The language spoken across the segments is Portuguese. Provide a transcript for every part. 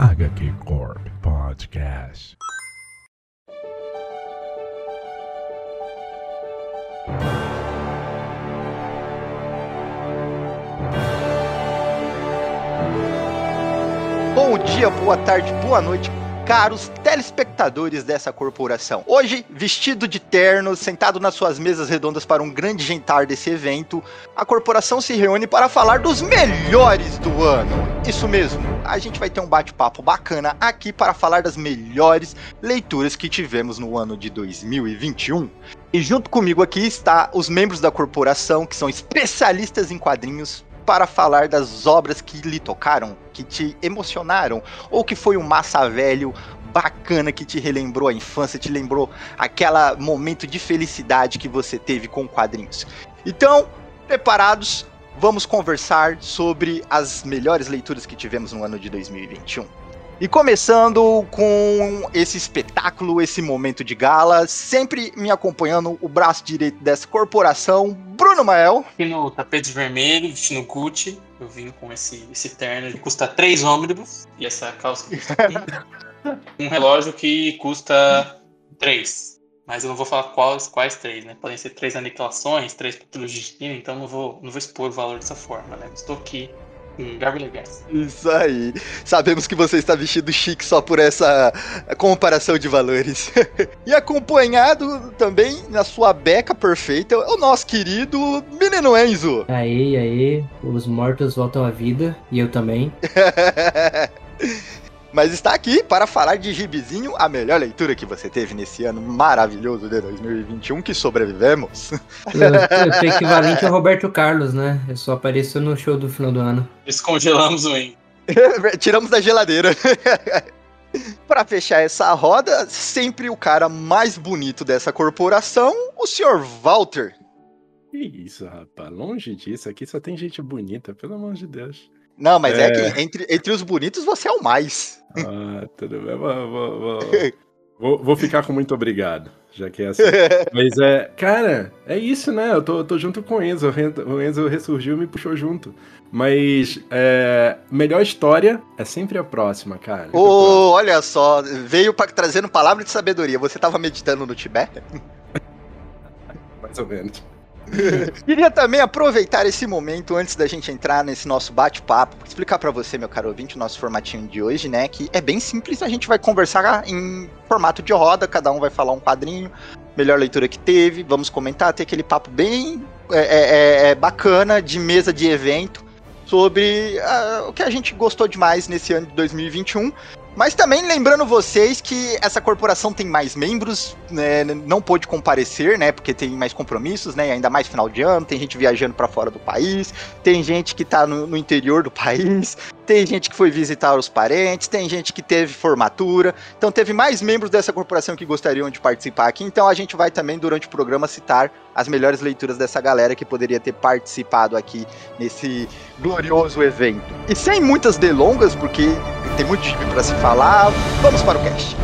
HQ Corp Podcast. Bom dia, boa tarde, boa noite, caros telespectadores dessa corporação. Hoje, vestido de terno, sentado nas suas mesas redondas para um grande jantar desse evento, a corporação se reúne para falar dos melhores do ano. Isso mesmo, a gente vai ter um bate-papo bacana aqui para falar das melhores leituras que tivemos no ano de 2021. E junto comigo aqui está os membros da corporação que são especialistas em quadrinhos para falar das obras que lhe tocaram, que te emocionaram, ou que foi um massa velho bacana que te relembrou a infância, te lembrou aquele momento de felicidade que você teve com quadrinhos. Então, preparados? Vamos conversar sobre as melhores leituras que tivemos no ano de 2021. E começando com esse espetáculo, esse momento de gala, sempre me acompanhando o braço direito dessa corporação, Bruno Mael. Aqui no tapete vermelho, vestindo Gucci, eu vim com esse, esse terno que custa 3 ônibus, e essa calça que custa 5. um relógio que custa 3. Mas eu não vou falar quais, quais três, né? Podem ser três aniquilações, três títulos de destino, então não vou, não vou expor o valor dessa forma, né? Estou aqui. Isso aí. Sabemos que você está vestido chique só por essa comparação de valores. e acompanhado também na sua beca perfeita, o nosso querido Menino Enzo. Aí, aí, os mortos voltam à vida, e eu também. Mas está aqui para falar de Gibizinho, a melhor leitura que você teve nesse ano maravilhoso de 2021 que sobrevivemos. O equivalente ao Roberto Carlos, né? Eu só apareceu no show do final do ano. Descongelamos o Enzo. Tiramos da geladeira. Para fechar essa roda, sempre o cara mais bonito dessa corporação, o senhor Walter. Que isso, rapaz. Longe disso. Aqui só tem gente bonita, pelo amor de Deus. Não, mas é, É. que entre, entre os bonitos você é o mais. Ah, tudo bem. Vou, vou- vou- vou- vou ficar com muito obrigado, já que é assim. Mas é, cara, é isso, né? Eu tô, eu tô junto com o Enzo. O Enzo ressurgiu e me puxou junto. Mas é, melhor história é sempre a próxima, cara. Ô, olha só, veio pra, trazendo palavra de sabedoria. Você tava meditando no Tibete? Mais ou menos. Queria também aproveitar esse momento antes da gente entrar nesse nosso bate-papo, explicar pra você, meu caro ouvinte, o nosso formatinho de hoje, né? Que é bem simples, a gente vai conversar em formato de roda, cada um vai falar um quadrinho, melhor leitura que teve, vamos comentar, ter aquele papo bem é, é, é, é, bacana de mesa de evento sobre ah, o que a gente gostou demais nesse ano de 2021. Mas também lembrando vocês que essa corporação tem mais membros, né, não pôde comparecer, né, porque tem mais compromissos, né, ainda mais final de ano, tem gente viajando para fora do país, tem gente que tá no, no interior do país, tem gente que foi visitar os parentes, tem gente que teve formatura, então teve mais membros dessa corporação que gostariam de participar aqui, então a gente vai também durante o programa citar as melhores leituras dessa galera que poderia ter participado aqui nesse glorioso evento. E sem muitas delongas, porque tem muito gibi para se falar, vamos para o cast.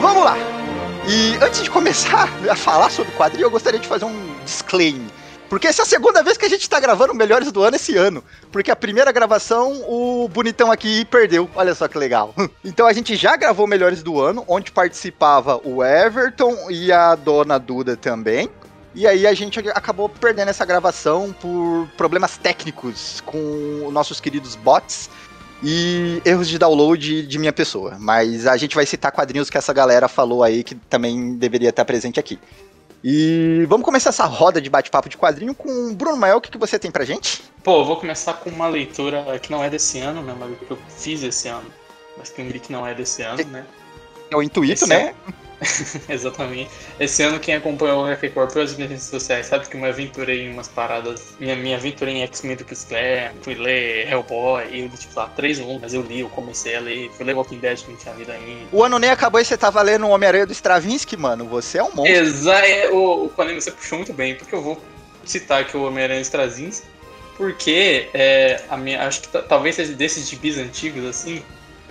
Vamos lá! E antes de começar a falar sobre o quadrinho, eu gostaria de fazer um disclaimer. Porque essa é a segunda vez que a gente tá gravando Melhores do Ano esse ano. Porque a primeira gravação, o bonitão aqui perdeu. Olha só que legal. Então a gente já gravou Melhores do Ano, onde participava o Everton e a dona Duda também. E aí a gente acabou perdendo essa gravação por problemas técnicos com nossos queridos bots e erros de download de minha pessoa. Mas a gente vai citar quadrinhos que essa galera falou aí que também deveria estar presente aqui. E vamos começar essa roda de bate-papo de quadrinho com o Bruno Mael. O que, que você tem pra gente? Pô, eu vou começar com uma leitura que não é desse ano, né? Uma leitura que eu fiz esse ano. Mas tem um que não é desse ano, né? É o intuito, Esse né? Exatamente. Esse ano, quem acompanhou o HQ Corp pelas minhas redes sociais sabe que eu me aventurei em umas paradas. Minha, minha aventura em X-Men do Claremont, fui ler Hellboy, e eu li, tipo lá, três mas eu li, eu comecei a ler, fui ler Walking Dead que não tinha lido ainda. O ano nem acabou e você tava lendo o Homem-Aranha do Stravinsky, mano. Você é um monstro. Exa é, o, o Panema, você puxou muito bem, porque eu vou citar aqui o Homem-Aranha Straczynski, porque é, a minha, acho que ta- talvez seja desses gibis antigos, assim,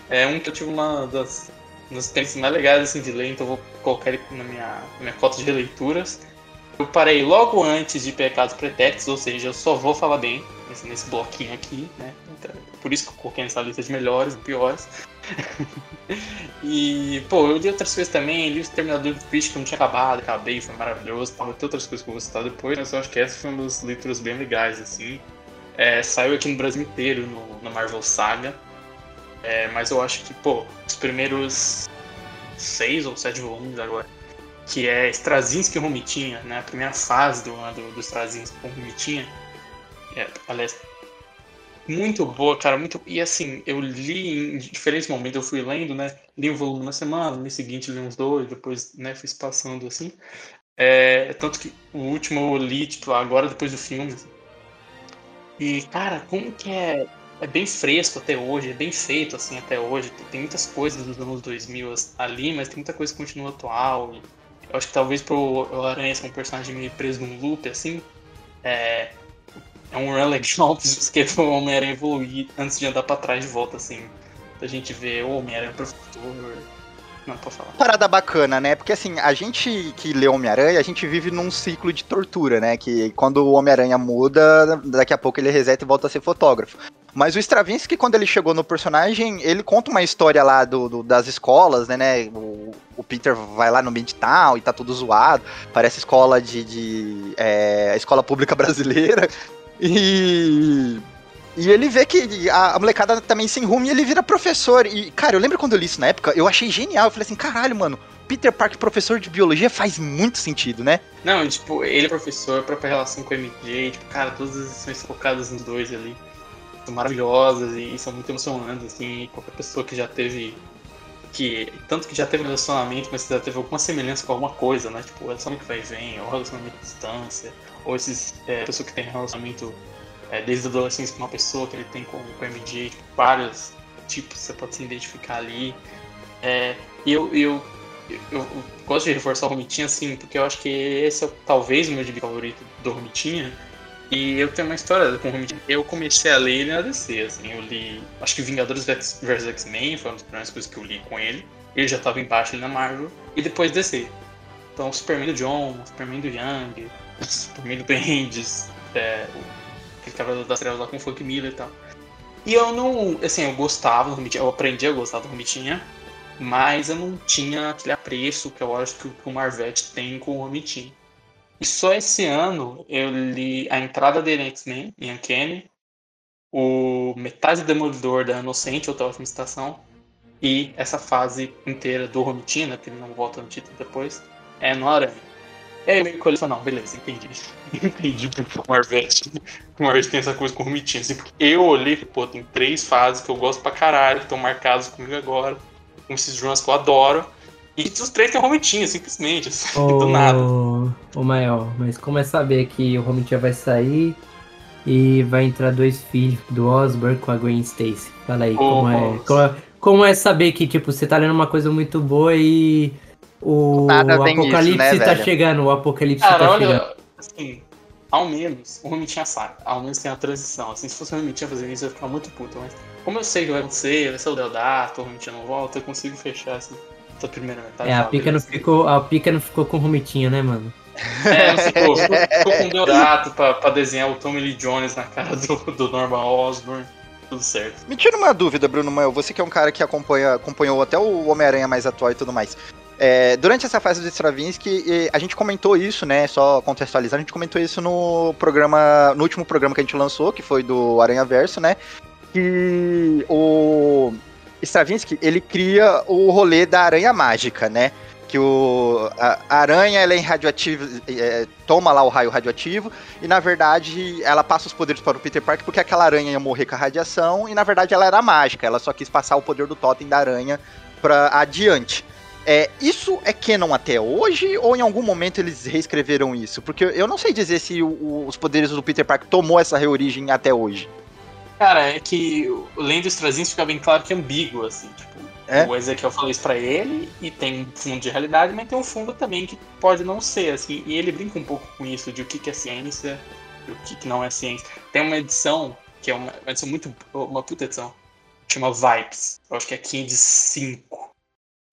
é um que eu tive uma das, das experiências mais legais assim, de ler, então vou colocar ele na minha, na minha cota de releituras. eu parei logo antes de Pecados Pretéritos, ou seja, eu só vou falar bem nesse, nesse bloquinho aqui, né? Então, por isso que eu coloquei nessa lista de melhores e piores. e, pô, eu li outras coisas também, li o Terminador do Fish que não tinha acabado, acabei, foi maravilhoso. Tava ter outras coisas que eu vou citar depois, mas eu acho que essa foi uma das leituras bem legais, assim. É, saiu aqui no Brasil inteiro, no, no Marvel Saga. É, mas eu acho que, pô, os primeiros seis ou sete volumes agora, que é Straczynski e Romitinha, né? A primeira fase do, do, do Straczynski com Romitinha. É, aliás, muito boa, cara, muito. E assim, eu li em diferentes momentos, eu fui lendo, né? Li um volume na semana, no mês seguinte li uns dois, depois, né, fui passando assim. É, tanto que o último eu li, tipo, agora depois do filme. E, cara, como que é é bem fresco até hoje, é bem feito assim até hoje. Tem muitas coisas dos anos 2000 ali, mas tem muita coisa que continua atual. eu acho que talvez pro Aranha ser um personagem meio preso num loop assim, é, é um run legal porque o Homem-Aranha evoluir antes de andar para trás de volta assim. A gente vê o Homem-Aranha pro futuro, não. Parada bacana, né? Porque assim, a gente que lê Homem-Aranha, a gente vive num ciclo de tortura, né? Que quando o Homem-Aranha muda, daqui a pouco ele reseta e volta a ser fotógrafo. Mas o Stravinsky, quando ele chegou no personagem, ele conta uma história lá do, do das escolas, né, né? O, o, Peter vai lá no Midtown e tá tudo zoado. Parece escola de. de é, escola pública brasileira. E. E ele vê que a, a, molecada também sem rumo e ele vira professor. E, cara, eu lembro quando eu li isso na época, eu achei genial. Eu falei assim, caralho, mano, Peter Parker, professor de biologia, faz muito sentido, né? Não, tipo, ele é professor, a própria relação com o MJ, tipo, cara, todas as lições focadas nos dois ali são maravilhosas e, são muito emocionantes, assim, qualquer pessoa que já teve que tanto que já teve relacionamento, mas já teve alguma semelhança com alguma coisa, né? Tipo, relacionamento que vai e vem, ou relacionamento à distância, ou esses é, pessoa que tem relacionamento é, desde a adolescência com uma pessoa que ele tem com, com o MJ, tipo, vários tipos você pode se identificar ali. É, e eu, eu, eu, eu, gosto de reforçar o Romitinha, assim, porque eu acho que esse é talvez o meu gibi favorito do Romitinha e eu tenho uma história com o Homem Eu comecei a ler ele na DC, assim, eu li. Acho que Vingadores vs X-Men foi uma das primeiras coisas que eu li com ele. Ele já estava embaixo ali na Marvel. E depois DC. Então, Superman do John, Superman do Young, Superman do Bendis, é, aquele Cavaleiro das Trevas lá com o Frank Miller e tal. E eu não. Assim, eu gostava do Romitinha, eu aprendi a gostar do Romitinha, mas eu não tinha aquele apreço que eu acho que o Marvete tem com o Romitinha. E só esse ano eu li a entrada dele em X-Men, em Uncanny, o Metade do Demolidor da Inocente, outra ótima estação, e essa fase inteira do Romitina, que ele não volta no título depois, é no Aranha. Aí meio falei, não, beleza, entendi. Entendi porque o Marvete, o Marvete tem essa coisa com o Romitinha. Assim, porque eu olhei e pô, tem três fases que eu gosto pra caralho, que estão marcadas comigo agora, com esses runs que eu adoro. E os três tem o Romitinha, simplesmente, assim, oh, do nada. Ô, Mael, mas como é saber que o Romitinha vai sair e vai entrar dois filhos do Osborn com a Gwen Stacy? Fala aí, oh, como, é, como, é, como é saber que, tipo, você tá lendo uma coisa muito boa e o, o apocalipse isso, né, tá velho? chegando, o apocalipse Cara, tá olha, chegando. Assim, ao menos o Romitinha sabe, ao menos tem a transição. Assim, se fosse o Romitinha fazer isso, eu ia ficar muito puto, mas como eu sei que vai acontecer, vai ser o Deodato, o Romitinha não volta, eu consigo fechar assim essa primeira metade. É, a pica, não ficou, a pica não ficou com o Romitinha, né, mano? É, não ficou. Ficou, ficou com o Deodato pra, pra desenhar o Tommy Lee Jones na cara do, do Norman Osborn. Tudo certo. Me tira uma dúvida, Bruno Mael. Você que é um cara que acompanha, acompanhou até o Homem-Aranha mais atual e tudo mais. É, durante essa fase do Stravinsky, a gente comentou isso, né? Só contextualizar, a gente comentou isso no programa, no último programa que a gente lançou, que foi do Aranha Verso, né? Que o Stravinsky, ele cria o rolê da aranha mágica, né? Que o, a, a aranha ela é radioativa, é, toma lá o raio radioativo e na verdade ela passa os poderes para o Peter Parker porque aquela aranha ia morrer com a radiação e na verdade ela era mágica, ela só quis passar o poder do totem da aranha para adiante. É, isso é canon até hoje ou em algum momento eles reescreveram isso? Porque eu não sei dizer se o, os poderes do Peter Parker tomou essa reorigem até hoje. Cara, é que lendo os trazinhos fica bem claro que é ambíguo, assim, tipo, é? o Ezequiel falou isso pra ele, e tem um fundo de realidade, mas tem um fundo também que pode não ser, assim, e ele brinca um pouco com isso, de o que, que é ciência e o que, que não é ciência. Tem uma edição, que é uma, uma edição muito, uma puta edição, chama Vibes, eu acho que é 5.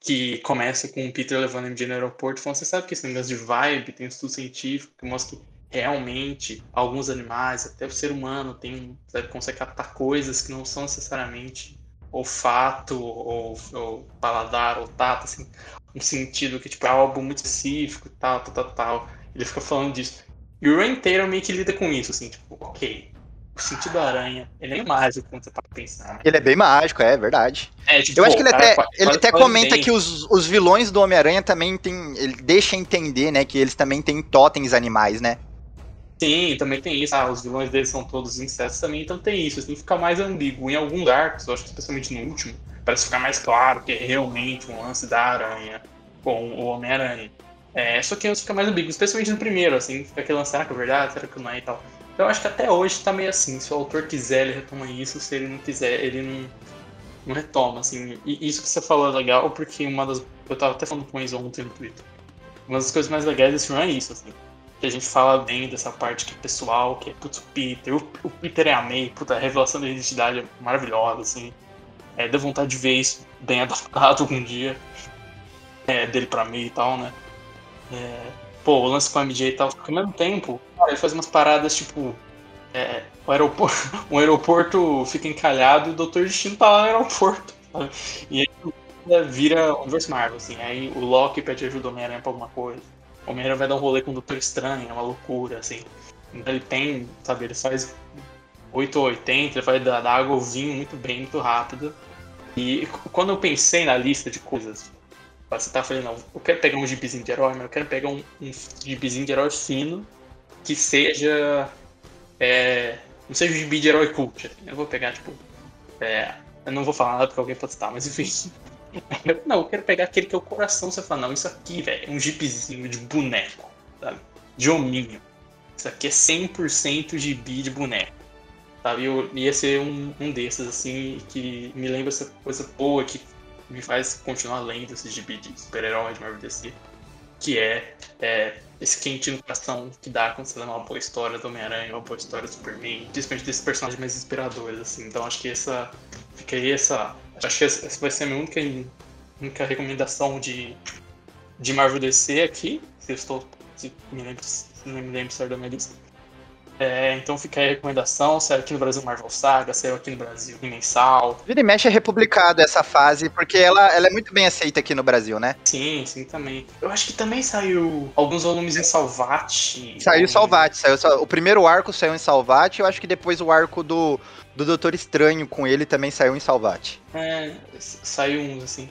Que começa com o Peter levando a MJ no aeroporto, falando, você sabe que esse negócio de vibe tem um estudo científico que mostra que realmente alguns animais, até o ser humano, tem, consegue captar coisas que não são necessariamente olfato ou, ou paladar ou tato, assim, um sentido que tipo, é algo muito específico, tal, tal, tal, tal. Ele fica falando disso. E o Rain Taylor meio que lida com isso, assim, tipo, ok, o sentido aranha, ele é mágico quando você tá pensando. Ele é bem mágico, é verdade. É, tipo, Eu acho que ele cara até, faz- ele faz- até comenta bem. que os, os vilões do Homem-Aranha também tem. Ele deixa entender, né, que eles também têm totens animais, né? Sim, também tem isso. Ah, os vilões deles são todos insetos também, então tem isso. Assim, fica mais ambíguo. Em alguns arcos, eu acho que especialmente no último, parece ficar mais claro que é realmente um lance da aranha com o Homem-Aranha. É, só que antes fica mais ambíguo, especialmente no primeiro, assim, fica aquele lance, será que é verdade, será que não é e tal. Então acho que até hoje tá meio assim, se o autor quiser, ele retoma isso, se ele não quiser, ele não, não retoma, assim. E isso que você falou é legal, porque uma das. Eu tava até falando com o Enzo ontem no Twitter. Uma das coisas mais legais desse filme é isso, assim que a gente fala bem dessa parte que é pessoal, que é putz, o Peter. O, o Peter é a May, puta, a revelação da identidade é maravilhosa, assim. É, deu vontade de ver isso bem adaptado algum dia. É, dele pra May e tal, né? É, pô, o lance com a MJ e tal, ao mesmo tempo, ele faz umas paradas tipo. É, o aeroporto, um aeroporto fica encalhado e o Doutor Destino tá lá no aeroporto. sabe? E aí é, vira o universo Marvel, assim. Aí o Loki pede ajuda do Homem-Aranha pra alguma coisa. O Homem-Aranha vai dar um rolê com o Doutor Estranho, é uma loucura, assim. Então ele tem, sabe, ele faz 8 ou 80, ele faz da, da água ao vinho muito bem, muito rápido. E quando eu pensei na lista de coisas, você tá falando, não, eu quero pegar um gibizinho de herói, mas eu quero pegar um, um gibizinho de herói fino que seja. É, não seja um gibi de herói cult. assim. Eu vou pegar, tipo. É, eu não vou falar nada porque alguém pode estar, mas enfim. Não, eu quero pegar aquele que é o coração. Você fala, não, isso aqui, velho, é um jeepzinho de boneco, sabe? De hominho. Isso aqui é 100% gibi de boneco. Sabe? Eu ia ser um, um desses, assim, que me lembra essa coisa boa que me faz continuar lendo esse gibi de super-herói de Marvel DC. Que é, é esse quentinho no coração que dá quando você lê uma boa história do Homem-Aranha, uma boa história do Superman, principalmente desses personagens mais inspiradores, assim. Então acho que essa. Fica aí essa. Acho que essa vai ser a minha única, única recomendação de, de Marvel DC aqui. Se eu estou. Se me lembro, se não me lembro se da minha lista. É, então fica aí a recomendação. Saiu aqui no Brasil Marvel Saga, saiu aqui no Brasil em mensal. Vira e mexe é republicado essa fase, porque ela, ela é muito bem aceita aqui no Brasil, né? Sim, sim, também. Eu acho que também saiu alguns volumes em Salvati. Saiu Salvati, saiu só- o primeiro arco saiu em Salvati, eu acho que depois o arco do, do Doutor Estranho com ele também saiu em Salvati. É, saiu uns assim.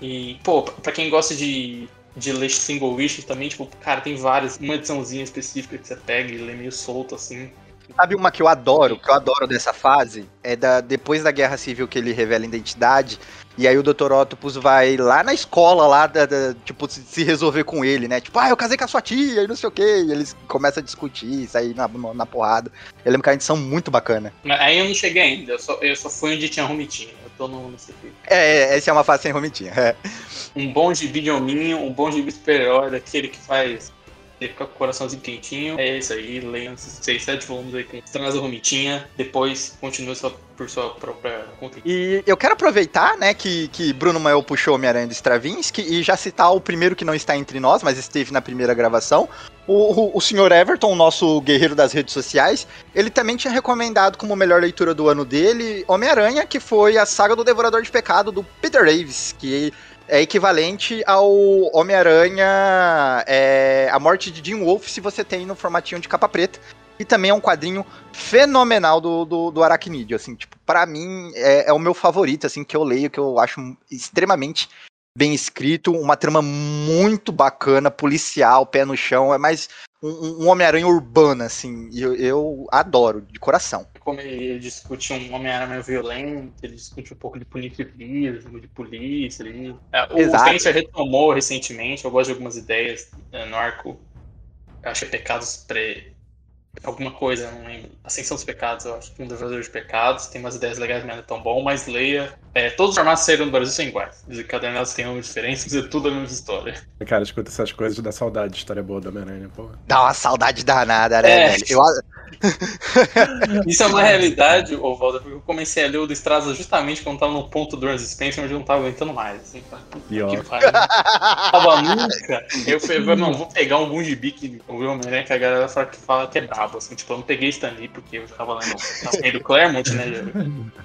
E, pô, pra quem gosta de, de ler single issue também, tipo, cara, tem várias. Uma ediçãozinha específica que você pega e lê meio solto assim. Sabe uma que eu adoro, que eu adoro dessa fase? É da depois da Guerra Civil que ele revela a identidade. E aí o Dr. Octopus vai lá na escola, lá, da, da- tipo, se, se resolver com ele, né? Tipo, ah, eu casei com a sua tia e não sei o quê. E eles começam a discutir, sair na, na porrada. Eu lembro que a edição muito bacana. Aí eu não cheguei ainda, eu só, eu só fui onde tinha Romitinha. Eu tô no, no CP. É, essa é uma fase sem romitinha. É. Um bom gibi de hominho, um bom gibi super-herói, daquele que faz. Ele fica com o coraçãozinho quentinho. É isso aí, leiam esses 6, 7 volumes aí com Transa Romitinha. Depois continue sua, por sua própria conta. E eu quero aproveitar, né, que, que Bruno Mael puxou Homem-Aranha do Stravinsky e já citar o primeiro que não está entre nós, mas esteve na primeira gravação. O, o, o senhor Everton, nosso guerreiro das redes sociais, ele também tinha recomendado como melhor leitura do ano dele Homem-Aranha, que foi a saga do Devorador de Pecado do Peter Davis, que é equivalente ao Homem-Aranha é, A Morte de Jim Wolf, se você tem no formatinho de capa preta. E também é um quadrinho fenomenal do, do, do Aracnídeo, assim, tipo, pra mim é, é o meu favorito, assim, que eu leio, que eu acho extremamente bem escrito, uma trama muito bacana, policial, pé no chão, é mais um, um Homem-Aranha urbano, assim, e eu, eu adoro, de coração. Como ele discute um Homem-Aranha meio violento, ele discute um pouco de punitivismo, de polícia ali. É, o Exato. Spencer retomou recentemente, eu gosto de algumas ideias é, no arco. Eu acho que é Pecados Pre. Alguma coisa, não lembro. Ascensão dos Pecados, eu acho que um Devorador de Pecados. Tem umas ideias legais, mas não é tão bom, mas leia. É, todos os formatos saíram no Brasil são iguais. Cada delas tem uma diferença, mas é tudo a mesma história. Cara, escuta essas coisas da saudade, história boa da Homem-Aranha, porra. Dá uma saudade danada, né, É. velho? Eu, Isso é uma realidade, ô Walter, porque eu comecei a ler o do justamente quando tava no ponto do Ernst Spencer, onde eu não tava aguentando mais. Assim, Pior. que pariu. tava nunca. Eu falei, não, vou pegar algum gibi que o Homem-Aranha que a galera fala que, fala que é brabo, assim, tipo, eu não peguei Stanley porque eu tava lendo a do Claremont, né? Eu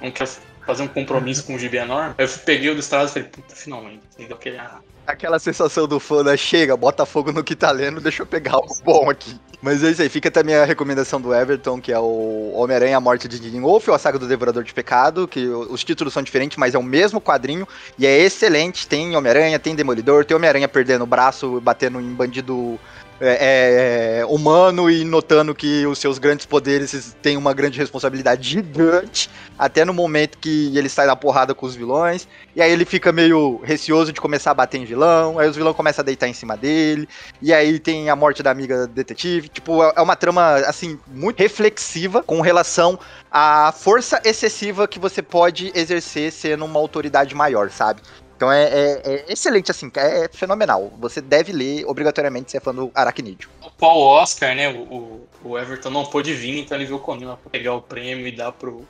não quero fazer um compromisso com o gibi enorme. Eu peguei o do Estrada e falei, puta, finalmente, entendeu? Aquele, ah, Aquela sensação do fã, né? Chega, bota fogo no que tá lendo, deixa eu pegar algo bom aqui. Mas é isso aí, fica também a recomendação do Everton, que é o Homem-Aranha, a Morte de Jim Wolf, ou a Saga do Devorador de Pecado, que os títulos são diferentes, mas é o mesmo quadrinho, e é excelente, tem Homem-Aranha, tem Demolidor, tem Homem-Aranha perdendo o braço, batendo em bandido é, é, humano e notando que os seus grandes poderes têm uma grande responsabilidade gigante, até no momento que ele sai na porrada com os vilões, e aí ele fica meio receoso de começar a bater em vilão, aí os vilões começam a deitar em cima dele, e aí tem a morte da amiga detetive, tipo, é uma trama, assim, muito reflexiva com relação à força excessiva que você pode exercer sendo uma autoridade maior, sabe? Então é, é, é, excelente, assim, é fenomenal. Você deve ler obrigatoriamente se é fã do Aracnídeo. O Paul Oscar, né? O, o Everton não pôde vir, então ele viu o Conila pra pegar o prêmio e dar pro,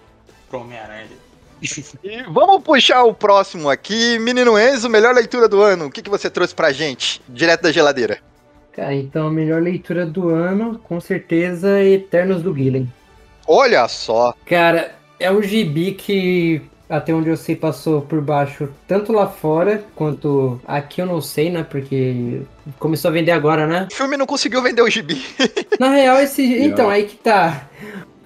pro Homem-Aranha. E vamos puxar o próximo aqui. Menino Enzo, melhor leitura do ano. O que, que você trouxe pra gente, direto da geladeira? Cara, então a melhor leitura do ano, com certeza, é Eternos do Guilherme. Olha só. Cara, é o gibi que até onde eu sei, passou por baixo, tanto lá fora quanto aqui eu não sei, né? Porque começou a vender agora, né? O filme não conseguiu vender o gibi. Na real, esse. Então, aí que tá.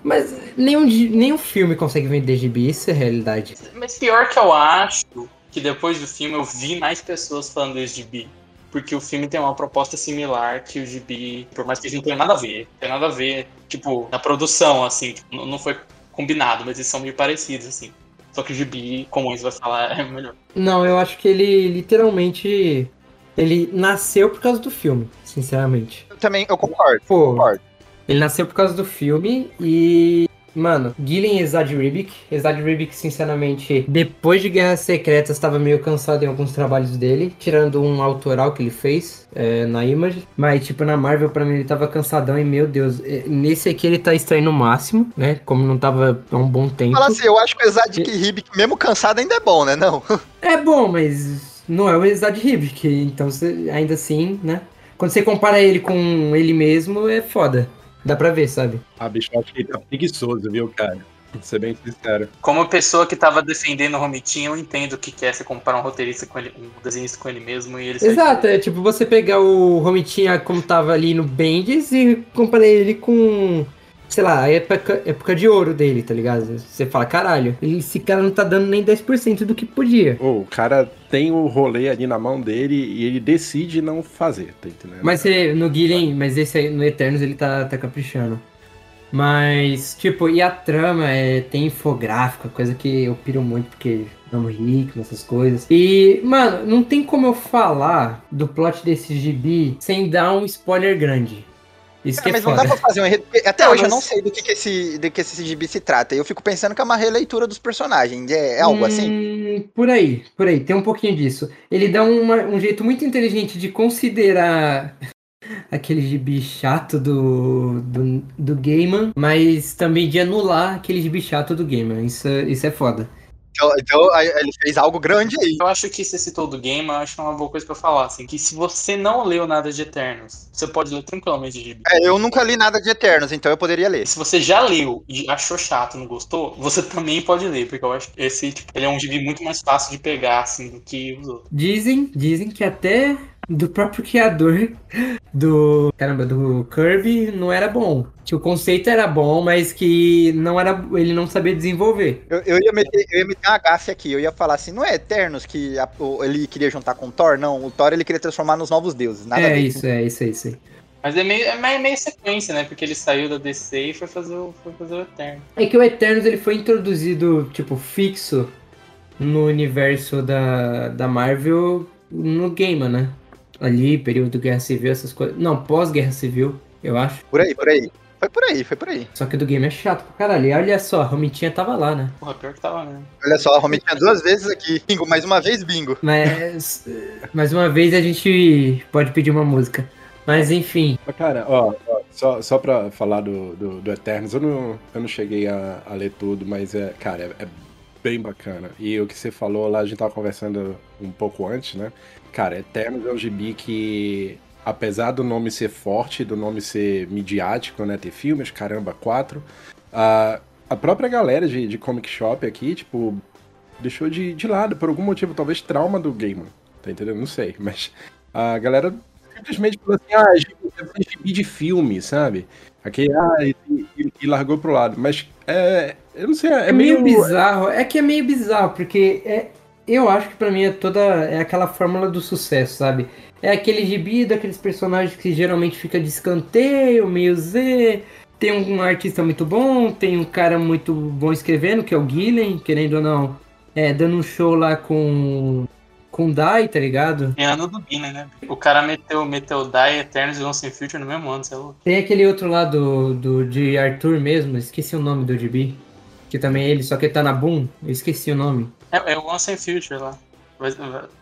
Mas nenhum, nenhum filme consegue vender gibi, isso é realidade. Mas pior que eu acho que depois do filme eu vi mais pessoas falando desse gibi. Porque o filme tem uma proposta similar que o gibi, por mais que não tenha nada a ver, tem nada a ver, tipo, na produção, assim, tipo, não foi combinado, mas eles são meio parecidos, assim. Só que o gibi, como isso vai falar, é melhor. Não, eu acho que ele literalmente. Ele nasceu por causa do filme, sinceramente. Eu também, eu concordo. Pô, concordo. Ele nasceu por causa do filme e Mano, Gillen e Zad Ribic. Zad Ribic, sinceramente, depois de Guerras Secretas, estava meio cansado em alguns trabalhos dele, tirando um autoral que ele fez é, na Image. Mas, tipo, na Marvel, pra mim, ele tava cansadão e, meu Deus, é, nesse aqui ele tá extraindo o máximo, né? Como não tava há um bom tempo. Fala assim, eu acho que o Zad Ribic, mesmo cansado, ainda é bom, né? Não? É bom, mas não é o Zad Ribic, então ainda assim, né? Quando você compara ele com ele mesmo, é foda. Dá pra ver, sabe? Ah, bicho, acho que ele tá preguiçoso, viu, cara? Pra ser bem sincero. Como pessoa que tava defendendo o Romitinho, eu entendo o que quer você comparar um roteirista com ele, um desenhista com ele mesmo e ele Exato, é tipo você pegar o Romitinha como tava ali no Bendis e comparar ele com sei lá, a época, época de ouro dele, tá ligado? Você fala, caralho, esse cara não tá dando nem 10% do que podia. Oh, o cara tem o rolê ali na mão dele e ele decide não fazer, tá entendendo? Mas você, no Guilherme, mas esse aí, no Eternos ele tá, tá caprichando. Mas, tipo, e a trama é, tem infográfica, coisa que eu piro muito porque amo rico, essas coisas. E, mano, não tem como eu falar do plot desse gibi sem dar um spoiler grande. Isso que é mas foda. não dá pra fazer um enredo. Até não, hoje mas... eu não sei do que, que, esse, do que esse gibi se trata. Eu fico pensando que é uma releitura dos personagens. É, é algo assim? hum, assim? Por aí, por aí. Tem um pouquinho disso. Ele dá uma, um jeito muito inteligente de considerar aquele gibi chato do, do, do Gaiman, mas também de anular aquele gibi chato do Gaiman. Isso, isso é foda. Então, então, ele fez algo grande aí. Eu acho que você citou do game, eu acho que é uma boa coisa pra falar, assim, que se você não leu nada de Eternos, você pode ler tranquilamente de gibi. É, eu nunca li nada de Eternos, então eu poderia ler. Se você já leu e achou chato, não gostou, você também pode ler, porque eu acho que esse, tipo, ele é um gibi muito mais fácil de pegar, assim, do que os outros. Dizem, dizem que até do próprio criador do. Caramba, do Kirby não era bom. Que o conceito era bom, mas que não era. Ele não sabia desenvolver. Eu, eu ia, meter, eu ia meter uma gafe aqui, eu ia falar assim, não é Eternos que a, ele queria juntar com o Thor? Não, o Thor ele queria transformar nos novos deuses. Nada é isso, é isso, é isso aí. Mas é meio, é meio sequência, né? Porque ele saiu da DC e foi fazer o, foi fazer o Eterno. É que o Eternos ele foi introduzido, tipo, fixo no universo da, da Marvel no Game, né? ali, período Guerra Civil, essas coisas. Não, pós-Guerra Civil, eu acho. Por aí, por aí. Foi por aí, foi por aí. Só que do game é chato pra caralho. E olha só, a Romitinha tava lá, né? Porra, pior que tava mesmo. Olha só, a Romitinha duas vezes aqui. Bingo, mais uma vez, bingo. Mas, mais uma vez a gente pode pedir uma música. Mas enfim. Cara, ó, ó Só, só pra falar do, do, do Eternos, eu não, eu não cheguei a, a ler tudo, mas é, cara, é, é, bem bacana. E o que você falou lá, a gente tava conversando um pouco antes, né? Cara, Eternos é um gibi que, apesar do nome ser forte, do nome ser midiático, né? Ter filmes, caramba, quatro. A, a própria galera de, de comic shop aqui, tipo, deixou de, de lado por algum motivo, talvez trauma do gamer. Tá entendendo? Não sei, mas a galera simplesmente falou assim, ah, gibi de filme, sabe? Aquele, ah, e, e, e, largou pro lado. Mas é. Eu não sei, é, é meio... meio bizarro. É que é meio bizarro, porque é, eu acho que para mim é toda. É aquela fórmula do sucesso, sabe? É aquele gibi daqueles personagens que geralmente fica de escanteio, meio Z. Tem um artista muito bom, tem um cara muito bom escrevendo, que é o Gillen, querendo ou não. É, dando um show lá com com Dai, tá ligado? É ano do Guinness, né? O cara meteu, meteu Dai, Eternos e Once Future no mesmo ano, sei lá. Tem aquele outro lá do, do, de Arthur mesmo, esqueci o nome do GB. Que também é ele, só que ele tá na Boom, eu esqueci o nome. É, é o Once Future lá. Vai,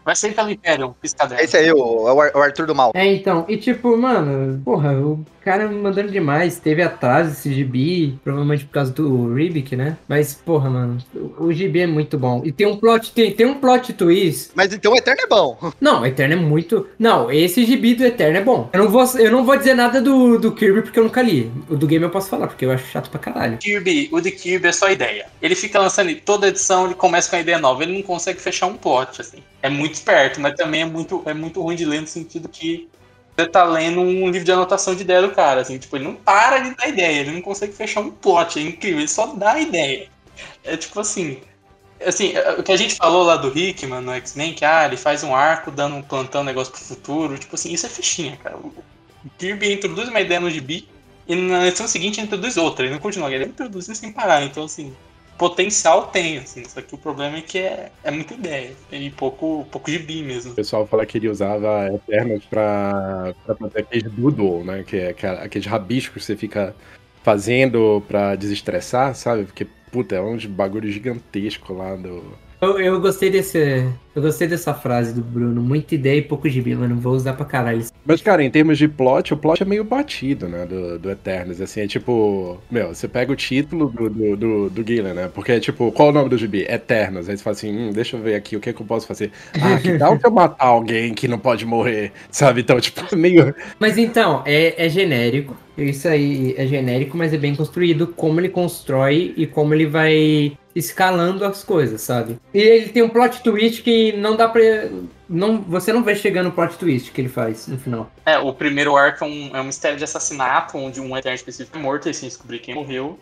vai ser pelo Imperium, piscadela. Esse aí, o, o Arthur do Mal. É, então. E tipo, mano, porra, o cara mandando demais. Teve atraso esse gibi, provavelmente por causa do Ribic, né? Mas, porra, mano, o, o gibi é muito bom. E tem um plot, tem, tem um plot twist. Mas então o Eterno é bom. Não, o Eterno é muito. Não, esse gibi do Eterno é bom. Eu não vou, eu não vou dizer nada do, do Kirby porque eu nunca li. O do game eu posso falar, porque eu acho chato pra caralho. Kirby, o de Kirby é só ideia. Ele fica lançando toda edição, ele começa com a ideia nova. Ele não consegue fechar um plot, assim. É muito esperto, mas também é muito, é muito ruim de ler no sentido que você tá lendo um livro de anotação de ideia do cara, assim, tipo, ele não para de dar ideia, ele não consegue fechar um plot, é incrível, ele só dá ideia. É tipo assim, assim, é, o que a gente falou lá do Hickman no X-Men, que ah, ele faz um arco dando um plantão negócio pro futuro, tipo assim, isso é fichinha, cara. O Kirby introduz uma ideia no gibi e na edição seguinte introduz outra, ele não continua, ele introduz sem parar, então assim, potencial tem, assim, só que o problema é que é, é muita ideia e pouco, pouco gibi mesmo. O pessoal fala que ele usava Eternos pra, pra fazer aqueles doodle, né, que é aqueles rabiscos que você fica fazendo pra desestressar, sabe? Porque, puta, é um bagulho gigantesco lá do eu, eu gostei desse. Eu gostei dessa frase do Bruno. Muita ideia e pouco gibi, mano. Vou usar pra caralho. Mas, cara, em termos de plot, o plot é meio batido, né? Do, do Eternos. Assim, é tipo. Meu, você pega o título do, do, do, do né? Porque é tipo, qual o nome do gibi? Eternos. Aí você fala assim, hum, deixa eu ver aqui, o que, é que eu posso fazer? Ah, que tal que eu matar alguém que não pode morrer? Sabe? Então, tipo, meio. Mas então, é, é genérico. Isso aí é genérico, mas é bem construído como ele constrói e como ele vai escalando as coisas, sabe? E ele tem um plot twist que não dá pra. Não, você não vai chegar no plot twist que ele faz no final. É, o primeiro arco é um, é um mistério de assassinato, onde um Eterno específico é morto e sem descobrir quem morreu.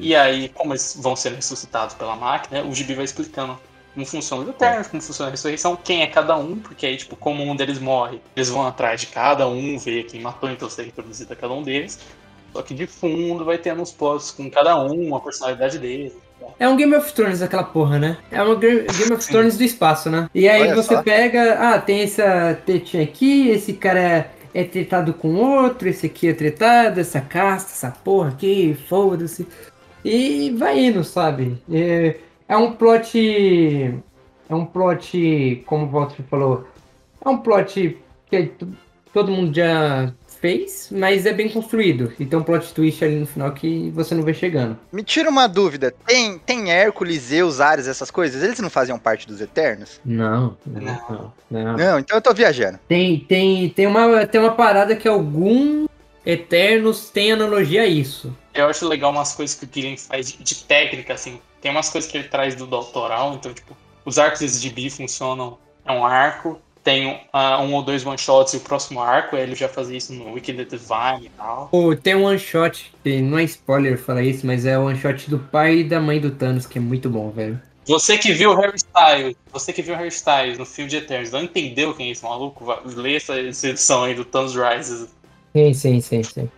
E aí, como eles vão ser ressuscitados pela máquina, o Gibi vai explicando como funciona o Eterno, como funciona a ressurreição, quem é cada um, porque aí, tipo, como um deles morre, eles vão atrás de cada um, ver quem matou, então ser reproduzido a cada um deles. Só que de fundo vai tendo uns plots com cada um, a personalidade deles. É um Game of Thrones aquela porra, né? É uma Game of Thrones do espaço, né? E aí Olha você só. pega, ah, tem essa tetinha aqui, esse cara é, é tretado com outro, esse aqui é tretado, essa casta, essa porra aqui, foda-se. E vai indo, sabe? É, é um plot. É um plot, como o Walter falou, é um plot que todo mundo já fez, mas é bem construído. E tem um plot twist ali no final que você não vê chegando. Me tira uma dúvida: tem, tem Hércules, Zeus, Ares, essas coisas? Eles não faziam parte dos Eternos? Não, não, não. Não, então eu tô viajando. Tem, tem, tem, uma, tem uma parada que algum Eternos tem analogia a isso. Eu acho legal umas coisas que o Killian faz de, de técnica, assim. Tem umas coisas que ele traz do doutoral, então, tipo, os arcos de bi funcionam. É um arco, tem uh, um ou dois one-shots e o próximo arco, ele já fazia isso no Wicked Divine e tal. Oh, tem um one-shot, não é spoiler falar isso, mas é o one-shot do pai e da mãe do Thanos, que é muito bom, velho. Você que viu o Harry Styles, você que viu o Harry Styles no filme de Eternos, não entendeu quem é esse maluco? Lê essa edição aí do Thanos Rises. Sim, sim, sim, sim.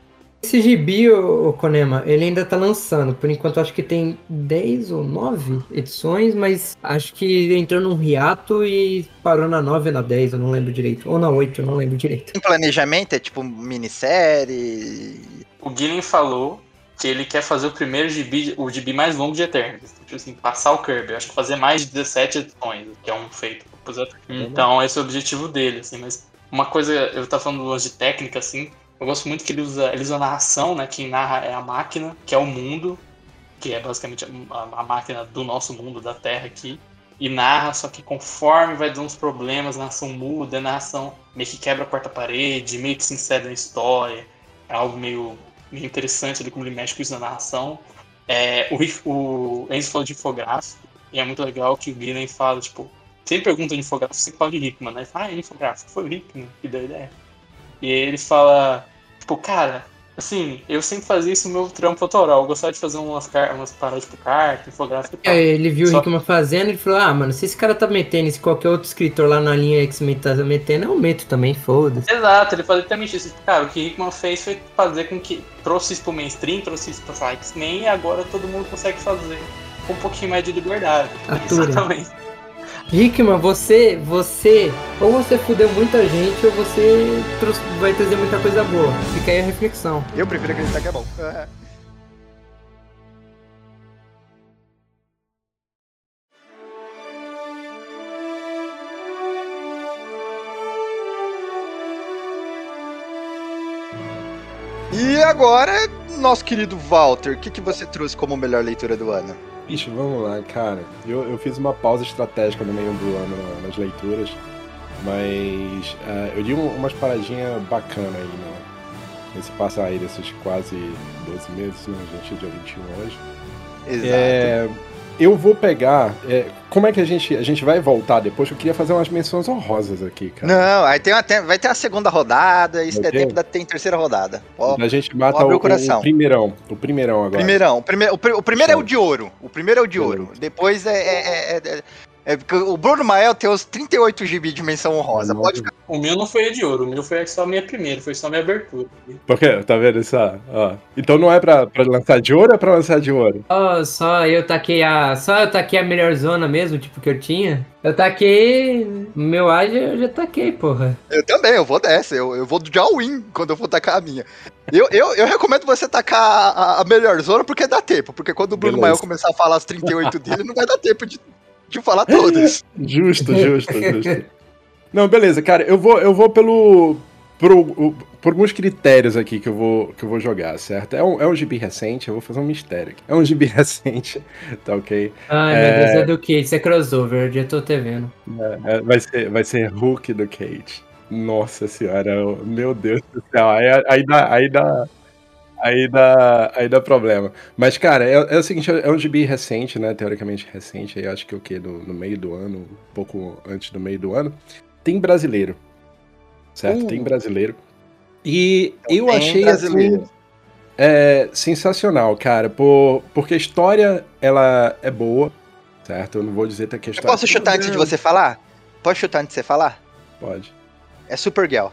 Esse gibi, o Konema, ele ainda tá lançando. Por enquanto, acho que tem 10 ou 9 edições, mas acho que entrou num hiato e parou na 9 ou na 10, eu não lembro direito. Ou na 8, eu não lembro direito. Tem planejamento? É tipo minissérie? O Gillen falou que ele quer fazer o primeiro gibi, o gibi mais longo de Eternos. Tipo assim, passar o Kirby. Acho que fazer mais de 17 edições, que é um feito. Então, esse é o objetivo dele, assim, mas uma coisa, eu tava falando de técnica, assim, Eu gosto muito que ele usa, ele usa a narração, né? Quem narra é a máquina, que é o mundo, que é basicamente a, a máquina do nosso mundo, da Terra aqui. E narra, só que conforme vai dando uns problemas, a narração muda, a narração meio que quebra a quarta parede, meio que se insere na história. É algo meio, meio interessante ali como ele mexe com isso na narração. É, o, o Enzo falou de infográfico, e é muito legal que o Guilherme fala, tipo, sempre pergunta de infográfico, sempre fala de Hickman, né? Ele fala, ah, infográfico, foi o Hickman que deu a ideia. E ele fala, tipo, cara, assim, eu sempre fazia isso no meu trampo autoral. Eu gostava de fazer umas, umas paradas tipo carta, infográfico e tal. É, ele viu Só... o Hickman fazendo e falou, ah, mano, se esse cara tá metendo, se qualquer outro escritor lá na linha X-Men tá metendo, eu meto também, foda-se. Exato, ele fazia exatamente isso. Cara, o que Hickman fez foi fazer com que trouxe isso pro mainstream, trouxe isso pra X-Men e agora todo mundo consegue fazer com um pouquinho mais de liberdade. Atura. Exatamente. Hickman, você, você, ou você fudeu muita gente, ou você trouxe, vai trazer muita coisa boa. Fica aí a reflexão. Eu prefiro acreditar que é bom. E agora, nosso querido Walter, o que, que você trouxe como melhor leitura do ano? Bicho, vamos lá, cara. Eu, eu fiz uma pausa estratégica no meio do ano nas leituras, mas uh, eu digo umas paradinhas bacanas aí, né? Nesse passo aí desses quase 12 meses, né? A gente é dia 21 hoje. Exato. É, eu vou pegar. É, como é que a gente. A gente vai voltar depois? Eu queria fazer umas menções honrosas aqui, cara. Não, aí tem vai ter a segunda rodada, e setembro da, tem terceira rodada. Ó, a gente mata o, o, o, primeirão. O primeirão agora. Primeirão. O, primeiro, o, primeiro é o de ouro. O primeiro é o de ouro. Depois é, é, é, é porque o Bruno Mael tem os 38 GB de menção honrosa. Pode ficar. O meu não foi de ouro, o meu foi só a minha primeira, foi só a minha abertura. Por quê? Tá vendo isso? Ó. Então não é pra, pra lançar de ouro ou é pra lançar de ouro? Oh, só eu taquei a. Só eu taquei a melhor zona mesmo, tipo, que eu tinha. Eu taquei. Meu A eu já taquei, porra. Eu também, eu vou dessa. Eu, eu vou de all-in quando eu for tacar a minha. Eu, eu, eu recomendo você tacar a, a melhor zona porque dá tempo. Porque quando o Bruno Mael começar a falar as 38 dele, não vai dar tempo de de falar todas. justo, justo, justo. Não, beleza, cara, eu vou, eu vou pelo. Por, por alguns critérios aqui que eu vou, que eu vou jogar, certo? É um, é um gibi recente, eu vou fazer um mistério aqui. É um gibi recente, tá ok? Ai, é... meu Deus, é do Kate, isso é crossover, eu já tô te vendo. É, é, vai, ser, vai ser Hulk do Kate. Nossa senhora, meu Deus do céu, aí, aí, dá, aí dá, Aí dá, aí dá problema. Mas, cara, é, é, o seguinte, é um gibi recente, né? Teoricamente recente, aí acho que o quê? No, no, meio do ano, um pouco antes do meio do ano. Tem brasileiro. Certo? Uh. Tem brasileiro. E eu Tem achei assim. É, sensacional, cara. Por, porque a história, ela é boa, certo? Eu não vou dizer que a história. Eu posso chutar antes de você falar? Pode chutar antes de você falar? Pode. É Supergirl.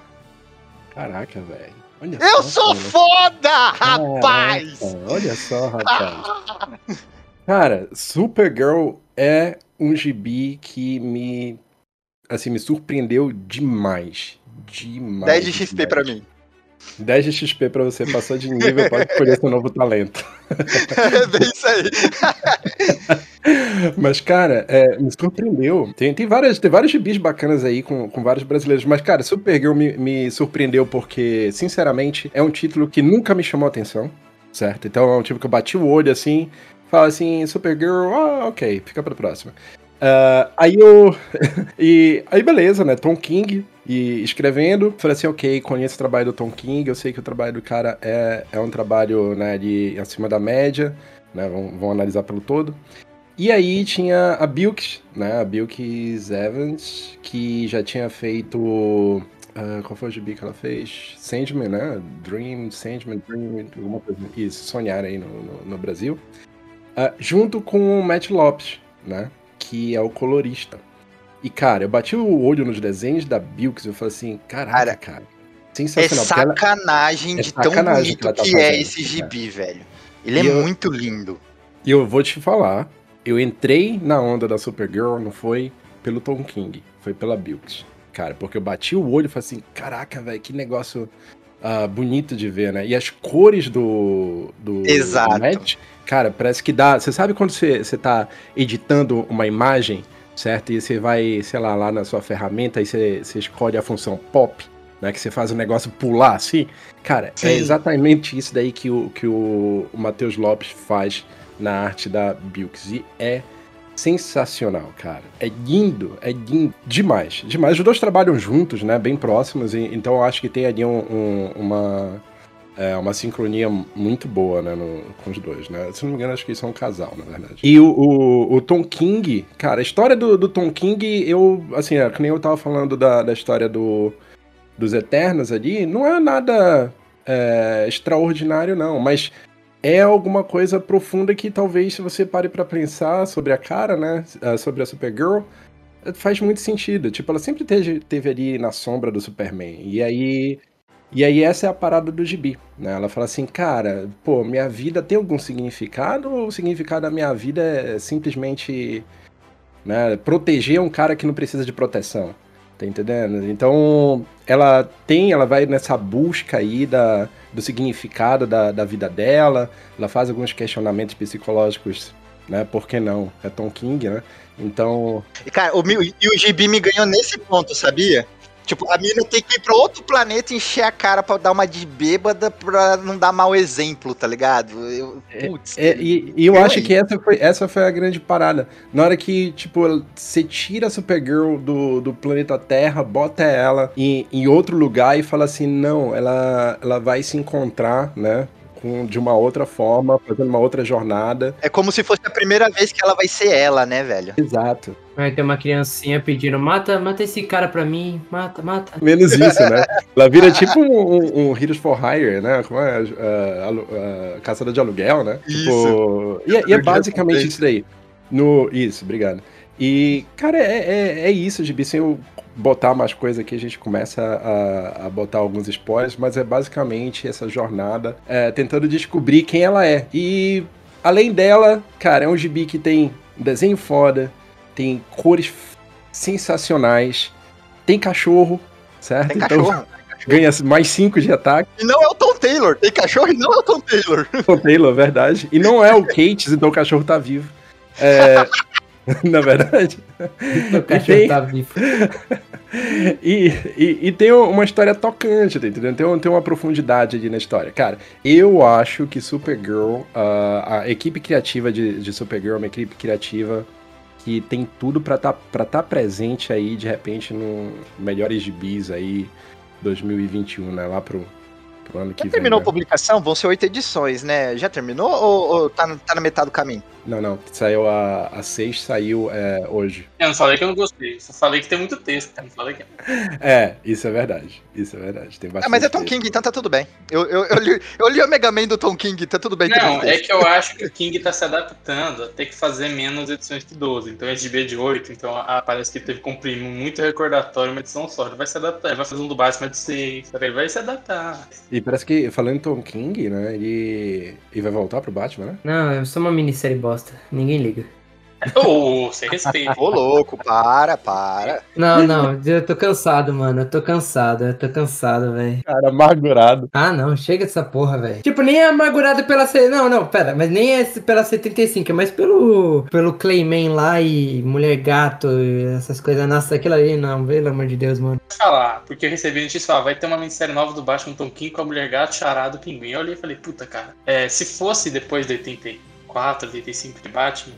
Caraca, velho. Olha eu só, sou foda, rapaz! Caraca, olha só, rapaz. Cara, Supergirl é um gibi que me assim me surpreendeu demais. Demais. 10 de XP demais. pra mim. 10 de XP pra você passar de nível, pode escolher seu novo talento. É bem isso aí. Mas, cara, é, me surpreendeu. Tem, tem, várias, tem vários gibis bacanas aí com, com vários brasileiros. Mas, cara, Supergirl me, me surpreendeu porque, sinceramente, é um título que nunca me chamou atenção, certo? Então é um tipo que eu bati o olho assim, fala assim, Supergirl, ah, ok, fica pra próxima. Uh, aí eu. e aí, beleza, né? Tom King e escrevendo. Falei assim, ok, conheço o trabalho do Tom King, eu sei que o trabalho do cara é, é um trabalho né, de acima da média, né? Vamos, vamos analisar pelo todo. E aí tinha a Bilks, né? A Bilks Evans, que já tinha feito. Uh, qual foi o gibi que ela fez? Sandman, né? Dream, Sandman, Dream, alguma coisa. Isso, sonhar aí no, no, no Brasil. Uh, junto com o Matt Lopes, né? Que é o colorista. E, cara, eu bati o olho nos desenhos da Bilks e eu falei assim, caraca, cara. cara sensacional. É sacanagem ela... de é tão sacanagem bonito que, que tá é esse gibi, cara. velho. Ele e é eu... muito lindo. E eu vou te falar, eu entrei na onda da Supergirl, não foi pelo Tom King, foi pela Bilks. Cara, porque eu bati o olho e falei assim, caraca, velho, que negócio uh, bonito de ver, né? E as cores do, do, Exato. do Matt, cara, parece que dá... Você sabe quando você, você tá editando uma imagem, certo? E você vai, sei lá, lá na sua ferramenta e você, você escolhe a função pop, né? Que você faz o negócio pular assim. Cara, Sim. é exatamente isso daí que o, que o, o Matheus Lopes faz na arte da Bilks. E é sensacional, cara. É lindo, é lindo demais, demais. Os dois trabalham juntos, né? Bem próximos, e, então eu acho que tem ali um, um- uma, é, uma sincronia muito boa, né? no- com os dois, né? Se não me engano, acho que eles são um casal, na verdade. E o, o, o Tom King, cara, a história do, do Tom King, eu, assim, é, que nem eu tava falando da, da história do, dos Eternos ali, não é nada é, extraordinário, não, mas é alguma coisa profunda que talvez se você pare pra pensar sobre a cara, né, sobre a Supergirl, faz muito sentido. Tipo, ela sempre teve, teve ali na sombra do Superman. E aí e aí essa é a parada do gibi, né? Ela fala assim, cara, pô, minha vida tem algum significado ou o significado da minha vida é simplesmente né, proteger um cara que não precisa de proteção? Tá entendendo? Então, ela tem, ela vai nessa busca aí da, do significado da, da vida dela, ela faz alguns questionamentos psicológicos, né? Por que não? É Tom King, né? Então, cara, o, e o Gibi me ganhou nesse ponto, sabia? Tipo, a mina tem que ir pra outro planeta e encher a cara pra dar uma de bêbada pra não dar mau exemplo, tá ligado? Eu, putz, É, e, e eu acho aí? que essa foi, essa foi a grande parada. Na hora que, tipo, você tira a Supergirl do, do planeta Terra, bota ela em, em outro lugar e fala assim, não, ela, ela vai se encontrar, né? Com, de uma outra forma, fazendo uma outra jornada. é como se fosse a primeira vez que ela vai ser ela, né, velho? Exato. Vai ter uma criancinha pedindo, mata, mata esse cara pra mim, mata, mata. Menos isso, né? Ela vira tipo um, um, um Heroes for Hire, né? Como é? Uh, alu- uh, caçador de aluguel, né? Tipo, e, é- e é basicamente isso daí. No, isso, obrigado. E, cara, é, é, é isso, Gibi. Sem eu botar mais coisa aqui, a gente começa a, a botar alguns spoilers, mas é basicamente essa jornada é, tentando descobrir quem ela é. E, além dela, cara, é um gibi que tem desenho foda, tem cores sensacionais, tem cachorro, certo? Tem Então, cachorro. ganha mais 5 de ataque. E não é o Tom Taylor. Tem cachorro e não é o Tom Taylor. O Taylor, verdade. E não é o Kate, então o cachorro tá vivo. É, na verdade. O E cachorro tem, tá vivo. e, e, e tem uma história tocante, tá entendendo? Tem, tem uma profundidade ali na história. Cara, eu acho que Supergirl, ah, a equipe criativa de, de Supergirl é uma equipe criativa que tem tudo pra tá, pra tá presente aí, de repente, no Melhores Gibis aí, 2021, né? Lá pro, pro ano que Já vem. terminou a né? publicação? Vão ser oito edições, né? Já terminou ou, ou tá, tá na metade do caminho? Não, não. Saiu a, a 6, saiu é, hoje. Eu não falei que eu não gostei, só falei que tem muito texto. Não falei que... É, isso é verdade. Isso é verdade. Tem Ah, bastante. mas é Tom texto. King, então tá tudo bem. Eu, eu, eu, li, eu li o Mega Man do Tom King, tá tudo bem. Não, é que eu acho que o King tá se adaptando a ter que fazer menos edições que 12. Então é GB de 8, então ah, parece que teve que comprimir muito recordatório uma edição só. Ele vai se adaptar, ele vai fazer um do Batman de 6, sabe? ele vai se adaptar. E parece que, falando em Tom King, né? Ele, ele vai voltar pro Batman, né? Não, é só uma minissérie bosta. Ninguém liga. Ô, sem respeito. Ô, louco, para, para. Não, não, eu tô cansado, mano. Eu tô cansado, eu tô cansado, velho. Cara, amargurado. Ah, não, chega dessa porra, velho. Tipo, nem é amargurado pela C. Não, não, pera, mas nem é pela C35, é mais pelo, pelo Clayman lá e Mulher Gato e essas coisas. Nossa, aquilo ali, não, pelo amor de Deus, mano. falar, porque eu recebi notícia falar, vai ter uma minissérie nova do Batman Tom King com a Mulher Gato, Charado, Pinguim. Eu olhei e falei, puta, cara, é, se fosse depois de 84, 85 de Batman,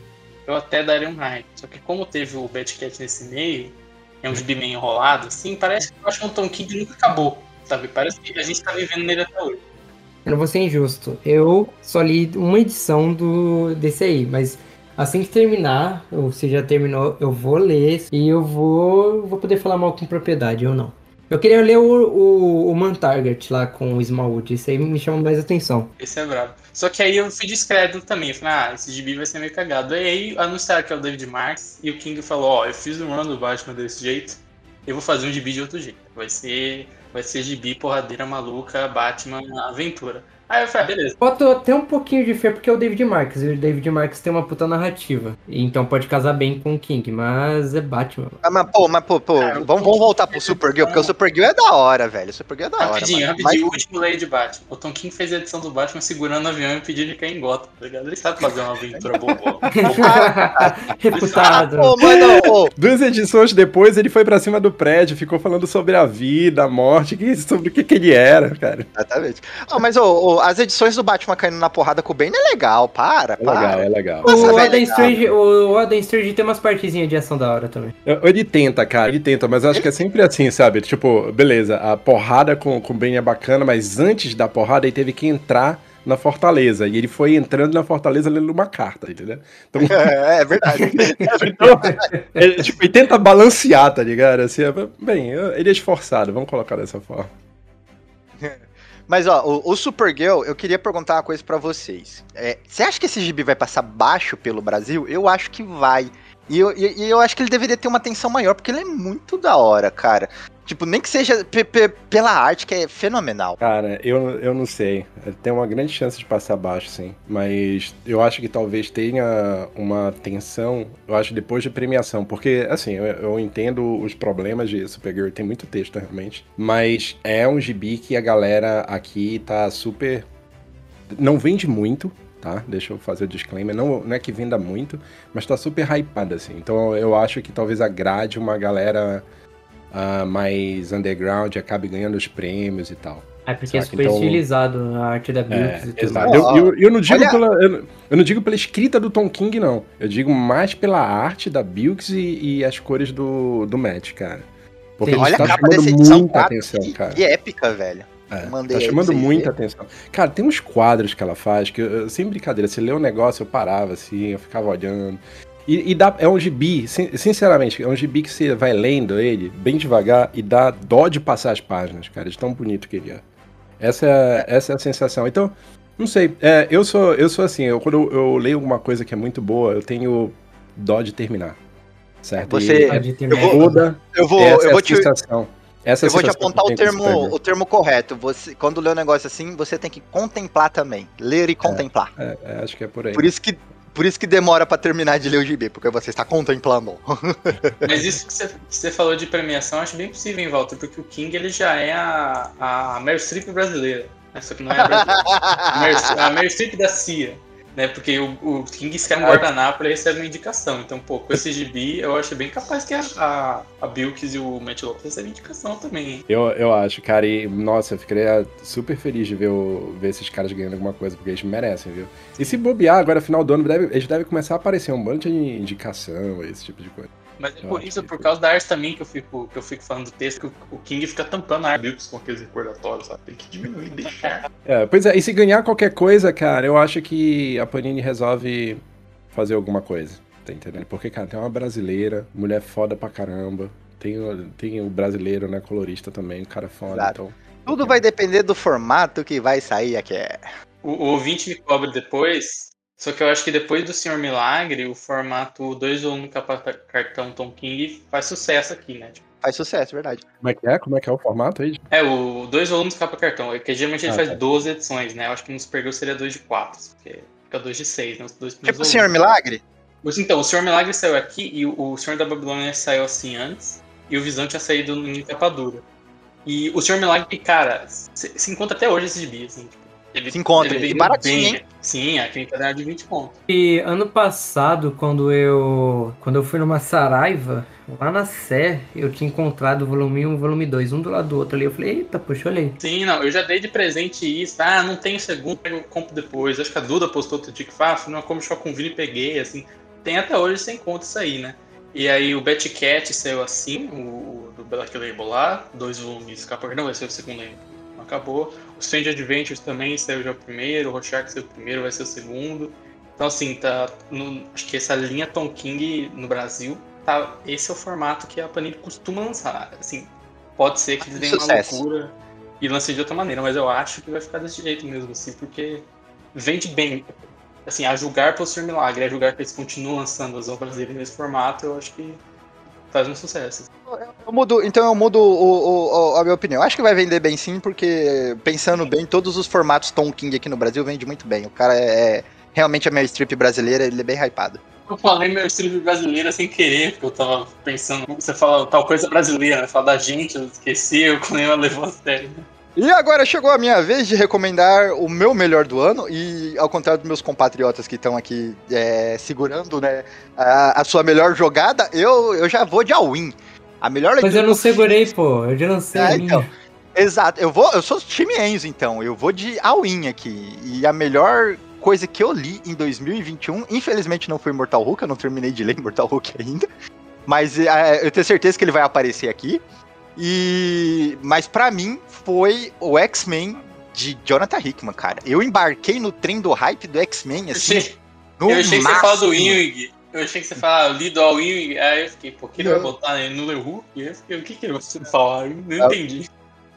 eu até daria um hype. Só que como teve o Batcat nesse meio, é um gibi meio enrolado, assim, parece que o Tom King nunca acabou, sabe? Parece que a gente tá vivendo nele até hoje. Eu não vou ser injusto. Eu só li uma edição do desse aí, mas assim que terminar, ou se já terminou, eu vou ler e eu vou, vou poder falar mal com propriedade ou não. Eu queria ler o, o, o Man Target lá com o Smallwood, isso aí me chama mais atenção. Esse é brabo. Só que aí eu fui discreto também. Falei, ah, esse gibi vai ser meio cagado. E aí anunciaram que é o David Marks e o King falou, ó, eu fiz um run do Batman desse jeito, eu vou fazer um gibi de outro jeito. Vai ser, vai ser gibi, porradeira maluca, Batman, aventura. Aí eu falei, ah, beleza. Boto até um pouquinho de fé porque é o David Marques. E o David Marques tem uma puta narrativa. Então pode casar bem com o King, mas é Batman. Ah, mas, pô, mas, pô, pô, vamos, vamos voltar pro Supergirl, porque o Supergirl é da hora, velho. O Supergirl é da hora. Rapidinho, rapidinho, o último lei de Batman. O Tom King fez a edição do Batman segurando o avião e pedindo de cair em Gotham, tá ligado? Ele sabe fazer uma aventura boa. Reputado. Mas, pô, mano, ô, Duas edições depois, ele foi pra cima do prédio, ficou falando sobre a vida, a morte, que- sobre o que, que ele era, cara. Exatamente. Ah, mas ô, ô, as edições do Batman caindo na porrada com o Bane é legal, para, É para. legal, é legal. Nossa, O Adam, legal. Strange, o Adam Strange tem umas partezinhas de ação da hora também. Ele tenta, cara, ele tenta, mas eu acho que é sempre assim, sabe? Tipo, beleza, a porrada com, com o Ben é bacana, mas antes da porrada ele teve que entrar na fortaleza. E ele foi entrando na fortaleza lendo uma carta, entendeu? Então, É, é verdade. então ele, tipo, ele tenta balancear, tá ligado? Assim, é, bem, ele é esforçado, vamos colocar dessa forma. Mas ó, o, o Supergirl, eu queria perguntar uma coisa pra vocês. É, você acha que esse gibi vai passar baixo pelo Brasil? Eu acho que vai. E eu, e eu acho que ele deveria ter uma atenção maior, porque ele é muito da hora, cara. Tipo, nem que seja pe- pe- pela arte, que é fenomenal. Cara, eu, eu não sei. Tem uma grande chance de passar baixo, sim. Mas eu acho que talvez tenha uma tensão, eu acho, depois de premiação. Porque, assim, eu, eu entendo os problemas de Supergirl, tem muito texto, realmente. Mas é um gibi que a galera aqui tá super. Não vende muito, tá? Deixa eu fazer o disclaimer. Não, não é que venda muito, mas tá super hypada, assim. Então eu acho que talvez agrade uma galera. Ah, mais underground acabe ganhando os prêmios e tal. É porque é super então- estilizado a arte da É, Bilks e tudo. exato. Eu, eu, eu não digo olha- pela, eu, eu não digo pela escrita do Tom King, não. Eu digo mais pela arte da Bilks e, e as cores do, do Matt, cara. Porque Sim. Olha tá a capa chamando dessa edição, muita cara. atenção, que, cara. que épica, velho. É, mandei tá chamando muita atenção. Cara, tem uns quadros que ela faz que, eu- sem brincadeira, você lê um negócio, eu parava assim, eu ficava olhando. E, e dá, é um gibi, sin- sinceramente, é um gibi que você vai lendo ele bem devagar e dá dó de passar as páginas, cara, de tão bonito que ele é. Essa é, essa é a sensação. Então, não sei, é, eu sou eu sou assim, eu, quando eu, eu leio alguma coisa que é muito boa, eu tenho dó de terminar. Certo? Você- E eu vou- toda Eu vou, essa eu é vou a te, sensação. Essa é a eu vou te apontar o termo, o termo correto. Você, quando lê um negócio assim, você tem que contemplar também. Ler e contemplar. É, é, acho que é por aí. Por isso que por isso que demora pra terminar de ler o gibi, porque você está contemplando. Mas isso que você, que você falou de premiação, acho bem possível, hein, Walter? Porque o King ele já é a, a Meryl Streep brasileira. né? Só que não é a brasileira. A Meryl Streep da CIA. Né? Porque o, o King escreve um guardanapo e recebe uma indicação. Então, pô, com esse gibi, eu acho bem capaz que a, a, a Bilks e o Matt Lopes recebem indicação também, hein? Eu, eu acho, cara, e nossa, eu ficaria super feliz de ver, o- ver esses caras ganhando alguma coisa, porque eles merecem, viu? E se bobear agora, final do ano, deve, eles devem começar a aparecer um monte de indicação, esse tipo de coisa. Mas é por isso, que- por causa da arte também que eu fico, que eu fico falando do texto, que o, o King fica tampando a arte Bilks com aqueles recordatórios, sabe? Tem que diminuir, deixar. É, pois é, e se ganhar qualquer coisa, cara, eu acho que a Panini resolve fazer alguma coisa, tá entendendo? Porque, cara, tem uma brasileira, mulher foda pra caramba, tem, o- tem o brasileiro, né, colorista também, um cara foda, Exato. então... Tudo vai depender do formato que vai sair aqui. É. O, o ouvinte me cobra depois, só que eu acho que depois do Senhor Milagre, o formato 2 ou 1 capa cartão Tom King faz sucesso aqui, né? Tipo, Faz sucesso, verdade. Como é que é? Como é que é o formato aí? É, o 2 volumes capa cartão, é que geralmente ele Ah, faz tá. 12 edições, né? Eu acho que no Supergirl seria 2 de 4, porque fica 2 de 6, né? Os dois Tipo o Senhor. Milagre? Então, o Senhor Milagre saiu aqui e o, o Senhor da Babilônia saiu assim antes, e o Visão tinha saído em capa dura. E o Senhor Milagre, cara, se, se encontra até hoje esse gibi, assim, tipo, ele, Se encontra, ele e vendeu baratinho, bem, hein? Sim, a clínica era de 20 pontos. E ano passado, quando eu quando eu fui numa Saraiva, lá na Sé, eu tinha encontrado o volume 1 e o volume 2, um do lado do outro ali. Eu falei, eita, poxa, olha aí. Sim, não, eu já dei de presente isso. Ah, não tenho segundo, eu compro depois. Acho que a Duda postou outro dia que ah, não como só com vinho e peguei, assim. Tem até hoje você encontra isso aí, né? E aí o Betty Cat saiu assim, o, o do Black Label lá, dois volumes, capa não vai ser o segundo. Não acabou. O Strange Adventures também saiu já o primeiro, o Rorschach saiu o primeiro, vai ser o segundo. Então assim, tá. no- acho que essa linha Tom King no Brasil, tá. Esse é o formato que a Panini costuma lançar. Assim, pode ser que eles deem uma Sucesso. loucura e lancem de outra maneira, mas eu acho que vai ficar desse jeito mesmo, assim, porque vende bem. Assim, a julgar pelo Senhor Milagre, a julgar que eles continuam lançando as obras dele nesse formato, eu acho que faz um sucesso. eu mudo, então eu mudo o, o, a minha opinião. Acho que vai vender bem sim, porque pensando bem, todos os formatos Tom King aqui no Brasil vende muito bem. O cara é, é realmente a minha strip brasileira, ele é bem hypado. Eu falei meu strip brasileira sem querer, porque eu tava pensando, você fala tal coisa brasileira, né? Fala da gente, eu esqueci, eu nem levou a sério. E agora chegou a minha vez de recomendar o meu melhor do ano, e ao contrário dos meus compatriotas que estão aqui é, segurando né, a, a, sua melhor jogada, eu, eu já vou de all-in. A melhor Mas eu não segurei, pô, eu já não sei. É, então, exato, eu vou, eu sou time Enzo, então, eu vou de all-in aqui. E a melhor coisa que eu li em 2021, infelizmente não foi Mortal Hulk, eu não terminei de ler Mortal Hulk ainda, mas é, eu tenho certeza que ele vai aparecer aqui. E mas para mim foi o X-Men de Jonathan Hickman, cara. Eu embarquei no trem do hype do X-Men assim. Eu achei, no eu achei que você fala do Ewing. Eu achei que você fala lido ao Ewing. Aí eu fiquei, por que ele vai botar no Le Hulk? O que que ele vai falar? Não entendi.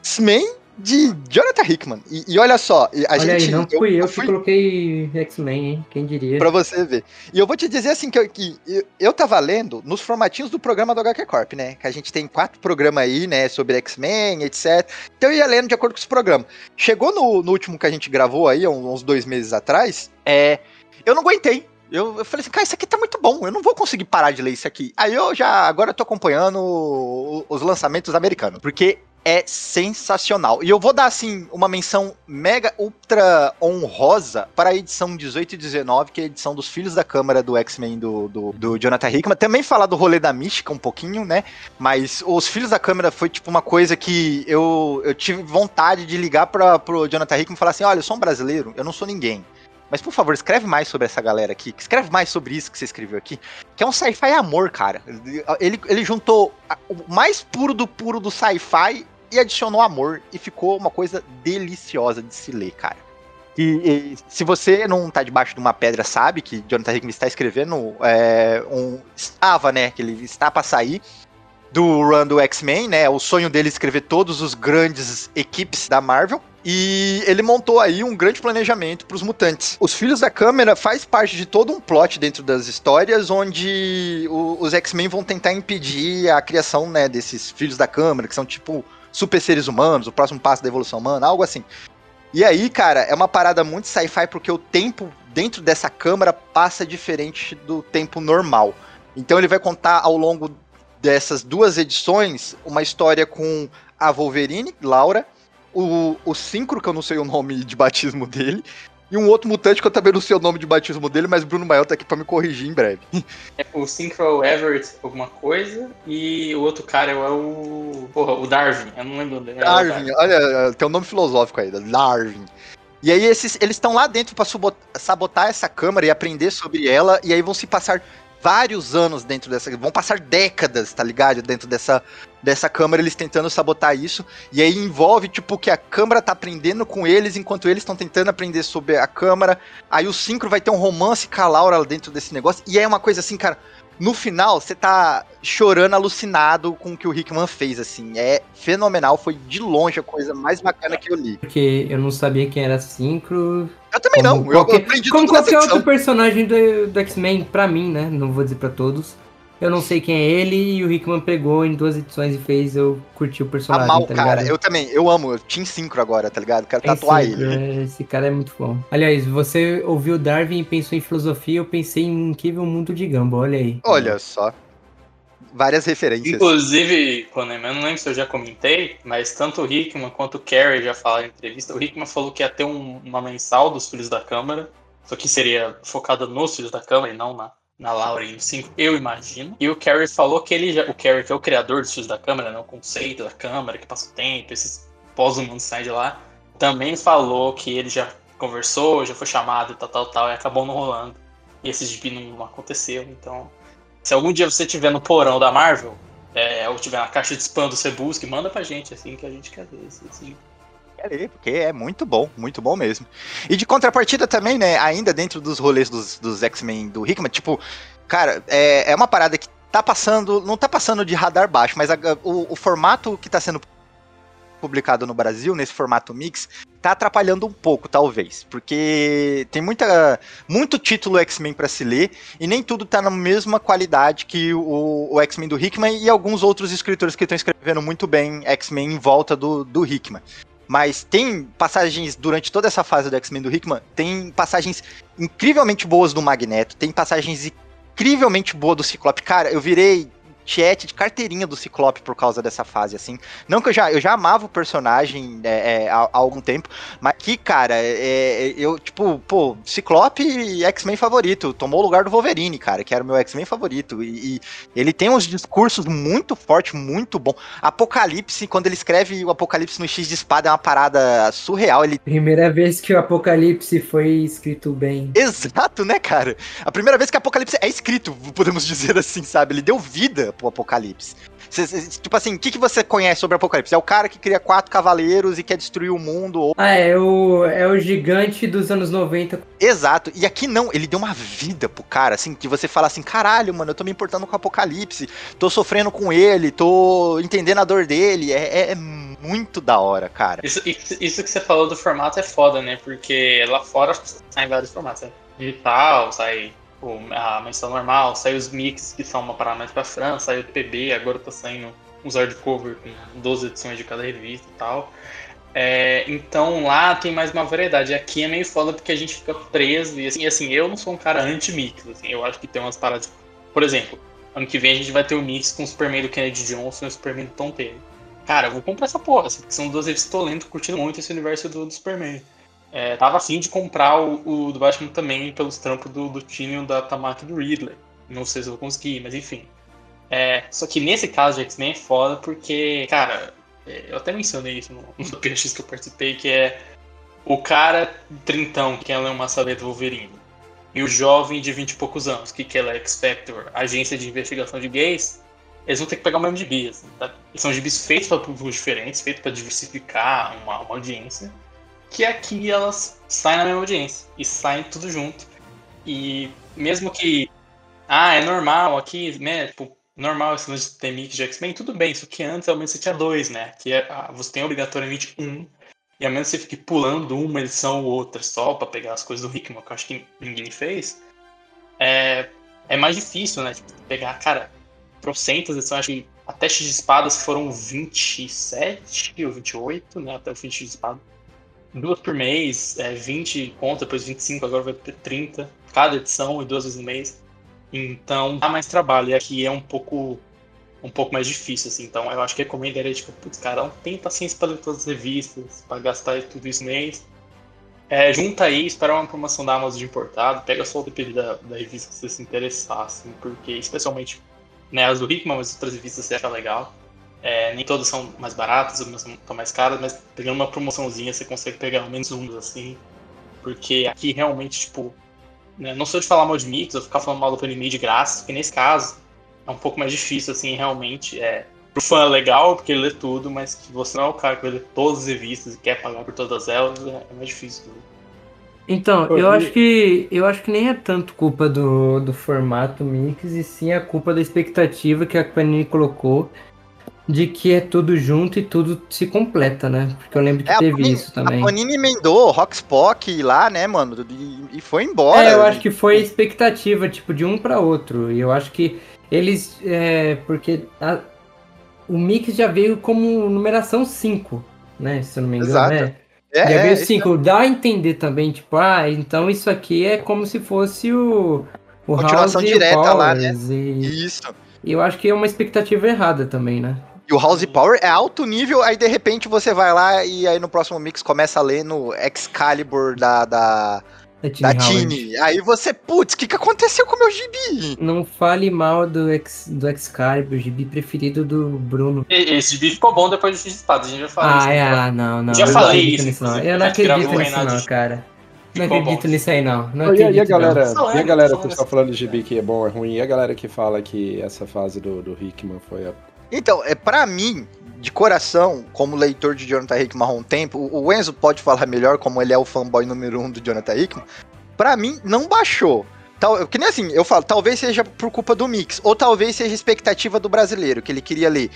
X-Men de Jonathan Hickman. E, e olha só, a olha gente. Aí, não fui eu, eu fui... que coloquei X-Men, hein? Quem diria? Pra você ver. E eu vou te dizer assim que, eu, que eu, tava lendo nos formatinhos do programa do HQ Corp, né? Que a gente tem quatro programas aí, né? Sobre X-Men, etc. Então eu ia lendo de acordo com os programas. Chegou no, no último que a gente gravou aí, uns dois meses atrás, é. Eu não aguentei. Eu, eu, falei assim, cara, isso aqui tá muito bom, eu não vou conseguir parar de ler isso aqui. Aí eu já, agora eu tô acompanhando os lançamentos americanos, porque é sensacional. E eu vou dar, assim, uma menção mega ultra honrosa para a edição 18 e 19, que é a edição dos Filhos da Câmara do X-Men do, do, do, Jonathan Hickman. Também falar do rolê da mística um pouquinho, né? Mas os Filhos da Câmara foi, tipo, uma coisa que eu, eu tive vontade de ligar para pro Jonathan Hickman e falar assim: olha, eu sou um brasileiro, eu não sou ninguém. Mas, por favor, escreve mais sobre essa galera aqui. Escreve mais sobre isso que você escreveu aqui. Que é um sci-fi amor, cara. Ele, ele juntou o mais puro do puro do sci-fi e adicionou amor e ficou uma coisa deliciosa de se ler, cara. E, e, se você não tá debaixo de uma pedra, sabe que Jonathan Hickman está escrevendo é, um. Estava, né? Que ele está para sair do run do X-Men, né? O sonho dele é escrever todos os grandes equipes da Marvel. E ele montou aí um grande planejamento para os mutantes. Os Filhos da Câmara faz parte de todo um plot dentro das histórias onde o, os X-Men vão tentar impedir a criação, né, desses Filhos da Câmara, que são tipo super seres humanos, o próximo passo da evolução humana, algo assim. E aí, cara, é uma parada muito sci-fi porque o tempo dentro dessa câmara passa diferente do tempo normal. Então ele vai contar ao longo dessas duas edições uma história com a Wolverine, Laura, o, o Synchro, que eu não sei o nome de batismo dele, e um outro mutante que eu também não sei o nome de batismo dele, mas Bruno Maior tá aqui pra me corrigir em breve. É o Synchro Everett alguma coisa, e o outro cara é o. Porra, o Darwin, eu não lembro dele. Darwin, olha, tem um nome filosófico aí, Darwin. E aí esses, eles estão lá dentro para sabotar essa câmara e aprender sobre ela, e aí vão se passar vários anos dentro dessa. Vão passar décadas, tá ligado? Dentro dessa, dessa câmara, eles tentando sabotar isso. E aí envolve, tipo, que a câmara tá aprendendo com eles, enquanto eles estão tentando aprender sobre a câmara. Aí o Synchro vai ter um romance com a Laura dentro desse negócio. E é uma coisa assim, cara no final, você tá chorando alucinado com o que o Hickman fez, assim. É fenomenal, foi de longe a coisa mais bacana que eu li. Porque eu não sabia quem era Synchro. Eu também não, qualquer, eu aprendi Como qualquer outro personagem do, do X-Men, pra mim, né? Não vou dizer pra todos. Eu não sei quem é ele e o Hickman pegou em duas edições e fez eu curtir o personagem. Mal, tá cara. Eu também, eu amo. Team Synchro agora, tá ligado? Quero tatuar ele. É, esse cara é muito bom. Aliás, você ouviu Darwin e pensou em filosofia, eu pensei em Incrível Mundo de Gumball, olha aí. Olha só. Várias referências. Inclusive, Conan, eu não lembro se eu já comentei, mas tanto o Hickman quanto o Carrie já falaram em entrevista. O Hickman falou que ia ter um, uma mensal dos Filhos da Câmara, só que seria focada nos Filhos da Câmara e não na na Lauren 5, eu imagino. E o Carrie falou que ele já. O Carrie, que é o criador dos filhos da câmera, né? O conceito da câmera, que passa o tempo, esses pós-humanos saem de lá, também falou que ele já conversou, já foi chamado e tal, tal, tal, e acabou não rolando. E esse gibi não aconteceu. Então, se algum dia você estiver no porão da Marvel, é, ou tiver na caixa de spam do Sebusque, manda pra gente, assim, que a gente quer ver esse, esse porque é muito bom, muito bom mesmo. E de contrapartida também, né, ainda dentro dos rolês dos, dos X-Men do Hickman, tipo, cara, é, é uma parada que tá passando, não tá passando de radar baixo, mas a, o, o formato que tá sendo publicado no Brasil, nesse formato mix, tá atrapalhando um pouco, talvez, porque tem muita, muito título X-Men para se ler e nem tudo tá na mesma qualidade que o, o X-Men do Hickman e alguns outros escritores que estão escrevendo muito bem X-Men em volta do, do Hickman. Mas tem passagens durante toda essa fase do X-Men do Hickman, tem passagens incrivelmente boas do Magneto, tem passagens incrivelmente boas do Ciclope. Cara, eu virei chat de carteirinha do Ciclope por causa dessa fase, assim. Não que eu já, eu já amava o personagem é, é, há, há, algum tempo, mas que, cara, é, é eu, tipo, pô, Ciclope X-Men favorito, tomou o lugar do Wolverine, cara, que era o meu X-Men favorito, e, e, ele tem uns discursos muito fortes, muito bom. Apocalipse, quando ele escreve o Apocalipse no X de espada, é uma parada surreal, ele... Primeira vez que o Apocalipse foi escrito bem. Exato, né, cara? A primeira vez que o Apocalipse é escrito, podemos dizer assim, sabe? Ele deu vida pro Apocalipse. Cê, cê, tipo assim, o que, que você conhece sobre o Apocalipse? É o cara que cria quatro cavaleiros e quer destruir o mundo? Ou... Ah, é o, é o gigante dos anos 90. Exato. E aqui não, ele deu uma vida pro cara, assim, que você fala assim, caralho, mano, eu tô me importando com o Apocalipse, tô sofrendo com ele, tô entendendo a dor dele. É, é, é muito da hora, cara. Isso, isso que você falou do formato é foda, né? Porque lá fora sai vários formatos, né? Digital, sai a menção normal, saiu os mix, que são uma parada mais pra França, saiu o PB, agora tá saindo uns hardcover com 12 edições de cada revista e tal. É, então lá tem mais uma variedade. Aqui é meio foda porque a gente fica preso e assim, assim eu não sou um cara anti-mix, assim, eu acho que tem umas paradas. Por exemplo, ano que vem a gente vai ter o um mix com o Superman do Kennedy Johnson e o Superman do Tom Taylor. Cara, eu vou comprar essa porra, assim, porque são duas revistas que tô lendo, curtindo muito esse universo do, do Superman. É, tava afim de comprar o, o, do Batman também pelos trampos do, do time da Tamaki do Ridley. Não sei se eu vou conseguir, mas enfim. É, só que nesse caso de X-Men é foda porque, cara, é, eu até mencionei isso no, no PX que eu participei, que é o cara trintão que quer ler uma saleta Wolverine e o jovem de 20 e poucos anos que quer ler X-Factor, agência de investigação de gays, eles vão ter que pegar o mesmo gibi. Assim, tá? São gibis feitos para públicos diferentes, feitos para diversificar uma, uma audiência que aqui elas saem na mesma audiência e saem tudo junto. E mesmo que, ah, é normal aqui, né? Tipo, normal esse lance de ter mix de X-Men, tudo bem, só que antes ao menos você tinha dois, né? Que é, ah, você tem obrigatoriamente um, e ao menos você fique pulando uma edição ou outra só para pegar as coisas do Hickman, que eu acho que ninguém fez. É, é mais difícil, né? Tipo, pegar, cara, trocentas edições, acho que até X de espadas foram 27 ou 28, né? Até o fim de X de espada duas por mês, é, 20 conta, depois 25, agora vai ter 30, cada edição e duas vezes no mês. Então dá mais trabalho. E aqui é um pouco um pouco mais difícil, assim. Então eu acho que recomendaria, tipo, putz, cara, não tem paciência para ler todas as revistas, para gastar tudo isso mês. É, junta aí, espera uma promoção da Amazon de importado, pega só o DPD da, da revista que você se interessar, assim, porque especialmente né, as do Hickman, mas outras revistas você acha legal. É, nem todas são mais baratas, algumas estão mais caras, mas pegando uma promoçãozinha você consegue pegar menos um, assim. Porque aqui realmente, tipo, né, não sou de falar mal de mix, ou ficar falando mal do Panini de graça, porque nesse caso é um pouco mais difícil, assim, realmente. É, pro fã é legal, porque ele lê tudo, mas que você não é o cara que vai ler todas as revistas e quer pagar por todas elas, é, é mais difícil. Então, eu acho que eu acho que nem é tanto culpa do, do formato mix, e sim a culpa da expectativa que a Panini colocou de que é tudo junto e tudo se completa, né? Porque eu lembro que é, teve Panini, isso também. A Panini emendou Rockspock lá, né, mano? E, e, foi embora. É, eu acho que foi expectativa, tipo, de um para outro. E eu acho que eles. É, porque a, o Mix já veio como numeração 5, né? Se eu não me engano, Exato. né? É, já veio 5. É, Dá a entender também, tipo, ah, então isso aqui é como se fosse o. O Continuação House direta lá, né? E, isso. E eu acho que é uma expectativa errada também, né? E o House Power é alto nível, aí de repente você vai lá e aí no próximo mix começa a ler no Excalibur da, da, da Tini. Aí você, putz, o que, que aconteceu com o meu gibi? Não fale mal do, Ex, do Excalibur, gibi preferido do Bruno. Esse gibi ficou bom depois do X Espada, a gente já falou ah, isso. Ah, é, não, não. Já eu falei isso. Nisso, não. Eu não acredito nisso, não, cara. Não acredito bom. nisso aí, não. não e, a galera, não. e a galera que está falando de gibi que é bom ou é ruim? E a galera que fala que essa fase do, do Hickman foi a então, é para mim, de coração, como leitor de Jonathan Hickman há um tempo, o Enzo pode falar melhor, como ele é o fanboy número um do Jonathan Hickman. Pra mim, não baixou. Tal, que nem assim, eu falo, talvez seja por culpa do mix, ou talvez seja expectativa do brasileiro, que ele queria ler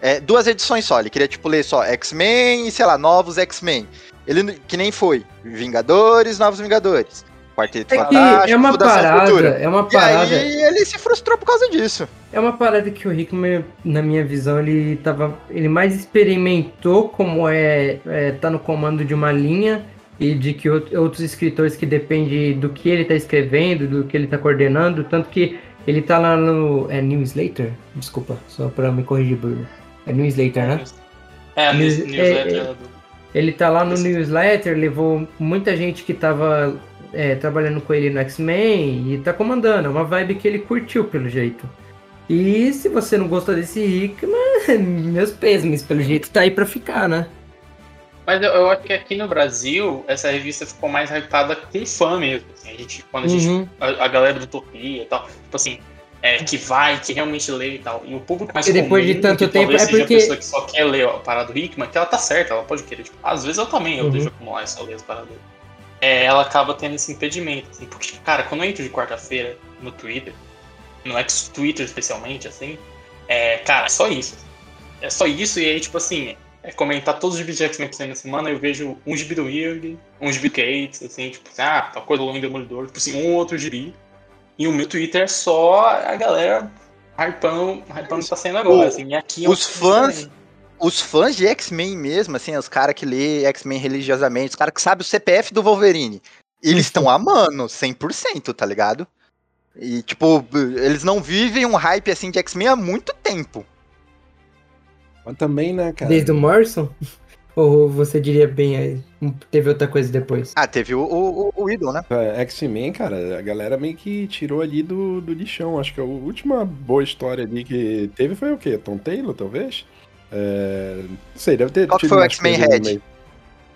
é, duas edições só. Ele queria, tipo, ler só X-Men e, sei lá, novos X-Men. Ele, que nem foi Vingadores, Novos Vingadores. Quarteto É que Fantástico, é uma parada, é uma E parada. aí ele se frustrou por causa disso. É uma parada que o Hickman, na minha visão, ele tava. Ele mais experimentou como é, é tá no comando de uma linha e de que out- outros escritores que depende do que ele tá escrevendo, do que ele tá coordenando, tanto que ele tá lá no. É Newslater? Desculpa, só pra me corrigir, Bruno. É Newslater, né? É, a news- É, newsletter é. do. Ele tá lá no newsletter, levou muita gente que tava é, trabalhando com ele no X-Men e tá comandando. É uma vibe que ele curtiu, pelo jeito. E se você não gostou desse Hickman, meus pêsames, pelo jeito tá aí pra ficar, né? Mas eu, eu acho que aqui no Brasil, essa revista ficou mais hypada com fã mesmo. assim. a gente, quando a gente. Uhum. A, a galera do Utopia e tal, tipo assim, é, que vai, que realmente lê e tal. E o público mais E depois de comum, tanto que talvez tempo, é porque- a pessoa que só quer ler a parada do Hickman, que ela tá certa, ela pode querer. Tipo, às vezes eu também, eu Uhum. deixo acumular e só ler as paradas dele. É, ela acaba tendo esse impedimento, assim, porque, cara, quando eu entro de quarta-feira no Twitter, no ex-Twitter especialmente, assim, é, cara, é só isso. É só isso, e aí, tipo assim, é comentar todos os gibis de X-Men que saem na semana, eu vejo um gibi do Weird, um gibi do Kate, assim, tipo, assim, ah, tal coisa longe Demolidor, tipo assim, um outro gibi. E o meu Twitter é só a galera hypando, hypando que tá saindo agora, assim, e aqui os pouco fãs-. Os fãs de X-Men mesmo, assim, os caras que lê X-Men religiosamente, os caras que sabem o CPF do Wolverine, eles estão amando 100%, tá ligado? E, tipo, eles não vivem um hype assim de X-Men há muito tempo. Mas também, né, cara? Desde o Morrison? Ou você diria bem aí? Teve outra coisa depois? Ah, teve o, o, o Idol, né? É, X-Men, cara, a galera meio que tirou ali do, do lixão. Acho que a última boa história ali que teve foi o quê? Tom Taylor, talvez? É, não sei, deve ter Qual foi o X-Men Red?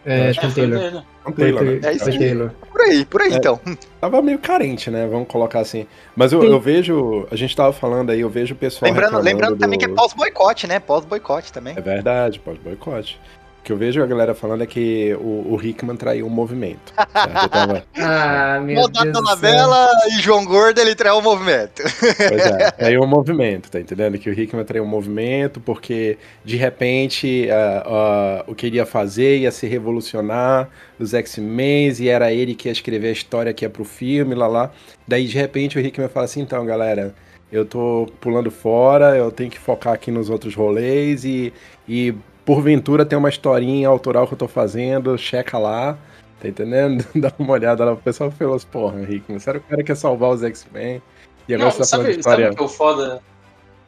É, acho Tom É, foi Taylor. dele. Tom Taylor, né? É isso aí. Taylor. Por aí, por aí, É. então. Tava meio carente, né? Vamos colocar assim. Mas eu, eu vejo, a gente tava falando aí, eu vejo o pessoal Lembrando, lembrando também que é do- pós-boicote, né? Pós-boicote também. É verdade, pode boicote. O que eu vejo a galera falando é que o, o Hickman traiu o movimento. certo? Eu tava- Ah, meu Moldado Deus na vela e João Gordo, ele traiu o movimento. Pois é, traiu o movimento, tá entendendo? Que o Hickman traiu o movimento porque, de repente, ah, ah, o que ele ia fazer ia se revolucionar os X-Men e era ele que ia escrever a história que ia pro filme, lá lá. Daí, de repente, o Hickman fala assim, então, galera, eu tô pulando fora, eu tenho que focar aqui nos outros rolês e, e porventura tem uma historinha autoral que eu tô fazendo, checa lá. Tá entendendo? Dá uma olhada lá. O pessoal falou assim, porra, Hickman, sério o cara quer salvar os X-Men? E agora Não, você tá sabe, história... sabe o que é o foda?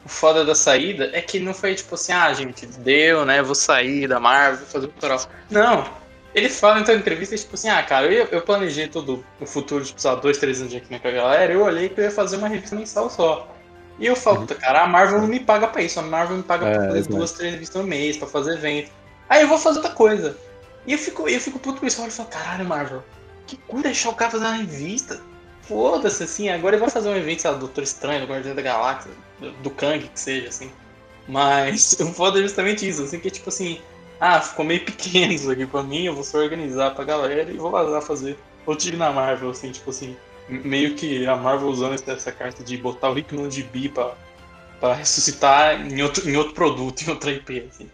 O foda da saída é que não foi tipo assim, ah, gente, deu, né? Vou sair da Marvel, vou fazer o tutorial. Não. Ele fala então em entrevista, tipo assim, ah, cara, eu, eu planejei todo o futuro, tipo, sei lá, dois, três anos de X-Men com a galera, eu olhei que eu ia fazer uma revista mensal só. E eu falo, puta, cara, a Marvel não me paga pra isso, a Marvel me paga É, pra fazer exato. duas, três revistas no mês, pra fazer evento. Aí eu vou fazer outra coisa. E eu fico, eu fico puto com isso, eu olho e falo, caralho, Marvel, que cu deixar o cara fazer uma revista. Foda-se, assim, agora ele vai fazer um evento, sei lá, do Doutor Estranho, do Guardião da Galáxia, do, do Kang, que seja, assim. Mas o foda é justamente isso, assim, que é tipo assim, ah, ficou meio pequeno isso aqui pra mim, eu vou só organizar pra galera e vou vazar fazer outro time na Marvel, assim, tipo assim, meio que a Marvel usando essa- carta de botar o Rick no gibi pra, pra ressuscitar em outro, em outro produto, em outra IP, assim.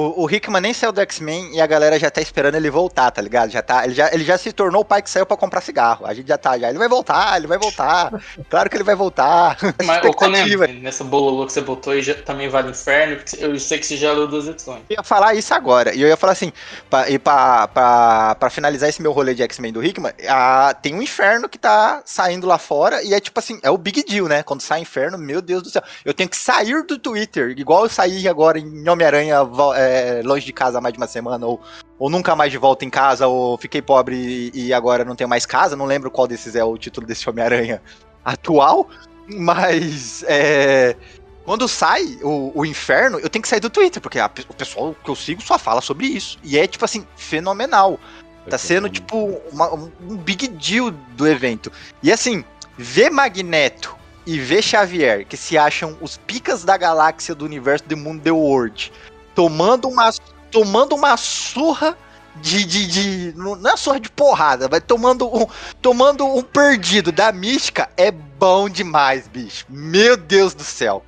O, o Hickman nem saiu do X-Men e a galera já tá esperando ele voltar, tá ligado? Já tá, ele, já, ele já se tornou o pai que saiu pra comprar cigarro. A gente já tá, já. Ele vai voltar, ele vai voltar. Claro que ele vai voltar. Mas, ô Conan, nessa bololô que você botou aí já, também vale inferno, porque eu sei que você já leu duas edições. Eu ia falar isso agora. E eu ia falar assim, pra, e pra, pra, pra finalizar esse meu rolê de X-Men do Hickman, a- tem um inferno que tá saindo lá fora e é tipo assim, é o big deal, né? Quando sai inferno, meu Deus do céu. Eu tenho que sair do Twitter, igual eu saí agora em Homem-Aranha vo- é, longe de casa há mais de uma semana, ou, ou nunca mais de volta em casa, ou fiquei pobre e, e agora não tenho mais casa. Não lembro qual desses é o título desse Homem-Aranha atual, mas é, quando sai o, o inferno, eu tenho que sair do Twitter, porque a o pessoal que eu sigo só fala sobre isso. E é, tipo assim, fenomenal. Tá sendo, tipo, uma- um big deal do evento. E assim, ver Magneto e ver Xavier, que se acham os picas da galáxia do universo The Moon The World, tomando uma, tomando uma surra de, de, de- Não é surra de porrada, mas tomando um, tomando um perdido da mística é bom demais, bicho. Meu Deus do céu.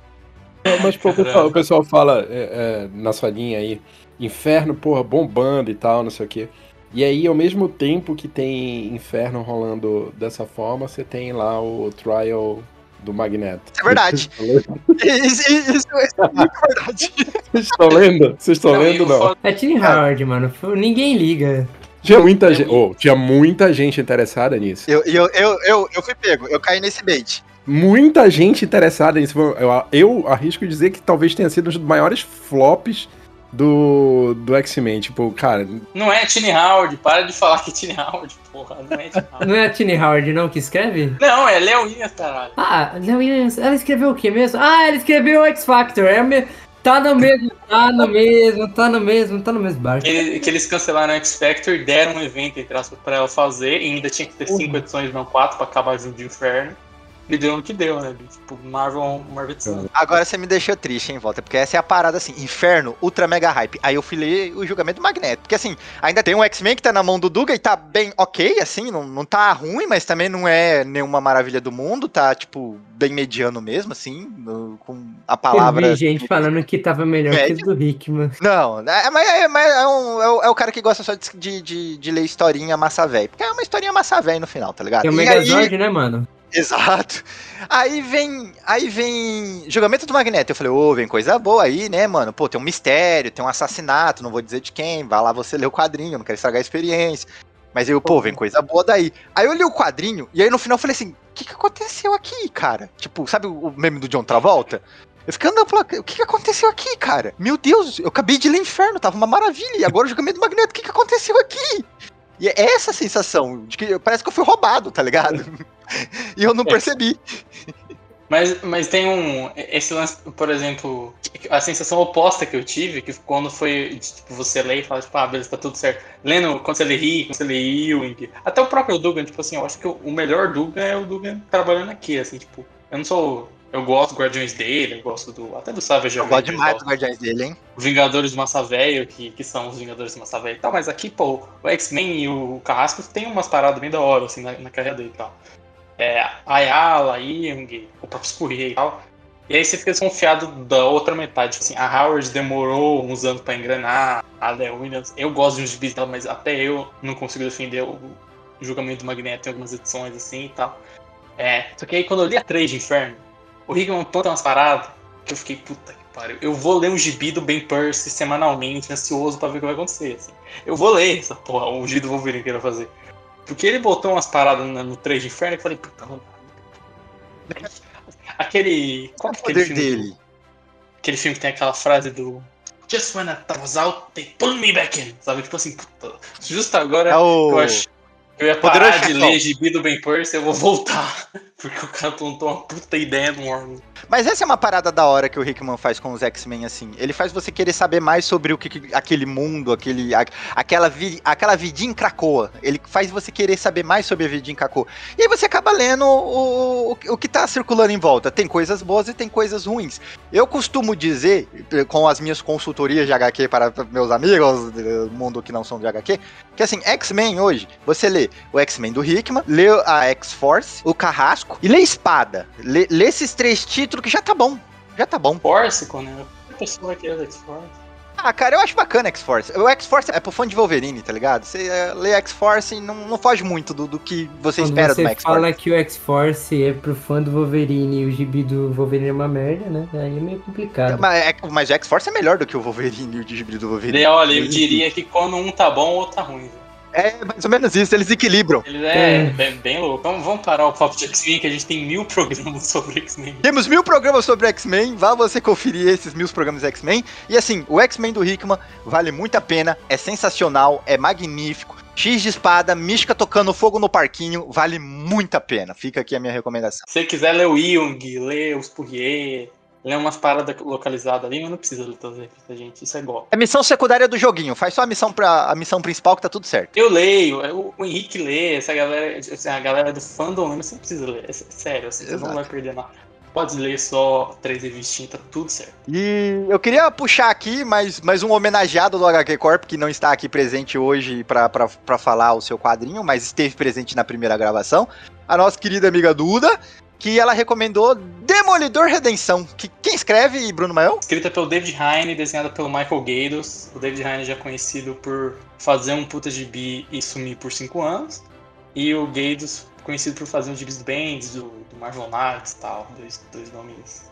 Mas pô, o, pessoal, o pessoal fala é, é, na sua linha aí, inferno, porra, bombando e tal, não sei o quê. E aí, ao mesmo tempo que tem Inferno rolando dessa forma, você tem lá o Trial do Magneto. Isso é verdade. isso, isso, isso é muito verdade. Vocês estão lendo? Vocês estão lendo, não? É Tim Howard, mano. Ninguém liga. Tinha muita, gente, oh, tinha muita gente interessada nisso. Eu, eu, eu, eu, eu fui pego, eu caí nesse bait. Muita gente interessada nisso. Eu, eu arrisco dizer que talvez tenha sido um dos maiores flops do, do X-Men. Tipo, cara. Não é Tiny Howard, para de falar que é Tiny Howard, porra. Não é Tiny Howard. não é a Tiny Howard, não, que escreve? Não, é Léo Williams, caralho. Ah, Léo Williams. Ela escreveu o que mesmo? Ah, ela escreveu X Factor. É me... Tá no mesmo, tá no mesmo, tá no mesmo, tá no mesmo barco. Que, que eles cancelaram X Factor e deram um evento, entre aspas, pra ela fazer, e ainda tinha que ter uhum. cinco edições, não quatro, pra acabar junto de inferno me deu no que deu, né? Tipo, Marvel, Marvel Agora você me deixou triste, hein, Volta? Porque essa é a parada assim, Inferno, Ultra Mega Hype. Aí eu filei o julgamento do Magneto. Porque assim, ainda tem um X-Men que tá na mão do Duga e tá bem ok, assim, não, não tá ruim, mas também não é nenhuma maravilha do mundo, tá, tipo, bem mediano mesmo, assim, no, com a palavra. Eu vi gente falando que tava melhor médio. que o do Hickman. Não, é, mas, é, mas é, um, é, o, é, o, cara que gosta só de, de, de ler historinha massa velho. Porque é uma historinha massa velho no final, tá ligado? É o Megazord, aí... né, mano? Exato. Aí vem, aí vem julgamento do Magneto. Eu falei, ô, oh, vem coisa boa aí, né, mano? Pô, tem um mistério, tem um assassinato, não vou dizer de quem. Vai lá você ler o quadrinho, não quero estragar a experiência. Mas eu, pô, vem coisa boa daí. Aí eu li o quadrinho e aí no final eu falei assim: o que, que aconteceu aqui, cara? Tipo, sabe o meme do John Travolta? Eu fiquei andando falando, o que, que aconteceu aqui, cara? Meu Deus, eu acabei de ler Inferno, tava uma maravilha. E agora o julgamento do Magneto, o que, que aconteceu aqui? E é essa sensação de que parece que eu fui roubado, tá ligado? e eu não é. percebi. Mas, mas tem um. Esse lance, por exemplo, a sensação oposta que eu tive, que quando foi tipo, você lê e fala, tipo, ah, beleza, tá tudo certo. Lendo, quando você lê Rick, quando você lê Ewing, até o próprio Dugan, tipo assim, eu acho que o melhor Dugan é o Dugan trabalhando aqui, assim, tipo, eu não sou eu gosto do Guardiões dele, eu gosto do. Até do Savage Eu gosto demais dos Guardiões dele, hein? Vingadores do Massa Velho, que, que são os Vingadores do Massa Velho e tal, mas aqui, pô, o X-Men e o Carrasco tem umas paradas bem da hora, assim, na, na carreira dele e tal. É, Ayala, Young, o próprio Spurrier e tal. E aí você fica desconfiado da outra metade. Tipo assim, a Howard demorou uns anos pra engrenar, a Léo Williams. Eu gosto de gibis e tal, mas até eu não consigo defender o julgamento do Magneto em algumas edições assim e tal. É, só que aí quando eu li a 3 de Inferno, o Hickman planta umas paradas que eu fiquei, puta que pariu. Eu vou ler um gibi do Ben Percy semanalmente, ansioso pra ver o que vai acontecer. Assim. Eu vou ler essa porra, o gibi do Wolverine que ele vai fazer. Porque ele botou umas paradas no 3 de Inferno e eu falei, puta, não Aquele. Qual é o poder filme? dele? Aquele filme que tem aquela frase do. Just when I was out, they pulled me back in. Sabe? Tipo assim, puta. Justo agora é o... eu acho. Eu ia parar de ler gibi do Ben Percy, eu vou voltar. Porque o cara plantou uma puta ideia no órgão. Mas essa é uma parada da hora que o Hickman faz com os X-Men, assim. Ele faz você querer saber mais sobre o que, aquele mundo, aquele, a, aquela, vi, aquela vidinha em Krakoa. Ele faz você querer saber mais sobre a vidinha em Krakoa. E aí você acaba lendo o, o, o que tá circulando em volta. Tem coisas boas e tem coisas ruins. Eu costumo dizer, com as minhas consultorias de HQ para meus amigos do mundo que não são de HQ, que assim, X-Men hoje, você lê o X-Men do Hickman, lê a X-Force, o Carrasco e lê Espada. Lê, lê esses três títulos que já tá bom. Já tá bom. Force, né? A pessoa que é X-Force. Ah, cara, eu acho bacana X-Force. O X-Force é pro fã de Wolverine, tá ligado? Você é, lê X-Force e não, não foge muito do, do que você Quando espera você do X-Force. Você fala que o X-Force é pro fã do Wolverine e o gibi do Wolverine é uma merda, né? Aí é meio complicado. Mas, é, mas o X-Force é melhor do que o Wolverine e o gibi do Wolverine. olha, eu diria que quando um tá bom, o outro tá ruim. É mais ou menos isso, eles equilibram. Ele é, é. Bem, bem, louco. Vamos, vamos parar o papo de X-Men, que a gente tem mil programas sobre X-Men. Temos mil programas sobre X-Men, vá você conferir esses mil programas X-Men. E assim, o X-Men do Hickman vale muito a pena, é sensacional, é magnífico. X de espada, mística tocando fogo no parquinho, vale muito a pena. Fica aqui a minha recomendação. Se você quiser ler o Young, ler os Spurrier, Lê umas paradas localizadas ali, mas não precisa ler todas as gente. Isso é igual. É missão secundária do joguinho. Faz só a missão pra, a missão principal que tá tudo certo. Eu leio, é, o, Henrique lê, essa galera, a galera do fandom, você não precisa ler. É sério, assim, você não vai perder nada. Pode ler só três revistinhas, tá tudo certo. E eu queria puxar aqui mais, mais um homenageado do HQ Corp, que não está aqui presente hoje para falar o seu quadrinho, mas esteve presente na primeira gravação. A nossa querida amiga Duda, que ela recomendou Demolidor Redenção. Que quem escreve, Bruno Mael? Escrita pelo David Hine, desenhada pelo Michael Gaydos. O David Hine já é conhecido por fazer um puta de bi e sumir por cinco anos. E o Gaydos conhecido por fazer uns gibis do Bendis, do, do Marvel Knights e tal. Dois, dois nomes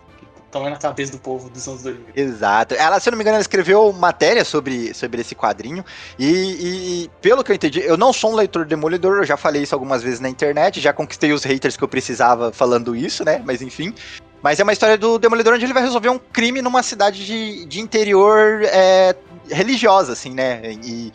aí na cabeça do povo dos anos 2000. Exato. Ela, se eu não me engano, ela escreveu matéria sobre, sobre esse quadrinho. E, e, pelo que eu entendi, eu não sou um leitor demolidor, eu já falei isso algumas vezes na internet, já conquistei os haters que eu precisava falando isso, né? Mas enfim. Mas é uma história do Demolidor onde ele vai resolver um crime numa cidade de, de interior é, religiosa, assim, né? E,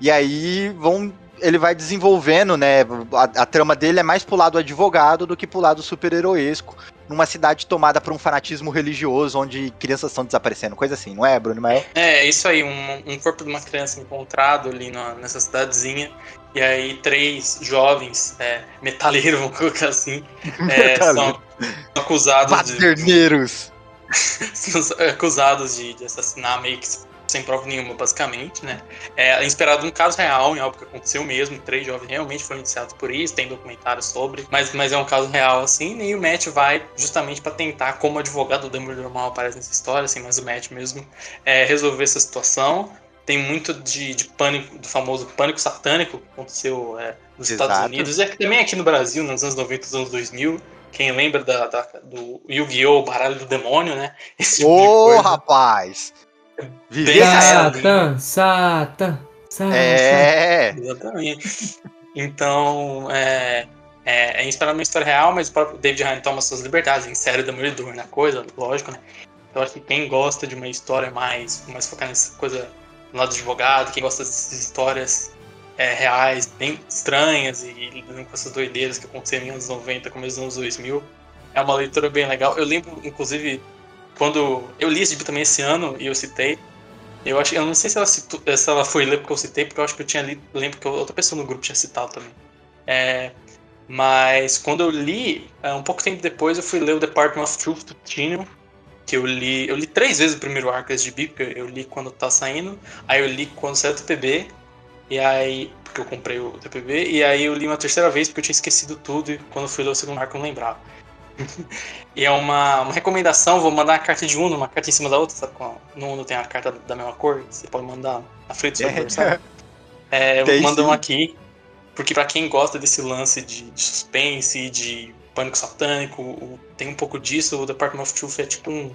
e aí vão ele vai desenvolvendo, né? A, a, trama dele é mais pro lado advogado do que pro lado super-heroesco. Numa cidade tomada por um fanatismo religioso, onde crianças estão desaparecendo, coisa assim, não é, Bruno Mael? É, isso aí, um, um corpo de uma criança encontrado ali na, nessa cidadezinha, e aí três jovens é, metaleiros, vamos colocar assim, é, são acusados Paterneiros. de. são acusados de, de assassinar meio que sem prova nenhuma, basicamente, né? É inspirado num caso real, em algo que aconteceu mesmo. Três jovens realmente foram iniciados por isso, tem documentários sobre, mas, mas é um caso real, assim. E o Matt vai justamente para tentar, como advogado do Dumbledore mal aparece nessa história, assim, mas o Matt mesmo é, resolver essa situação. Tem muito de, de pânico, do famoso pânico satânico que aconteceu é, nos Exato. Estados Unidos, e também aqui no Brasil, nos anos 90 e anos 2000. Quem lembra da, da do Yu-Gi-Oh! Baralho do Demônio, né? Esse tipo Ô, rapaz! Viver Satan, Satan, Satan. É. Exatamente. Então, é, é, é inspirado numa história real, mas o próprio David Ryan toma suas liberdades, insere o Demolidor na coisa, lógico, né? Eu acho que quem gosta de uma história mais, mais focada nessa coisa do lado do advogado, quem gosta dessas histórias é, reais, bem estranhas e lidando com essas doideiras que aconteceram nos anos 90, começo dos anos 2000, é uma leitura bem legal. Eu lembro, inclusive, quando eu li esse livro também esse ano e eu citei, eu acho, eu não sei se ela, citou, se ela foi ler porque eu citei, porque eu acho que eu tinha lido, lembro que outra pessoa no grupo tinha citado também. É, mas quando eu li, é, um pouco tempo depois eu fui ler o Department of Truth do Tino, que eu li, eu li três vezes o primeiro arco desse gibi, porque eu li quando tá saindo, aí eu li quando saiu o TPB, e aí, porque eu comprei o TPB, e aí eu li uma terceira vez porque eu tinha esquecido tudo e quando fui ler o segundo arco eu não lembrava e é uma, uma recomendação, vou mandar uma carta de Uno, uma carta em cima da outra, sabe? No Uno tem a carta da mesma cor, você pode mandar na frente do seu adversário. É, eu vou mandar um aqui, porque para quem gosta desse lance de, de suspense, de pânico satânico, tem um pouco disso, o Department of Truth é tipo um,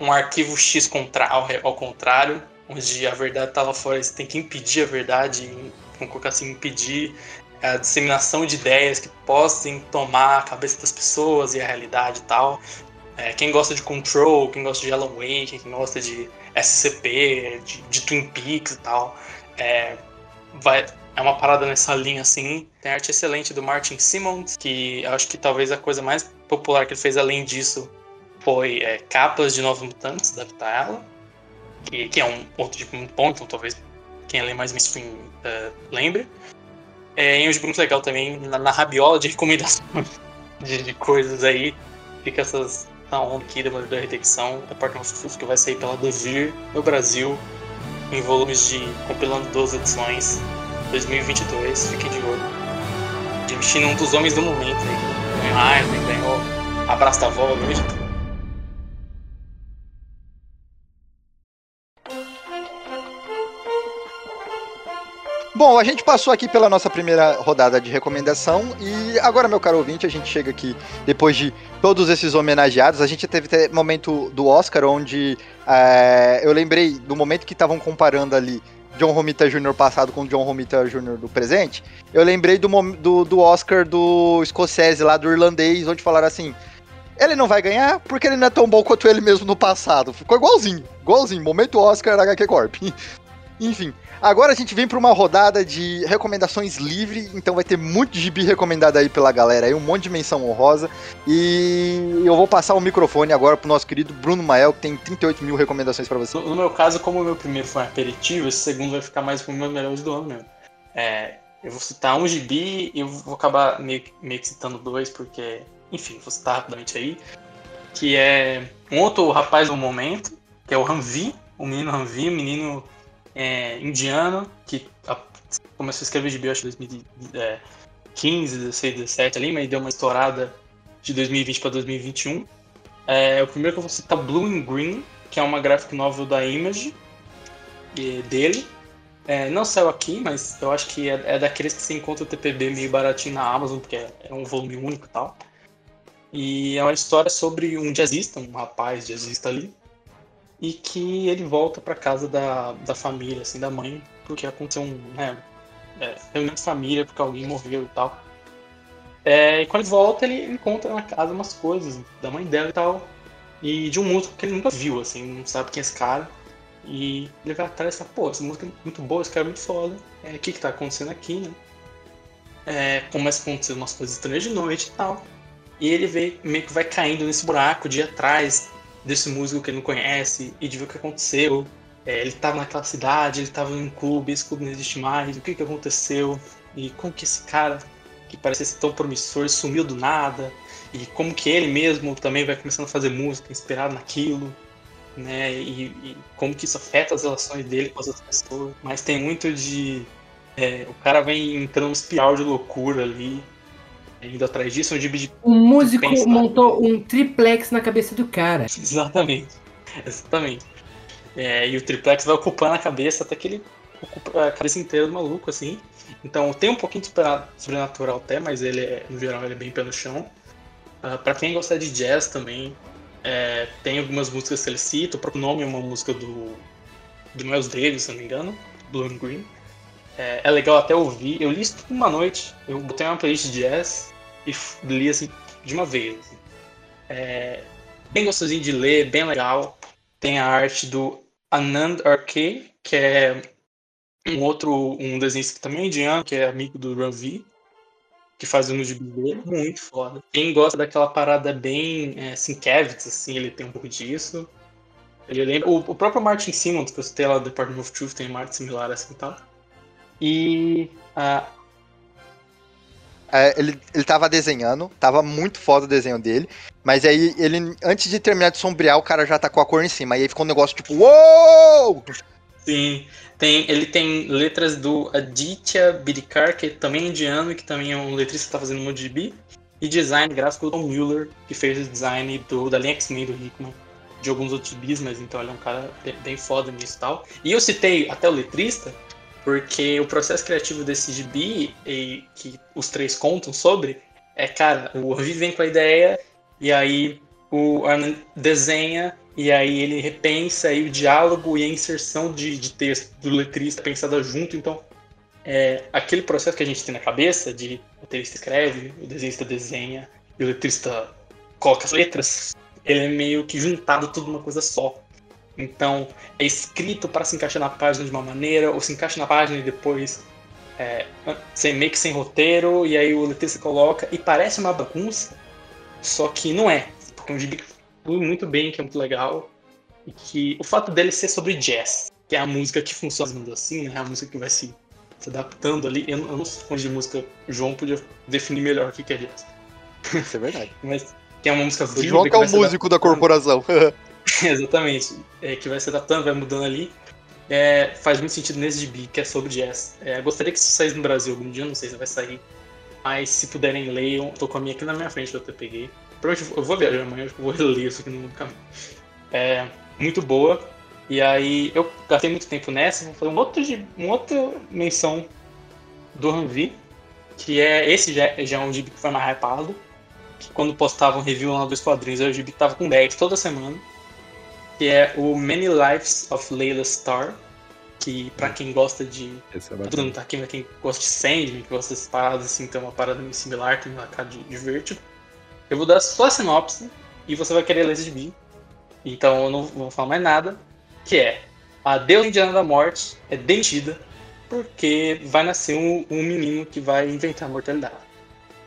um arquivo X contra, ao, ao contrário, onde a verdade tá lá fora, você tem que impedir a verdade, vamos colocar assim, impedir a disseminação de ideias que possam tomar a cabeça das pessoas e a realidade e tal. É, quem gosta de Control, quem gosta de Alan Wake, quem gosta de SCP, de, de Twin Peaks e tal, é, vai, é uma parada nessa linha assim. Tem arte excelente do Martin Simmons, que acho que talvez a coisa mais popular que ele fez além disso foi é, capas de Novos Mutantes, da Vitaela, que, que é um outro tipo bom, então talvez quem lê mais mainstream uh, lembre. É, e um muito legal também, na, na rabiola de recomendações de, de, coisas aí, fica essas na onda aqui da da Redexão, da Parque Nosso que vai sair pela Devir no Brasil, em volumes de compilando 12 edições, 2022, fiquem de olho. De um dos homens do momento aí, ganhou Iron, ganhou Abraço da Avó, ganhou tudo. Bom, a gente passou aqui pela nossa primeira rodada de recomendação e agora, meu caro ouvinte, a gente chega aqui depois de todos esses homenageados. A gente teve até momento do Oscar onde é, eu lembrei do momento que estavam comparando ali John Romita Jr. passado com John Romita Jr. do presente. Eu lembrei do, do, do Oscar do escocese lá, do irlandês, onde falaram assim: ele não vai ganhar porque ele não é tão bom quanto ele mesmo no passado. Ficou igualzinho, igualzinho. Momento Oscar HQ Corp. Enfim, agora a gente vem para uma rodada de recomendações livre, então vai ter muito gibi recomendado aí pela galera, aí um monte de menção honrosa. E eu vou passar o microfone agora pro nosso querido Bruno Mael, que tem 38 mil recomendações para você. No, meu caso, como o meu primeiro foi um aperitivo, esse segundo vai ficar mais com os meus melhores do ano mesmo. É, eu vou citar um gibi e eu vou acabar meio, meio que citando dois, porque, enfim, vou citar rapidamente aí. Que é um outro rapaz do momento, que é o Ranvi, o menino Ranvi, o menino é, indiano, que a, começou a escrever de acho, em 2015, 16, 17 ali, mas deu uma estourada de 2020 para 2021. É, o primeiro que eu vou citar Blue and Green, que é uma graphic novel da Image dele. É, não saiu aqui, mas eu acho que é, é, daqueles que você encontra o TPB meio baratinho na Amazon, porque é, é, um volume único e tal. E é uma história sobre um jazzista, um rapaz jazzista ali, e que ele volta para casa da, da família, assim, da mãe, porque aconteceu um. Né, é, reunião de família, porque alguém morreu e tal. É, e quando ele volta, ele encontra na casa umas coisas da mãe dela e tal. E de um músico que ele nunca viu, assim, não sabe quem é esse cara. E ele vai atrás e fala, pô, essa música é muito boa, esse cara é muito foda. É, o que que tá acontecendo aqui, né? É, começa a acontecer umas coisas estranhas de noite e tal. E ele vê, meio que vai caindo nesse buraco de atrás desse músico que ele não conhece e de ver o que aconteceu. É, ele tava naquela cidade, ele tava em um clube, esse clube não existe mais, o que que aconteceu? E como que esse cara, que parecia ser tão promissor, sumiu do nada? E como que ele mesmo também vai começando a fazer música inspirado naquilo? né? E, e, como que isso afeta as relações dele com as outras pessoas. Mas tem muito de. É, o cara vem entrando num espiral de loucura ali. Indo atrás disso, um de. O músico montou um triplex na cabeça do cara. Exatamente. Exatamente. É, e o triplex vai ocupando a cabeça até que ele ocupa a cabeça inteira do maluco, assim. Então tem um pouquinho de sobrenatural até, mas ele é, no geral, ele é bem pé no chão. Uh, ah, para quem gosta de jazz também, é, tem algumas músicas que ele cita, o próprio nome é uma música do, do Miles Davis, se não me engano, Blue and Green. É, é, legal até ouvir. Eu li isso tudo uma noite. Eu botei uma playlist de jazz e li assim de uma vez. Assim. É, bem gostosinho de ler, bem legal. Tem a arte do Anand R.K., que é um outro um desenhista também é indiano, que é amigo do Ranvi que faz o gibi dele, muito foda. Quem gosta daquela parada bem é, Sienkiewicz, assim, ele tem um pouco disso. Ele lembra. O, o próprio Martin Simmons, que eu citei lá do Department of Truth, tem uma arte similar assim e tal. E. Uh... É, ele, ele tava desenhando, tava muito foda o desenho dele, mas aí ele, antes de terminar de sombrear, o cara já tá com a cor em cima, aí ficou um negócio tipo, uou! Sim, tem, ele tem letras do Aditya Bidikar, que também é indiano e que também é um letrista que está fazendo MotoGP. E design gráfico do Tom Mueller, que fez o design do, da linha X-Men do Hickman, de alguns outros bis, mas então ele é um cara bem foda nisso e tal. E eu citei até o letrista, porque o processo criativo desse gibi, e que os três contam sobre, é, cara, o Orvi vem com a ideia, e aí o Arnon desenha e aí ele repensa aí o diálogo e a inserção de, de texto do letrista pensada junto. Então, é, aquele processo que a gente tem na cabeça de o letrista escreve, o desenhista desenha e o letrista coloca as letras, ele é meio que juntado tudo numa coisa só. Então, é escrito para se encaixar na página de uma maneira, ou se encaixa na página e depois é, sem, meio que sem roteiro, e aí o letrista coloca, e parece uma bagunça, só que não é. Porque é um gibi flui muito bem, que é muito legal. E que o fato dele ser sobre jazz, que é a música que funciona assim, né? A música que vai se, se adaptando ali. Eu, eu não sou fã de música, o João podia definir melhor o que é jazz. Isso é verdade. Mas que é uma música viva. O João que é o músico da corporação. Exatamente. É, que vai se adaptando, vai mudando ali. É, faz muito sentido nesse gibi, que é sobre jazz. É, gostaria que isso saísse no Brasil algum dia, não sei se vai sair. Mas se puderem, leiam. Tô com a minha aqui na minha frente, eu até peguei. Eu vou viajar amanhã, eu vou ler isso aqui no caminho. É muito boa. E aí eu gastei muito tempo nessa, vou fazer um outro uma outra menção do Ranvi, que é esse já, já é um gibi que foi mais hypado. Que quando postavam review lá dos quadrinhos, o gibi tava com 10 toda semana. Que é o Many Lives of Layla Star. Que pra quem gosta de. Esse é todo mundo tá aqui, pra quem gosta de Sandman, que gosta dessas paradas assim, tem uma parada similar, tem uma cara de, de. Eu vou dar só a sinopse e você vai querer ler de mim. Então eu não vou falar mais nada. Que é a deusa indiana da morte é demitida porque vai nascer um, um menino que vai inventar a mortalidade.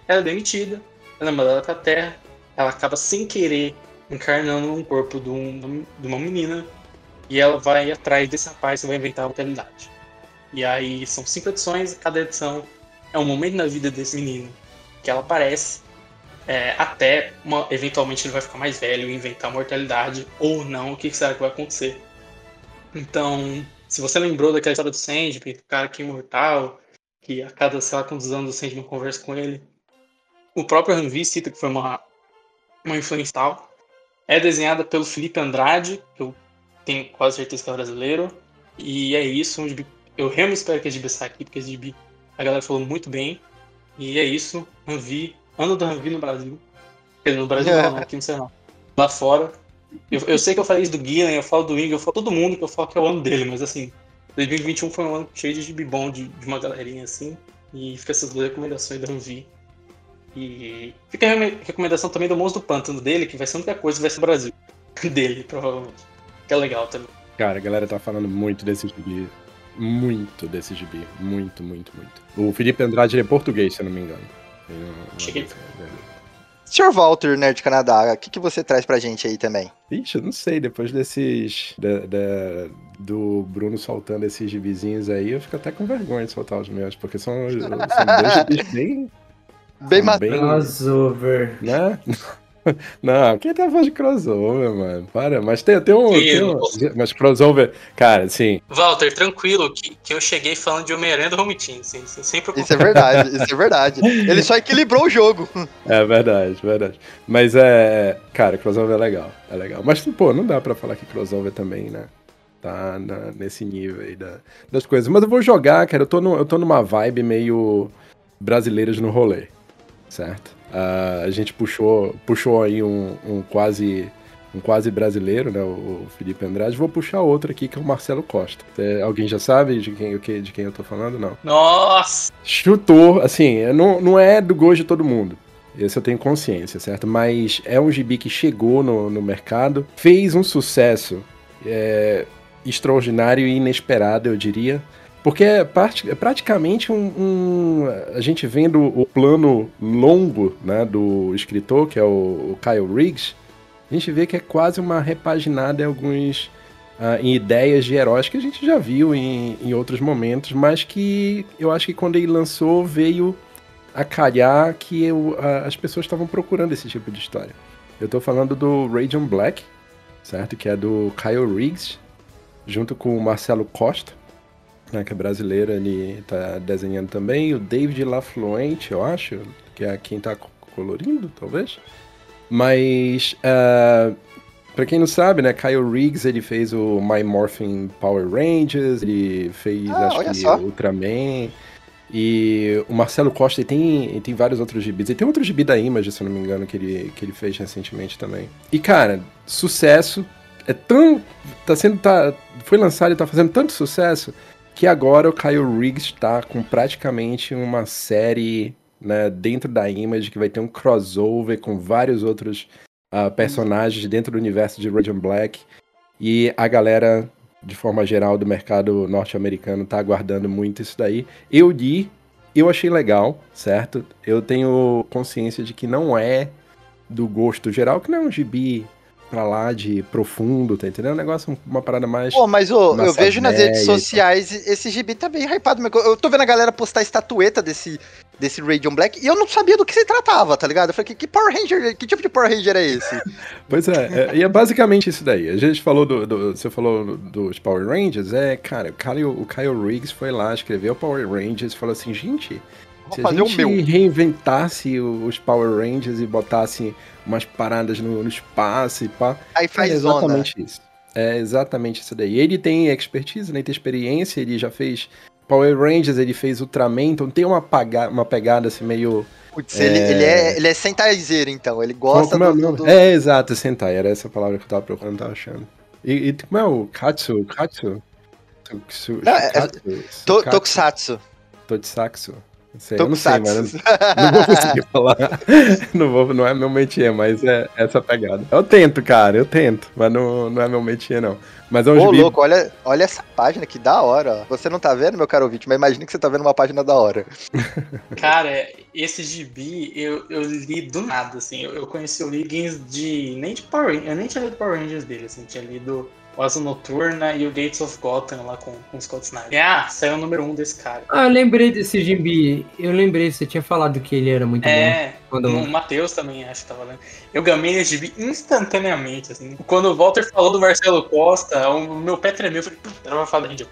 Ela é demitida, ela é mandada pra terra, ela acaba sem querer encarnando um corpo de, um, de uma menina e ela vai atrás desse rapaz que vai inventar a mortalidade. E aí são cinco edições, cada edição é um momento na vida desse menino que ela aparece é, até uma, eventualmente ele vai ficar mais velho e inventar mortalidade ou não, o que será que vai acontecer. Então, se você lembrou daquela história do Sandman, do cara que é imortal, que a cada, sei lá, quantos anos o Sandman conversa com ele, o próprio Ranvi cita que foi uma, uma influência tal. É desenhada pelo Felipe Andrade, que eu tenho quase certeza que é brasileiro. E é isso, eu realmente espero que a gibi saia aqui, porque esse gibi a galera falou muito bem. E é isso, Ranvi, ano do Ranvi no Brasil. No Brasil não, aqui no Ceará. Lá fora. Eu, eu sei que eu falei isso do Guilherme, eu falo do Ing, eu falo todo mundo que eu falo que é o ano dele, mas assim, 2021 foi um ano cheio de gibi bom de, de uma galerinha assim. E fica essas duas recomendações da Ranvi. E fica a recomendação também do Monstro do Pântano dele, que vai ser a única coisa que vai ser o Brasil. dele, provavelmente. Que é legal também. Cara, a galera tá falando muito desse gibi. Muito desse gibi. Muito, muito, muito. O Felipe Andrade é português, se eu não me engano. Cheguei. Sr. Walter, Nerd Canadá, o que, que você traz pra gente aí também? Ixi, eu não sei, depois desses. Da, da, do Bruno soltando esses gibizinhos aí, eu fico até com vergonha de soltar os meus, porque são, são dois gibis bem. Bem bem, Crossover. Né? Não, quem tá falando de crossover, mano? Para, mas tem, tem um. Tem um mas crossover, cara, assim. Walter, tranquilo, que, que eu cheguei falando de Homem-Aranha do Home Team, sem, sem, sem Isso é verdade, isso é verdade. Ele só equilibrou o jogo. É verdade, verdade. Mas é. Cara, crossover é legal, é legal. Mas, pô, não dá pra falar que crossover também, né? Tá na, nesse nível aí da, das coisas. Mas eu vou jogar, cara. Eu tô, no, eu tô numa vibe meio brasileiras no rolê, certo? Uh, a gente puxou, puxou aí um, um, quase um quase brasileiro, né, o Felipe Andrade. Vou puxar outro aqui que é o Marcelo Costa. É, alguém já sabe de quem, de quem eu tô falando? Não. Nossa! Chutou, assim, não, não é do gosto de todo mundo. Esse eu tenho consciência, certo? Mas é um gibi que chegou no, no mercado, fez um sucesso é, extraordinário e inesperado, eu diria. Porque é, part, é praticamente um, um, A gente vendo o plano longo né, do escritor, que é o, o Kyle Riggs, a gente vê que é quase uma repaginada em alguns. Uh, em ideias de heróis que a gente já viu em, em outros momentos, mas que eu acho que quando ele lançou veio a calhar que eu, as pessoas estavam procurando esse tipo de história. Eu tô falando do Radiant Black, certo? Que é do Kyle Riggs, junto com o Marcelo Costa né, que é brasileiro, ele tá desenhando também. O David LaFluente, eu acho, que é quem tá colorindo, talvez. Mas, uh, pra quem não sabe, né, Kyle Riggs, ele fez o My Morphin Power Rangers, ele fez, ah, acho que, só. Ultraman. E o Marcelo Costa ele tem, ele tem vários outros gibis. Ele tem outro gibi da Image, se não me engano, que ele, que ele fez recentemente também. E, cara, sucesso. É tão. Tá sendo. Tá, foi lançado e tá fazendo tanto sucesso que agora o Kyle Riggs está com praticamente uma série né, dentro da Image que vai ter um crossover com vários outros uh, personagens dentro do universo de Radiant Black. E a galera, de forma geral, do mercado norte-americano tá aguardando muito isso daí. Eu li, eu achei legal, certo? Eu tenho consciência de que não é do gosto geral, que não é um gibi pra lá de profundo, tá entendendo? É um negócio, uma parada mais. Pô, mas ô, eu vejo nas redes sociais esse gibi tá bem hypado. Eu tô vendo a galera postar estatueta desse, desse Radiant Black e eu não sabia do que se tratava, tá ligado? Eu falei, que, que Power Ranger, que tipo de Power Ranger é esse? pois é, é, e é basicamente isso daí. A gente falou do, do você falou dos Power Rangers, é, cara, o Kyle, o Kyle Riggs foi lá, escreveu Power Rangers e falou assim, gente, se a gente reinventasse os Power Rangers e botasse umas paradas no, no espaço e pá. Aí faz é exatamente zona. isso. É exatamente isso daí. Ele tem expertise, né? Tem experiência, ele já fez Power Rangers, ele fez Ultraman, então tem uma, paga, uma pegada assim meio. Putz, é... Ele, ele é, ele é sentaizeiro, então. Ele gosta como, como é, do, do... é, exato, sentai. Era essa palavra que eu tava procurando, tava achando. E, e como é o Katsu? Katsu? Katsu, Não, é, Katsu, to, Tokusatsu. Tokusatsu. Sei, eu não sei, mas não vou conseguir falar. não, vou, não é meu métier, mas é essa pegada. Eu tento, cara, eu tento, mas não, não é meu métier, não. Mas é um Ô, gibi... louco, olha, olha essa página, que da hora. Você não tá vendo, meu caro ouvinte, mas imagina que você tá vendo uma página da hora. Cara, esse gibi eu, eu li do nada, assim. Eu, eu conheci o Liggins de. nem de Power Rangers, eu nem tinha lido Power Rangers dele, assim, tinha lido o Asa Noturna e o Gates of Gotham lá com, com o Scott Snyder. Ah, saiu o número um desse cara. Ah, eu lembrei desse gibi. Eu lembrei, você tinha falado que ele era muito é, bom. Quando... O Matheus também, acho que tava lendo. Eu gamei esse gibi instantaneamente, assim. Quando o Walter falou do Marcelo Costa, o meu pé tremeu. Eu falei, puta, não vai falar de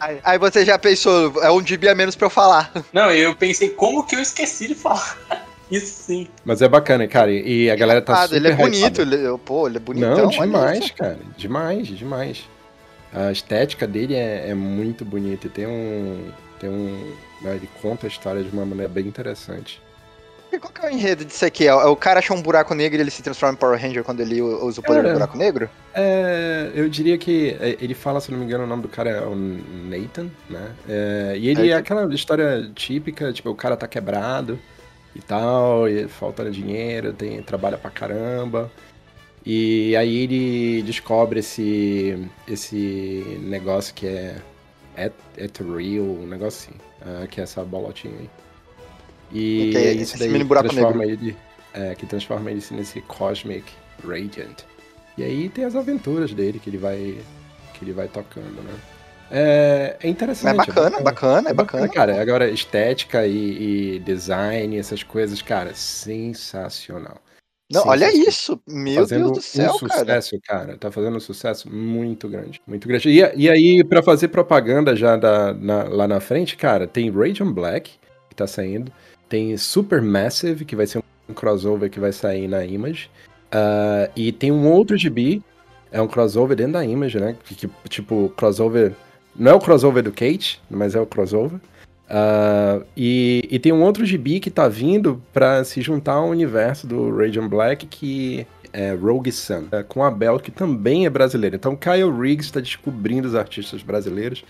aí, aí você já pensou, é um gibi a menos pra eu falar. Não, eu pensei, como que eu esqueci de falar? Isso sim. Mas é bacana, cara. E a galera tá Ah, super ele é bonito, hypada. ele, pô, ele é bonitão. Não, demais, cara. Demais, demais. A estética dele é, é muito bonita. E tem um. Tem um. né, Ele conta a história de uma maneira bem interessante. E Qual que é o enredo disso aqui? É, é o cara achou um buraco negro e ele se transforma em Power Ranger quando ele usa o poder Cara, do buraco negro? É, eu diria que é, ele fala, se não me engano, o nome do cara é o Nathan, né? É, e ele é Nathan. aquela história típica, tipo, o cara tá quebrado e tal, e falta dinheiro, tem, trabalha pra caramba. E aí ele descobre esse, esse negócio que é et, Ethereal, um negócio assim, que é essa bolotinha aí. E é isso esse daí mini buraco transforma ele, é, que transforma ele nesse Cosmic Radiant. E aí tem as aventuras dele que ele vai que ele vai tocando, né? É, é interessante. é bacana, bacana, é bacana. cara. Agora, estética e, e design, essas coisas, cara, sensacional. Não, olha Sensacional. isso. Meu fazendo Deus do céu, um cara. sucesso, cara. Tá fazendo um sucesso muito grande, muito grande. E, e aí, pra fazer propaganda já da- na- lá na frente, cara, tem Radiant Black, que tá saindo. Tem Supermassive, que vai ser um crossover que vai sair na Image. Ah, e tem um outro GB, é um crossover dentro da Image, né? Que, que, tipo, crossover. Não é o crossover do Kate, mas é o crossover. Ah, e, e tem um outro gibi que tá vindo pra se juntar ao universo do Radiant Black, que é Rogue Sun, é, com a Bel, que também é brasileira. Então Kyle Riggs tá descobrindo os artistas brasileiros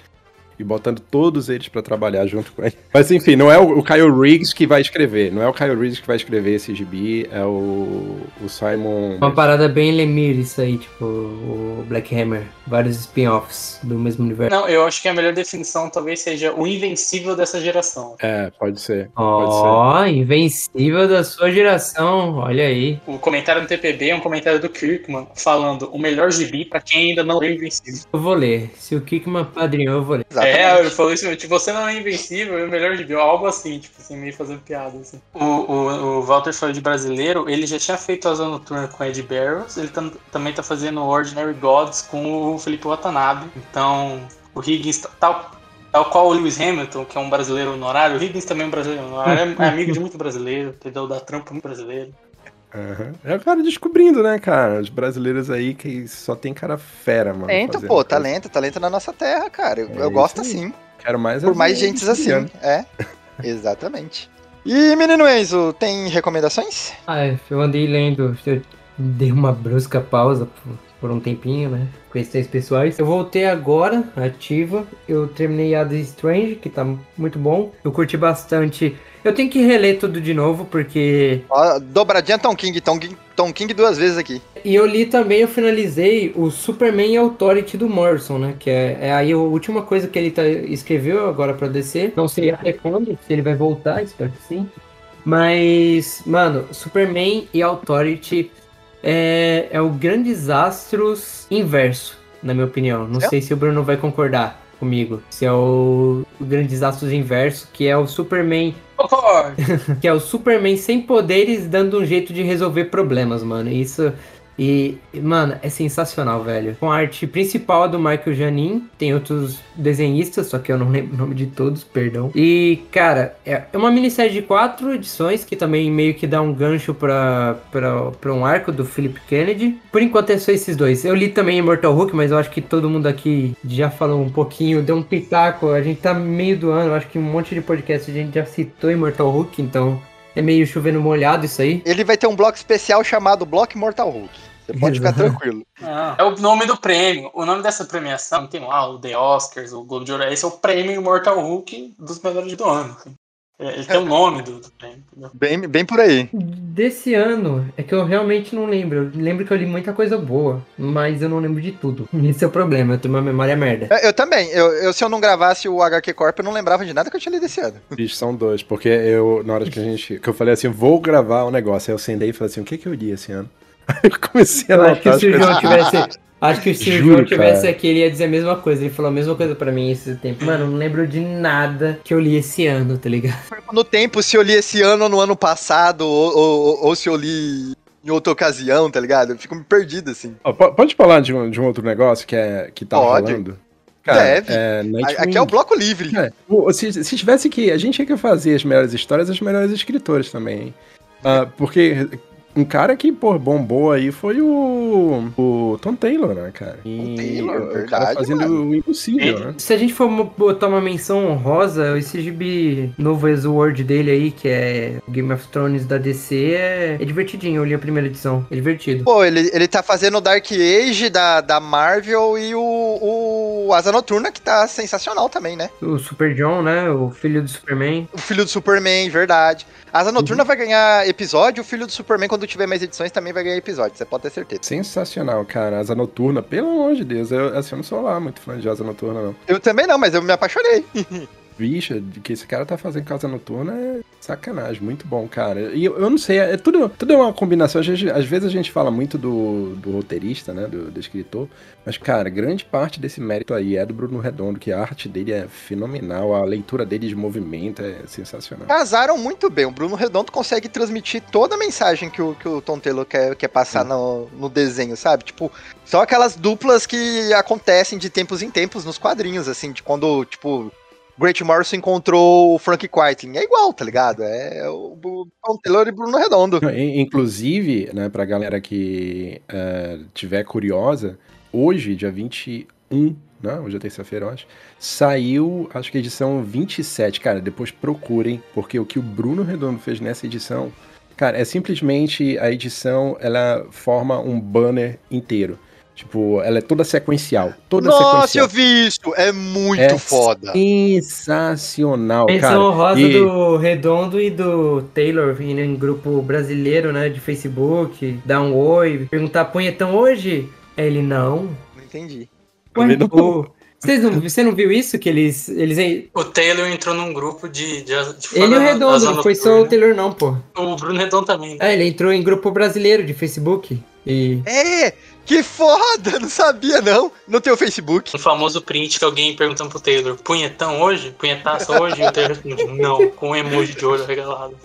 e botando todos eles pra trabalhar junto com ele. Mas enfim, não é o, o Kyle Riggs que vai escrever, não é o Kyle Riggs que vai escrever esse gibi, é o, o Simon... Uma parada bem Lemire isso aí, tipo, o Black Hammer. Vários spin-offs do mesmo universo. Não, eu acho que a melhor definição talvez seja o invencível dessa geração. É, pode ser. Pode ser. Ó, invencível da sua geração, olha aí. O comentário no TPB é um comentário do Kirkman falando o melhor gibi pra quem ainda não é invencível. Eu vou ler. Se o Kickman padrinhou, eu vou ler. Exatamente. É, ele falou isso, tipo, você não é invencível, é o melhor gibi, algo assim, tipo assim, meio fazendo piada, assim. O, o, o Walter falou de brasileiro, ele já tinha feito a Zona Noturna com Ed Barrows, ele tam- também tá fazendo Ordinary Gods com o Felipe Watanabe, então o Higgins, tal, tal qual o Lewis Hamilton, que é um brasileiro honorário, o Higgins também é um brasileiro honorário, é, é amigo de muito brasileiro, entendeu? Da trampa muito brasileiro. Aham. É o cara descobrindo, né, cara? Os brasileiros aí que só tem cara fera, mano. Talento, pô, coisa. talento, talento na nossa terra, cara. Eu, É eu gosto assim. Quero mais Por é mais ver gentes assim. brilhando. É. Exatamente. E, menino Enzo, tem recomendações? Ah, é, eu andei lendo, eu dei uma brusca pausa por, por um tempinho, né? Questões pessoais. Eu voltei agora, ativa. Eu terminei a The Strange, que tá muito bom. Eu curti bastante. Eu tenho que reler tudo de novo, porque. Ó, dobradinha Tom King, Tom King, Tom King duas vezes aqui. E eu li também, eu finalizei o Superman Authority do Morrison, né? Que é, é aí a última coisa que ele tá, escreveu agora pra DC. Não sei até quando, se ele vai voltar, espero que sim. Mas, mano, Superman e Authority é, é o Grandes Astros inverso, na minha opinião. Não É? sei se o Bruno vai concordar comigo. Se é o, o Grandes Astros inverso, que é o Superman que é o Superman sem poderes dando um jeito de resolver problemas, mano. Isso. E, mano, é sensacional, velho. Com a arte principal do Michael Janin, tem outros desenhistas, só que eu não lembro o nome de todos, perdão. E, cara, é é uma minissérie de quatro edições que também meio que dá um gancho pra, pra, pra um arco do Philip Kennedy. Por enquanto é só esses dois. Eu li também Immortal Hulk, mas eu acho que todo mundo aqui já falou um pouquinho, deu um pitaco. A gente tá meio do ano, acho que um monte de podcast a gente já citou Immortal Hulk, então é meio chovendo molhado isso aí. Ele vai ter um bloco especial chamado Block Mortal Hulk. Você pode ficar tranquilo. Ah, é o nome do prêmio. O nome dessa premiação tem lá o The Oscars, o Globo de Ouro. Esse é o prêmio Mortal Hulk dos melhores do ano. É, Ele tem o nome do? Bem, bem por aí. Desse ano, é que eu realmente não lembro. Eu lembro que eu li muita coisa boa, mas eu não lembro de tudo. Esse é o problema, eu tenho uma memória merda. Eu, eu também. Eu, eu, se eu não gravasse o HQ Corp, eu não lembrava de nada que eu tinha lido esse ano. Bicho, são dois, porque eu, na hora que a gente. que eu falei assim, vou gravar um negócio, aí eu sentei e falei assim, o que que eu li esse ano? Aí eu comecei a Eu acho que se o. João tivesse. Acho que se o Juro, João tivesse cara. aqui, ele ia dizer a mesma coisa. Ele falou a mesma coisa pra mim esse tempo. Mano, eu não lembro de nada que eu li esse ano, tá ligado? No tempo, se eu li esse ano ou no ano passado, ou, ou, ou se eu li em outra ocasião, tá ligado? Eu fico perdido, assim. Po- pode falar de um, de um outro negócio que, é, que tá Pode. rolando? Deve. É, Nightwing. Aqui é o bloco livre. É, o- se, se tivesse que. A gente tinha que fazer as melhores histórias, as melhores escritores também, hein? Uh, porque um cara que, pô, bombou aí foi o, o Tom Taylor, né, cara? E Taylor, o verdade, fazendo mano. o impossível, né? Se a gente for botar uma menção honrosa, esse gibi novo Exword dele aí, que é Game of Thrones da DC, é, é divertidinho. Eu li a primeira edição. É divertido. Pô, ele, ele tá fazendo o Dark Age da, da Marvel e o, o Asa Noturna, que tá sensacional também, né? O Super John, né? O filho do Superman. O filho do Superman, verdade. Asa Noturna vai ganhar episódio, o filho do Superman, quando tiver mais edições, também vai ganhar episódio, você pode ter certeza. Sensacional, cara. Asa Noturna, pelo amor de Deus. Eu, assim, eu não sou lá muito fã de Asa Noturna, não. Eu também não, mas eu me apaixonei. Bicha, de que esse cara tá fazendo Casa Noturna é sacanagem, muito bom, cara. E eu, eu não sei, é tudo, tudo é uma combinação. Às vezes, às vezes a gente fala muito do, do roteirista, né, do, do escritor, mas, cara, grande parte desse mérito aí é do Bruno Redondo, que a arte dele é fenomenal, a leitura dele de movimento é sensacional. Casaram muito bem. O Bruno Redondo consegue transmitir toda a mensagem que o, que o Tom Taylor quer, quer passar no, no desenho, sabe? Tipo, só aquelas duplas que acontecem de tempos em tempos nos quadrinhos, assim, de quando, tipo, Great Morrison encontrou o Frank Quitely. É igual, tá ligado? É o, Tom Taylor e Bruno Redondo. In- Inclusive, né, pra galera que eh, tiver curiosa, hoje, dia 21, né, hoje é terça-feira, eu acho, saiu, acho que a edição 27. Cara, depois procurem, porque o que o Bruno Redondo fez nessa edição, cara, é simplesmente a edição, ela forma um banner inteiro. Tipo, ela é toda sequencial. Toda Nossa, sequencial. eu vi isso! É muito É foda. Sensacional, Menção cara. honrosa E- do Redondo e do Taylor indo em grupo brasileiro, né? De Facebook, dar um oi, perguntar punhetão hoje? Ele não. Não entendi. Ué, não. Vocês não, você não viu isso? Que eles. eles O Taylor entrou num grupo de. de, de ele e o Redondo, não foi só o. Taylor, não, pô. O Bruno Redondo também. É, ele entrou em grupo brasileiro de Facebook. E. É! Que foda! Não sabia, não. Não tem o Facebook. O famoso print que alguém perguntando pro Taylor: punhetão hoje? Punhetaço hoje? E o Taylor responde: não, com um emoji de olho regalado.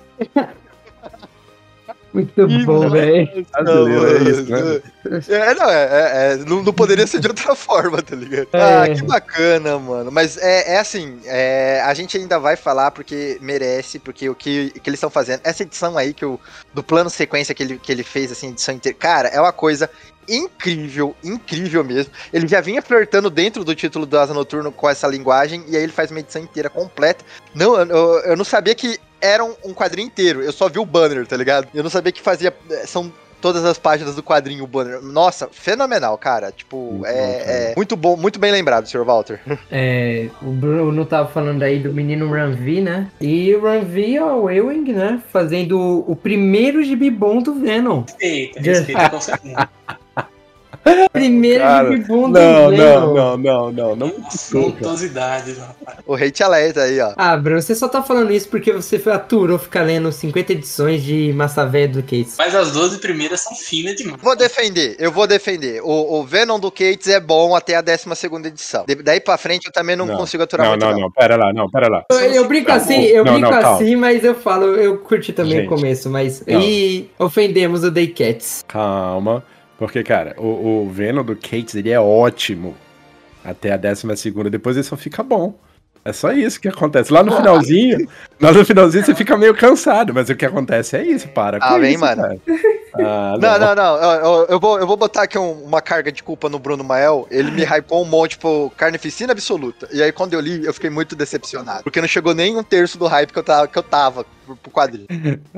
Muito bom, velho. É isso, né? É, não, é, é- é, não, não poderia ser de outra forma, tá ligado? É. Ah, que bacana, mano. Mas é, é assim, é, a gente ainda vai falar porque merece, porque o que, que eles estão fazendo, essa edição aí que o, do plano sequência que ele, que ele fez, assim, edição inteira, cara, é uma coisa incrível, incrível mesmo. Ele já vinha flertando dentro do título do Asa Noturno com essa linguagem, e aí ele faz uma edição inteira completa. Não, eu, eu- não sabia que era um, um quadrinho inteiro, eu só vi o banner, tá ligado? Eu não sabia que fazia. eh, São todas as páginas do quadrinho, o banner. Nossa, fenomenal, cara. Tipo, Muito é, bom, cara. é muito bom, muito bem lembrado, Sr. Walter. É, o Bruno tava falando aí do menino Ranvi, né? E o Ranvi é o Ewing, né? Fazendo o primeiro gibi bom do Venom. Respeita, respeita com certeza. Primeiro Cara, bom do Não, não, não, não, não, não. Afrontosidade, rapaz. O hate alerta aí, ó. Ah, Bruno, você só tá falando isso porque você aturou ficar lendo 50 edições de Massa Velha do Case. Mas as 12 primeiras são finas demais. Vou defender, eu vou defender. O, o Venom do Cates é bom até a 12 edição. De- daí pra frente eu também não, Não, consigo aturar Não, muito. não, não, pera lá, não, pera lá. Eu, eu brinco Não, assim, eu não, brinco não, assim, mas eu falo, eu curti também Gente. o começo, mas. Não. E ofendemos o Day Cats. Calma, porque, cara, o, o Venom do Cates, ele é ótimo até a décima segunda, depois ele só fica bom. É só isso que acontece. Lá no finalzinho, lá no finalzinho você fica meio cansado, mas o que acontece é isso, para com Ah, vem, isso, mano. cara. Ah, Não, não, não. Eu, eu- vou, eu vou botar aqui um- uma carga de culpa no Bruno Mael. Ele me hypou um monte, tipo, carnificina absoluta. E aí, quando eu li, eu fiquei muito decepcionado. Porque não chegou nem um terço do hype que eu tava, que eu tava pro, pro quadrinho.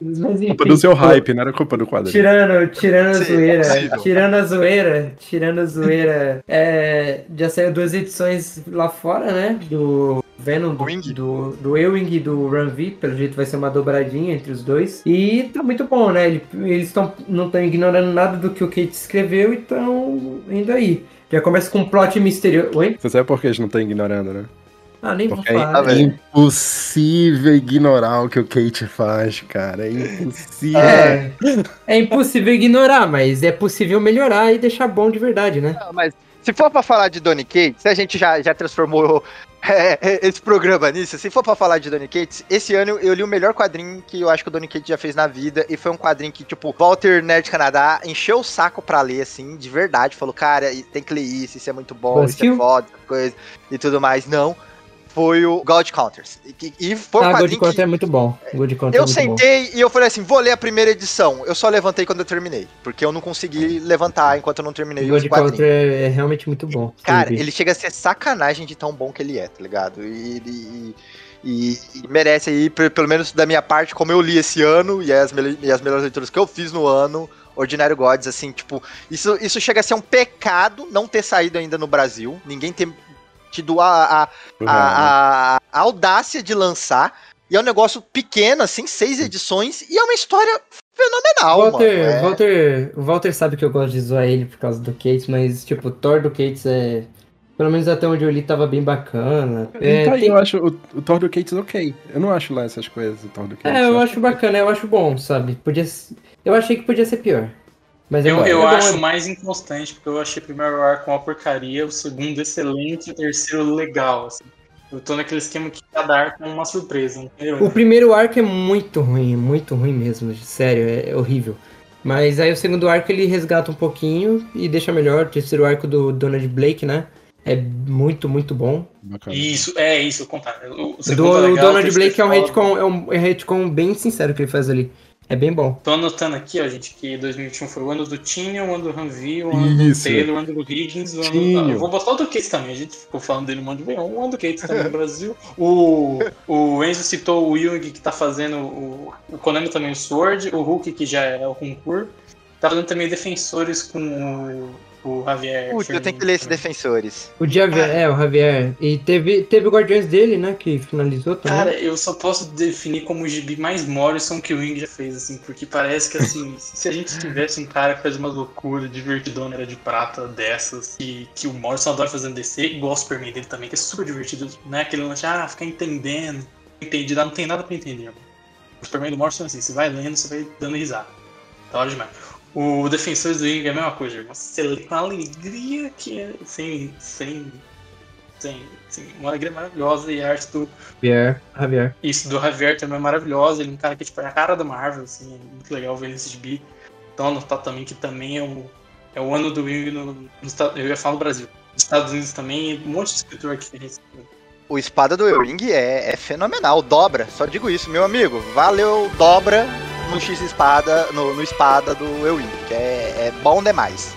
Mas, Culpa enfim, do seu hype, não era culpa do quadrinho. Tirando, tirando a zoeira, possível. tirando a zoeira, tirando a zoeira, é, já saiu duas edições lá fora, né? Do Venom, do, Wing. do, do Ewing e do Ranvi, pelo jeito vai ser uma dobradinha entre os dois. E tá muito bom, né? Ele- Eles tão, não estão ignorando nada do que o Kate escreveu e estão indo aí. Já começa com um plot misterioso. Oi? Você sabe por que eles não estão ignorando, né? Ah, nem vou Porque é falar. né? velho. impossível ignorar o que o Kate faz, cara. É impossível. É, é impossível ignorar, mas é possível melhorar e deixar bom de verdade, né? Não, mas se for pra falar de Donny Cates, a gente já, já transformou é, é, esse programa nisso, se for pra falar de Donny Cates, esse ano eu li o melhor quadrinho que eu acho que o Donny Cates já fez na vida, e foi um quadrinho que, tipo, Walter Nerd Canadá encheu o saco pra ler, assim, de verdade, falou, cara, tem que ler isso, isso é muito bom, isso é Buzzkill? foda, coisa, e tudo mais. Não. Foi o God Counters. E, e foi Ah, Gold quadrinho Counter que é muito bom. Counter é eu bom. sentei e eu falei assim, vou ler a primeira edição. Eu só levantei quando eu terminei, porque eu não consegui levantar enquanto eu não terminei os Gold quadrinhos. Counter é, é realmente muito bom. Cara, Sim, ele chega a ser sacanagem de tão bom que ele é, tá ligado? E, e- e- e merece aí, pe- pelo menos da minha parte, como eu li esse ano e as, e as melhores leituras que eu fiz no ano, Ordinário Gods, assim, tipo, isso, isso chega a ser um pecado não ter saído ainda no Brasil, ninguém ter tido a, a, a- a- a audácia de lançar, e é um negócio pequeno, assim, seis edições, e é uma história fenomenal, Walter, mano. É- Walter, o Walter sabe que eu gosto de zoar ele por causa do Cates, mas, tipo, o Thor do Cates é. Pelo menos até onde eu li tava bem bacana. É, então, tem- eu acho o, o Thor do Cates ok. Eu não acho lá essas coisas, o Thor do Cates. é, eu acho bacana, eu acho bom, sabe? Podia, eu achei que podia ser pior. Mas é Eu, bom, eu é bom, acho é- mais inconstante, porque eu achei o primeiro arco uma porcaria, o segundo excelente e o terceiro legal, assim. Eu tô naquele esquema que cada arco é uma surpresa, entendeu? O primeiro arco é muito ruim, muito ruim mesmo, sério, é, é horrível. Mas aí o segundo arco ele resgata um pouquinho e deixa melhor. O terceiro arco do Donald Blake, né? É muito, muito bom. Bacana. Isso, é isso, contar. O, o Do, é o legal, Donald o Blake é um retcon, é um é um retcon bem sincero que ele faz ali. É bem bom. Tô anotando aqui, ó, gente, que 2021 foi o ano do Tinha, o ano do Ranvi, o ano Isso. do Taylor, o ano do Higgins, o ano do... Eu vou botar o do Cates também, a gente ficou falando dele um monte de vezes, o ano do Cates também no Brasil. O, o Enzo citou o Jung, que tá fazendo o, o Konami também, o Sword, o Hulk, que já é o concurso. Tá fazendo também Defensores com o, o Javier. Putz, eu tenho que ler esse também. Defensores. O Javier, é, o Javier. E teve, teve o Guardiões dele, né? Que finalizou também. Cara, eu só posso definir como o gibi mais Morrison que o Wing já fez, assim, porque parece que, assim, se a gente tivesse um cara que faz uma loucura divertidona, era de prata dessas, e que o Morrison adora fazendo DC, igual o Superman dele também, que é super divertido, né? Aquele lance, ah, ficar entendendo, entendi, não tem nada pra entender. O Superman do Morrison, assim, você vai lendo, você vai dando risada. Da hora demais. O Defensores do Wing é a mesma coisa, irmão. Você lê com uma alegria que é sem. sem. sem. sem uma alegria maravilhosa e a arte do, Javier, Javier. isso, do Javier também é maravilhosa. Ele é um cara que tipo, é a cara da Marvel, assim, é muito legal ver esse gibi. Então anotar também que também é o, é o ano do Wing no, no, eu ia falar no Brasil. Nos Estados Unidos também, um monte de escritor aqui que O espada do Ewing é, é fenomenal, dobra, só digo isso, meu amigo. Valeu, dobra no X espada, no, no espada do Ewing, que é, é bom demais.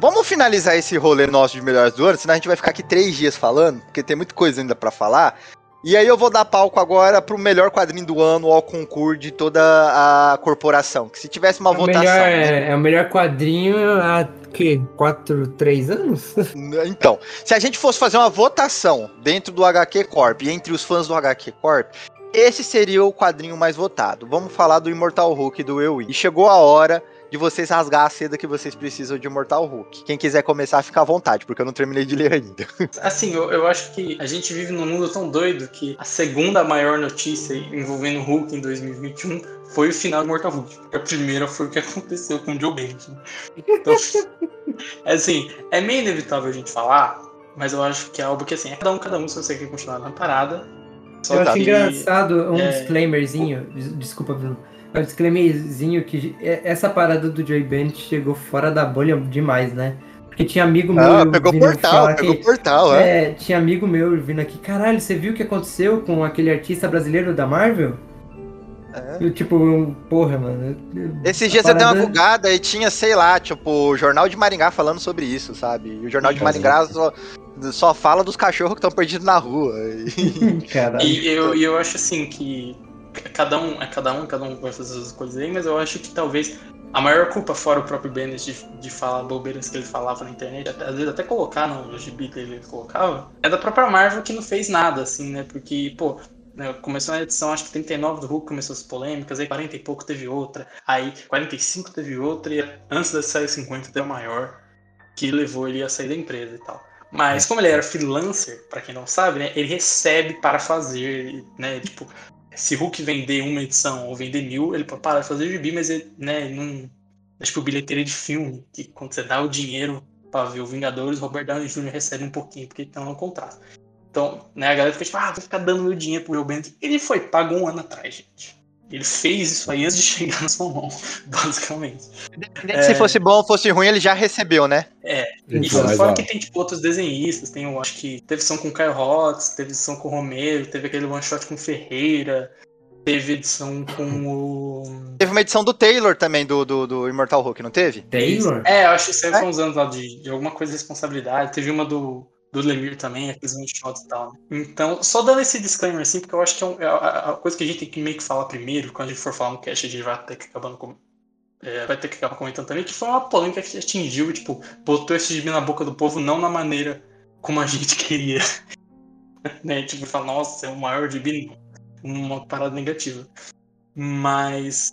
Vamos finalizar esse rolê nosso de melhores do ano, senão a gente vai ficar aqui três dias falando, porque tem muita coisa ainda pra falar. E aí eu vou dar palco agora pro melhor quadrinho do ano ao concurso de toda a corporação. Que se tivesse uma É votação. melhor, né? é, é o melhor quadrinho há que? Quatro, três anos? Então, se a gente fosse fazer uma votação dentro do HQ Corp e entre os fãs do HQ Corp, esse seria o quadrinho mais votado. Vamos falar do Immortal Hulk do Ewi. E chegou a hora de vocês rasgar a seda que vocês precisam de Immortal Hulk. Quem quiser começar, fica à vontade, porque eu não terminei de ler ainda. Assim, eu, eu acho que a gente vive num mundo tão doido que a segunda maior notícia envolvendo o Hulk em 2021 foi o final de Mortal Hulk. A primeira foi o que aconteceu com o Joe né? Então, assim, é meio inevitável a gente falar, mas eu acho que é algo que, assim, é cada um, cada um, se você quer continuar na parada. Só Eu acho que- engraçado um é- disclaimerzinho. des- Desculpa, Bruno. Um disclaimerzinho que é- essa parada do Joey Bennett chegou fora da bolha demais, né? Porque tinha amigo meu. Ah, pegou vindo portal, pegou que- portal, é. É, tinha amigo meu vindo aqui, caralho, você viu o que aconteceu com aquele artista brasileiro da Marvel? É. Eu, tipo, porra, mano. Esses dias você deu uma parada- bugada e tinha, sei lá, tipo, o Jornal de Maringá falando sobre isso, sabe? E o Jornal de Maringá só, só fala dos cachorros que estão perdidos na rua. E- Caralho. E eu, e eu acho assim que cada um é cada um, cada um vai fazer as coisas aí, mas eu acho que talvez a maior culpa, fora o próprio Bennett de, de falar bobeiras que ele falava na internet, até- às vezes até colocar no, gibi que ele colocava, é da própria Marvel que não fez nada, assim, né? Porque, pô, né, começou na edição, acho que 39 do Hulk começou as polêmicas, aí 40 e pouco teve outra, aí 45 teve outra, e antes da sair 50 deu maior, que levou ele a sair da empresa e tal. Mas como ele era freelancer, pra quem não sabe, né, ele recebe para fazer, né, tipo, se Hulk vender uma edição ou vender mil, ele pode parar de fazer gibi, mas ele, né, não... É tipo bilheteria de filme, que quando você dá o dinheiro pra ver o Vingadores, Robert Downey Jr. recebe um pouquinho, porque ele tem um contrato. Então, né, a galera fica tipo, ah, vou ficar dando meu dinheiro pro Joe Bennett. Ele foi pago um ano atrás, gente. Ele fez isso aí antes de chegar na sua mão, basicamente. Independente se fosse bom ou fosse ruim, ele já recebeu, né? É. E Então, mas, fora que tem, tipo, outros desenhistas. Tem, eu acho que teve edição com o Caio Hotz, teve edição com o Romero, teve aquele one shot com o Ferreira, teve edição com o. Teve uma edição do Taylor também, do, do, do Immortal Hulk, não teve? Taylor? É, eu acho que isso aí foi uns anos lá de, de alguma coisa de responsabilidade. Teve uma do, do Lemir também, aqueles one shots e tal. né? Então, só dando esse disclaimer assim, porque eu acho que é, um- é a, a coisa que a gente tem que meio que falar primeiro, quando a gente for falar no cast, a gente vai ter que acabar, com- é, vai ter que acabar comentando também, que foi uma polêmica que atingiu, tipo, botou esse gibi na boca do povo, não na maneira como a gente queria. né? Tipo, falar, nossa, é o maior gibi, uma parada negativa. Mas,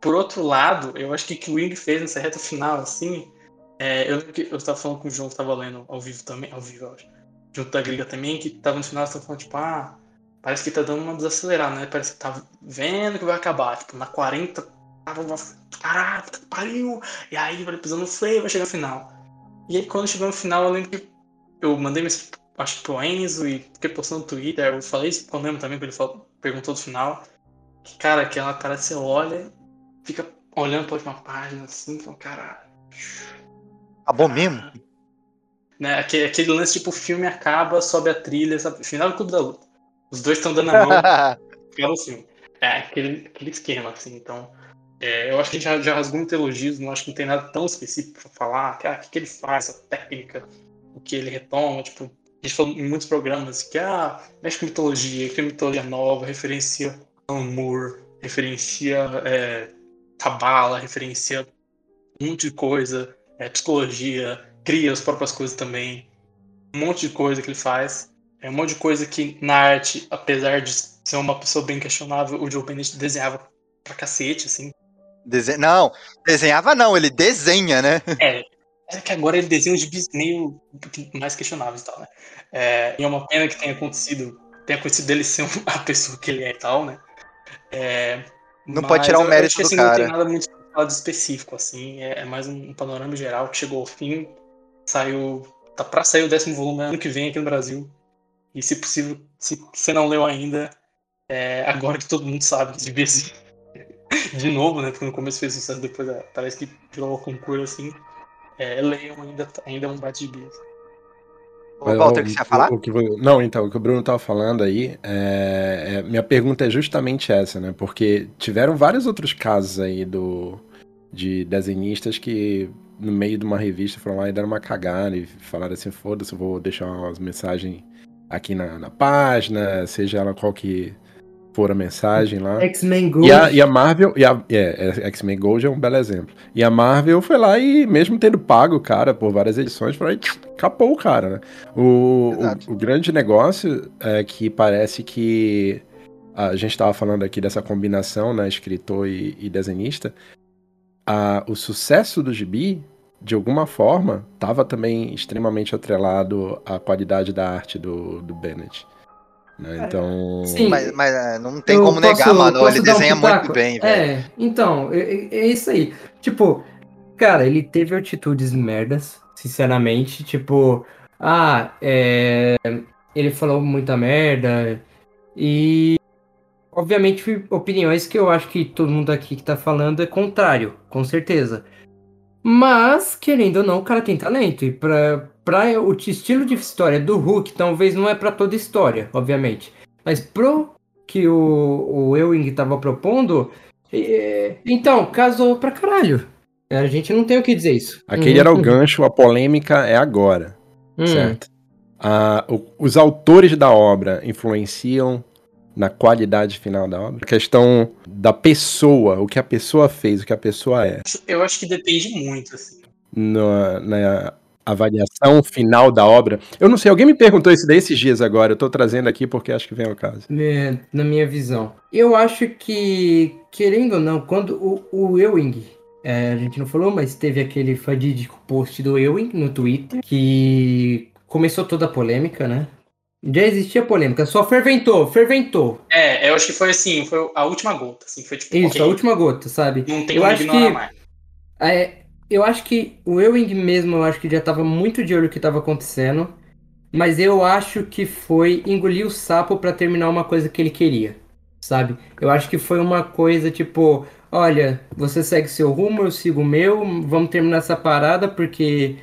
por outro lado, eu acho que o que o Wing fez nessa reta final, assim, é, eu lembro que eu estava falando com o João que estava lendo ao vivo também, ao vivo, acho, junto da Griga também, que tava no final, você tava falando, tipo, ah, parece que tá dando uma desacelerada, né? Parece que tá vendo que vai acabar, tipo, na 40, tava uma, que pariu, e aí vai pisando no freio, vai chegar no final. E aí quando chegou no final, eu lembro que eu mandei mensagem, acho que pro Enzo e fiquei postando no Twitter, eu falei isso pro Nemo também, que ele falou, perguntou do final, que, cara, aquela parada você olha, fica olhando pra última página, assim, fala, caralho. Acabou mesmo? Né? Aquele, aquele lance tipo, o filme acaba, sobe a trilha, sabe? Final do Clube da Luta. Os dois estão dando a mão, acaba o filme. É, aquele, aquele esquema, assim. Então, é, eu acho que a gente já, já rasgou muito elogios, não acho que não tem nada tão específico pra falar. Ah, o que, que ele faz, essa técnica, o que ele retoma, tipo. A gente falou em muitos programas que, ah, mexe com mitologia, cria mitologia nova, referencia amor, referencia é, cabala, referencia um monte de coisa, é, psicologia, cria as próprias coisas também. Um monte de coisa que ele faz. É um monte de coisa que na arte, apesar de ser uma pessoa bem questionável, o Joe Bennett desenhava pra cacete, assim. Desen- Não, desenhava não, ele desenha, né? É, é que agora ele desenha uns gibis meio mais questionáveis e tal, né? É, e é uma pena que tenha acontecido, tenha acontecido dele ser a pessoa que ele é e tal, né? É, Não pode tirar o mérito do assim, Não cara. tem nada muito falado específico, assim, é, é mais um, panorama geral que chegou ao fim, saiu, tá pra sair o décimo volume ano que vem aqui no Brasil. E se possível, se você não leu ainda, é, agora que todo mundo sabe que devia ser de novo, né? Porque no começo fez sucesso, depois é, parece que virou uma concurso assim. É, leiam ainda, ainda é um bate de. Ô, Mas, Walter, o que você ia falar? o- que Não, então, o que o Bruno tava falando aí, é, é- minha pergunta é justamente essa, né? Porque tiveram vários outros casos aí do, de desenhistas que no meio de uma revista foram lá e deram uma cagada e falaram assim, foda-se, eu vou deixar umas mensagens aqui na, na página, seja ela qual que for a mensagem lá. X-Men Gold. E a, e a Marvel, e a, é, é, X-Men Gold é um belo exemplo. E a Marvel foi lá e, mesmo tendo pago o cara por várias edições, foi lá e capou o cara, né? O, o, o grande negócio é que parece que a gente estava falando aqui dessa combinação, né, escritor e, e desenhista. A, o sucesso do gibi, de alguma forma, estava também extremamente atrelado à qualidade da arte do, do Bennett. né? Então. Sim. Mas, mas, é, não tem Eu como posso- negar, mano. Ele um desenha pitaco? muito bem, velho. É, então, é, é- é isso aí. Tipo, cara, ele teve atitudes merdas, sinceramente. Tipo, ah, é, ele falou muita merda. E, obviamente, opiniões que eu acho que todo mundo aqui que tá falando é contrário, com certeza. Mas, querendo ou não, o cara tem talento. E pra, pra o estilo de história do Hulk, talvez não é pra toda história, obviamente. Mas pro que o, o Ewing tava propondo, é, então, casou pra caralho. A gente não tem o que dizer isso. Aquele Hum, era o gancho, a polêmica é agora. hum. Certo. Ah, o- os autores da obra influenciam na qualidade final da obra? A questão da pessoa, o que a pessoa fez, o que a pessoa é, Eu acho que depende muito, assim. na, na avaliação final da obra. Eu não sei, alguém me perguntou isso daí esses dias agora, eu tô trazendo aqui porque acho que vem ao caso. É, na minha visão. Eu acho que, querendo ou não, quando o, o Ewing, é, a gente não falou, mas teve aquele fadídico post do Ewing no Twitter, que começou toda a polêmica, né? Já existia polêmica, só ferventou, ferventou. É, eu acho que foi assim, foi a última gota, assim, foi tipo, Isso, ok, a última gota, sabe? não tem eu como acho ignorar que- mais. É, eu acho que o Ewing mesmo, eu acho que já tava muito de olho no que tava acontecendo. mas eu acho que foi engolir o sapo para terminar uma coisa que ele queria, sabe? Eu acho que foi uma coisa tipo, olha, você segue seu rumo, eu sigo o meu, vamos terminar essa parada porque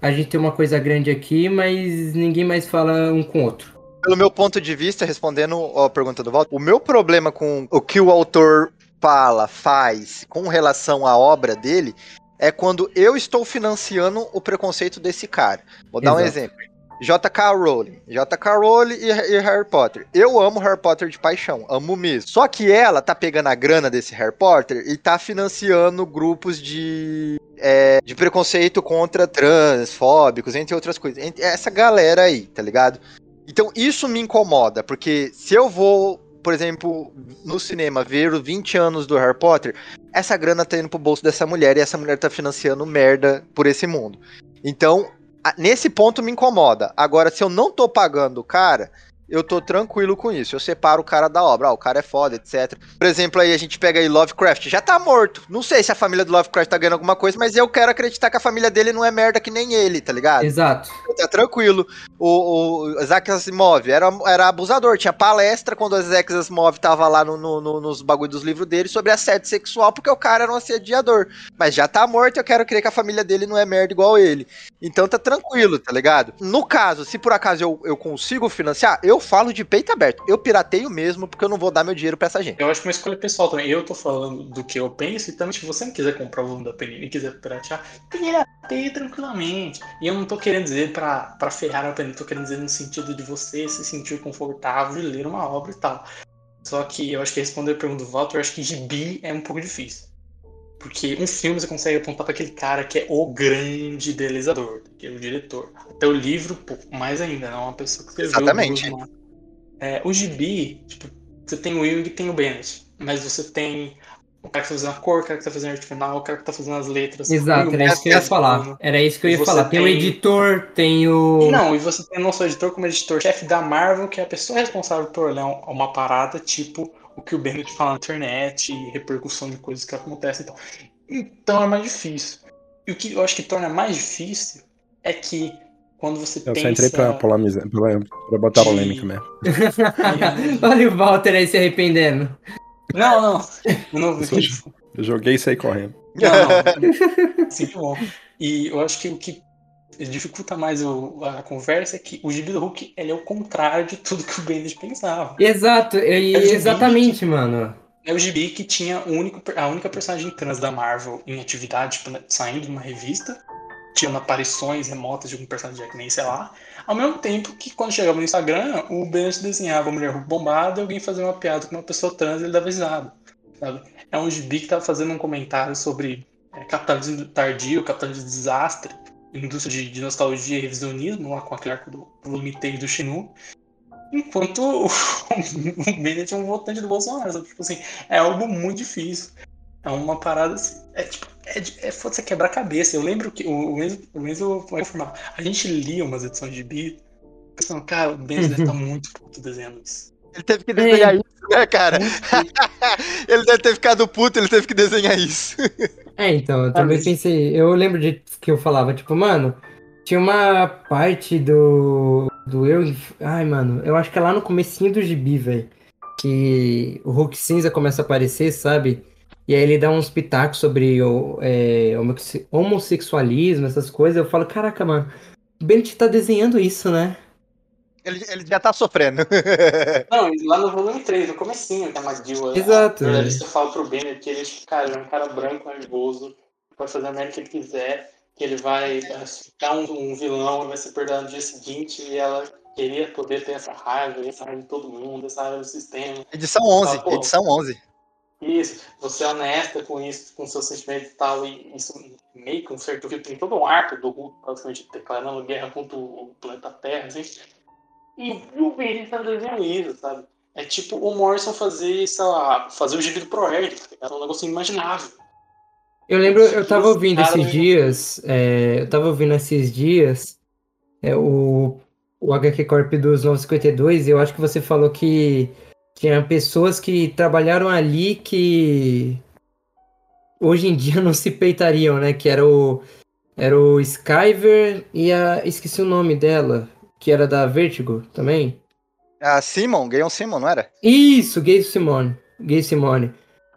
a gente tem uma coisa grande aqui, mas ninguém mais fala um com o outro. Pelo meu ponto de vista, respondendo a pergunta do Walter, o meu problema com o que o autor fala, faz com relação à obra dele é quando eu estou financiando o preconceito desse cara. Vou dar Exato. um exemplo. J.K. Rowling. J.K. Rowling e, e, Harry Potter. Eu amo Harry Potter de paixão, amo mesmo. Só que ela tá pegando a grana desse Harry Potter e tá financiando grupos de, é, de preconceito contra transfóbicos, entre outras coisas. Essa galera aí, tá ligado? Então isso me incomoda, porque se eu vou, por exemplo, no cinema ver os 20 anos do Harry Potter, essa grana tá indo pro bolso dessa mulher e essa mulher tá financiando merda por esse mundo. Então, nesse ponto me incomoda. Agora, se eu não tô pagando o cara, eu tô tranquilo com isso. Eu separo o cara da obra. Ah, o cara é foda, etc. Por exemplo, aí a gente pega aí Lovecraft. Já tá morto. Não sei se a família do Lovecraft tá ganhando alguma coisa, mas eu quero acreditar que a família dele não é merda que nem ele, tá ligado? Exato. Tá tranquilo. O, o Isaac Asimov era, era abusador. Tinha palestra quando o Isaac Asimov tava lá no, no, no, nos bagulho dos livros dele sobre assédio sexual, porque o cara era um assediador. Mas já tá morto, eu quero crer que a família dele não é merda igual ele. Então tá tranquilo, tá ligado? No caso, se por acaso eu, eu consigo financiar, eu falo de peito aberto. Eu pirateio mesmo, porque eu não vou dar meu dinheiro pra essa gente. Eu acho que é uma escolha pessoal também. Eu tô falando do que eu penso, e também, se você não quiser comprar o volume da Panini e quiser piratear, pirateie tranquilamente. E eu não tô querendo dizer pra, pra ferrar a Panini, tô querendo dizer no sentido de você se sentir confortável de ler uma obra e tal. Só que eu acho que responder a pergunta do Walter, eu acho que gibi é um pouco difícil. Porque um filme você consegue apontar para aquele cara que é o grande idealizador, que é o diretor. Até o livro, pô, mais ainda, não é uma pessoa que escreveu Exatamente. o é, o gibi, tipo, você tem o Will e tem o Bennett, mas você tem o cara que tá fazendo a cor, o cara que tá fazendo a arte final, o cara que tá fazendo as letras. Exato, era isso que eu ia falar. Era isso que eu ia falar. Tem, tem, o editor, tem o. Não, e você tem não só o editor, como editor-chefe da Marvel, que é a pessoa responsável por ler uma parada, tipo o que o Bennett fala na internet e repercussão de coisas que acontecem. Então, então é mais difícil. E o que eu acho que torna mais difícil é que quando você eu pensa... só entrei pra, polemizar, pra, pra botar polêmica mesmo. Olha o Walter aí se arrependendo. Não, não. Eu, não... eu joguei e saí correndo. Não, não. Sim, bom. E eu acho que o que dificulta mais o, a conversa é que o Gibi do Hulk ele é o contrário de tudo que o Bendis pensava. Exato, e, é exatamente, que, mano. É o Gibi que tinha único, a única personagem trans da Marvel em atividade, tipo, saindo de uma revista tinham aparições remotas de algum personagem de nem sei lá. Ao mesmo tempo que quando chegava no Instagram, o Bennett desenhava uma mulher bombada e alguém fazia uma piada com uma pessoa trans e ele dava risada. Sabe? É um gibi que tava fazendo um comentário sobre é, capitalismo tardio, capitalismo de desastre, indústria de, de, nostalgia e revisionismo, lá com aquele arco do volume 3 do Xinu. Enquanto o, o Bennett é um votante do Bolsonaro. Sabe? Tipo assim, é algo muito difícil. É uma parada assim. É tipo, é, é foda você quebrar a cabeça. Eu lembro que o, o Enzo, o Enzo vai informar. A gente lia umas edições de bi, pensando, cara, o Benzo deve estar tá muito puto desenhando isso. Ele teve que desenhar isso, né, cara? ele deve ter ficado puto, ele teve que desenhar isso. É, então, eu também pensei. Eu lembro de que eu falava, tipo, mano, tinha uma parte do. do eu. Ai, mano, eu acho que é lá no comecinho do gibi, velho. Que o Hulk cinza começa a aparecer, sabe? E aí ele dá uns pitacos sobre o, é, homossexualismo, essas coisas. Eu falo, caraca, mano, o Bennett tá desenhando isso, né? Ele, ele já tá sofrendo. Não, lá no volume 3, no comecinho, que a McGill... Exato. A você fala pro Bennett que ele, cara, é um cara branco, nervoso, pode fazer a merda que ele quiser, que ele vai ficar um, um vilão, vai ser perdoado no dia seguinte, e ela queria poder ter essa raiva, essa raiva de todo mundo, essa raiva do sistema. Edição 11, fala, edição 11. Isso, você é honesta com isso, com seus sentimentos e tal, e isso meio que um certo tem todo um arco do Hulk, basicamente, declarando guerra contra o planeta Terra, assim. E o Benny tá desenhando sabe? É tipo o Morrison fazer, sei lá, fazer o gibi do Proerd, tá É um negócio inimaginável. Eu lembro, eu tava ouvindo esses dias, é, eu tava ouvindo esses dias, é, o, o HQ Corp dos 952, e eu acho que você falou que tinha pessoas que trabalharam ali que hoje em dia não se peitariam, né? Que era o, era o Skyver e a. Esqueci o nome dela. Que era da Vertigo também. A Simon, Gayon Simon, não era? Isso, Gay Simone. Gay Simone.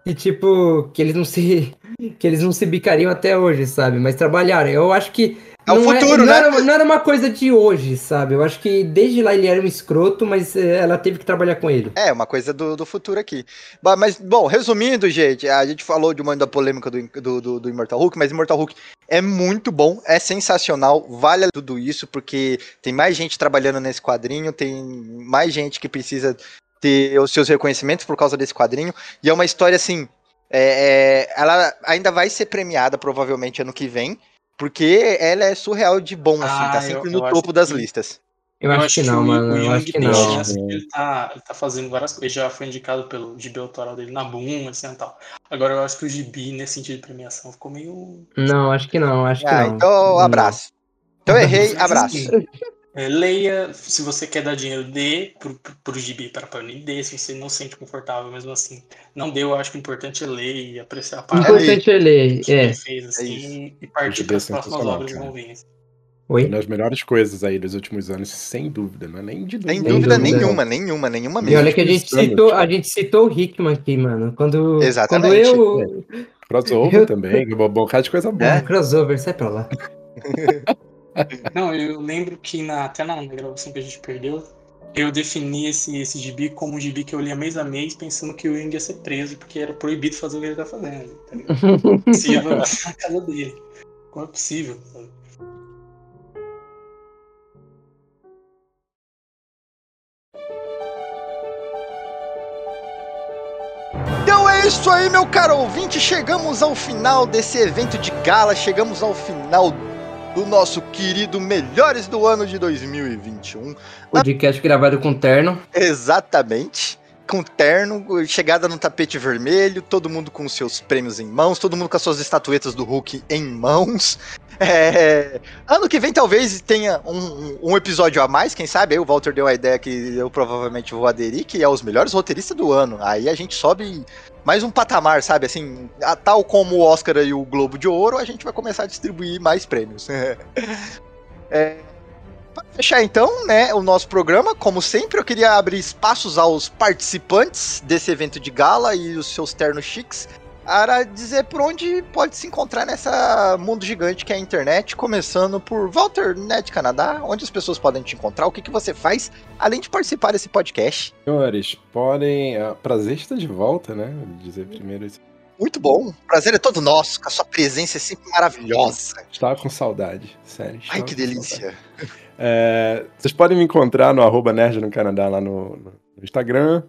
E tipo, que eles não se. Que eles não se bicariam até hoje, sabe? Mas trabalharam. Eu acho que. É o não futuro, não né? Era, não era uma coisa de hoje, sabe? Eu acho que desde lá ele era um escroto, mas eh, ela teve que trabalhar com ele. É, uma coisa do, do futuro aqui. Mas, bom, resumindo, gente, a gente falou de uma da polêmica do, do, do, do Immortal Hulk, mas Immortal Hulk é muito bom, é sensacional, vale tudo isso, porque tem mais gente trabalhando nesse quadrinho, tem mais gente que precisa ter os seus reconhecimentos por causa desse quadrinho, e é uma história assim. é- é, ela ainda vai ser premiada provavelmente ano que vem, porque ela é surreal de bom, assim, Ah, tá eu- sempre eu no acho topo das que- listas. Eu, acho, que não, mano. O Eu Young acho que tem não. chance, porque ele tá, ele tá fazendo várias coisas. Ele já foi indicado pelo gibi autoral dele na Boom, assim e tal. Agora eu acho que o gibi, nesse sentido de premiação, ficou meio. Não, acho que não, acho que Ah, não. então abraço. Então errei, abraço. É, leia, se você quer dar dinheiro, dê pro, pro, pro gibi para Panini, dê, se você não se sente confortável mesmo assim. Não deu, eu acho que o importante é ler e apreciar a O parada importante é ler. que É. fez, assim, e partir gibi para é as próximas obras que cara. vão vir. assim. Oi? Uma das melhores coisas aí dos últimos anos, sem dúvida, não é nem de Sem dúvida. dúvida, dúvida. nenhuma, nenhuma, nenhuma E mesmo. olha que a gente citou, a gente citou o Hickman aqui, mano. Quando, Exatamente. quando eu. Crossover Eu- também, um bocado de coisa boa. É, crossover, sai pra lá. Não, eu lembro que na, até na, na gravação que a gente perdeu, eu defini esse, esse gibi como um gibi que eu lia mês a mês, pensando que o Wing ia ser preso, porque era proibido fazer o que ele tá fazendo. Tá ligado? Ia na casa dele. Como é possível? sabe? Então é isso aí, meu caro ouvinte. Chegamos ao final desse evento de gala. Chegamos ao final do nosso querido Melhores do Ano de 2021. Podcast gravado com terno. Exatamente. Com terno, chegada no tapete vermelho, todo mundo com seus prêmios em mãos, todo mundo com as suas estatuetas do Hulk em mãos. É, Ano que vem talvez tenha um, um episódio a mais, quem sabe? Aí o Walter deu a ideia que eu provavelmente vou aderir, que é os melhores roteiristas do ano. Aí a gente sobe mais um patamar, sabe? Assim, a- tal como o Oscar e o Globo de Ouro, a gente vai começar a distribuir mais prêmios. É, para fechar então, né, o nosso programa, como sempre, eu queria abrir espaços aos participantes desse evento de gala e os seus ternos chiques para dizer por onde pode se encontrar nessa mundo gigante que é a internet, começando por Walter Net Canadá, onde as pessoas podem te encontrar, o que, que você faz, além de participar desse podcast. Senhores, podem. ah, prazer estar de volta, né? Vou dizer primeiro isso. Muito bom, o prazer é todo nosso, com a sua presença é sempre maravilhosa. Estava com saudade, sério. Ai, que delícia. É, vocês podem me encontrar no arroba Nerd no Canadá lá no- no Instagram.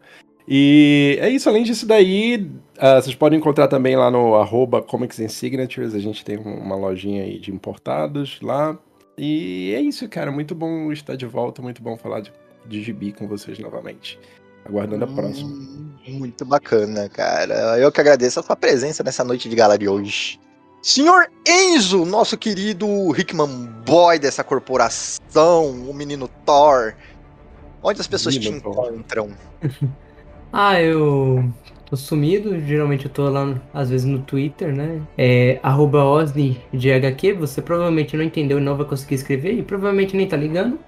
E é isso, além disso daí, ah, vocês podem encontrar também lá no arroba Comics and Signatures, a gente tem um- uma lojinha aí de importados lá. E é isso, cara, muito bom estar de volta, muito bom falar de, de gibi com vocês novamente. Aguardando a próxima. Hum, Muito bacana, cara. Eu que agradeço a sua presença nessa noite de gala de hoje. Senhor Enzo, nosso querido Hickman Boy dessa corporação, o menino Thor. Onde as pessoas te Menino Thor. encontram? Ah, eu tô sumido, geralmente eu tô lá, às vezes, no Twitter, né? É arroba Osni de HQ, você provavelmente não entendeu e não vai conseguir escrever, e provavelmente nem tá ligando.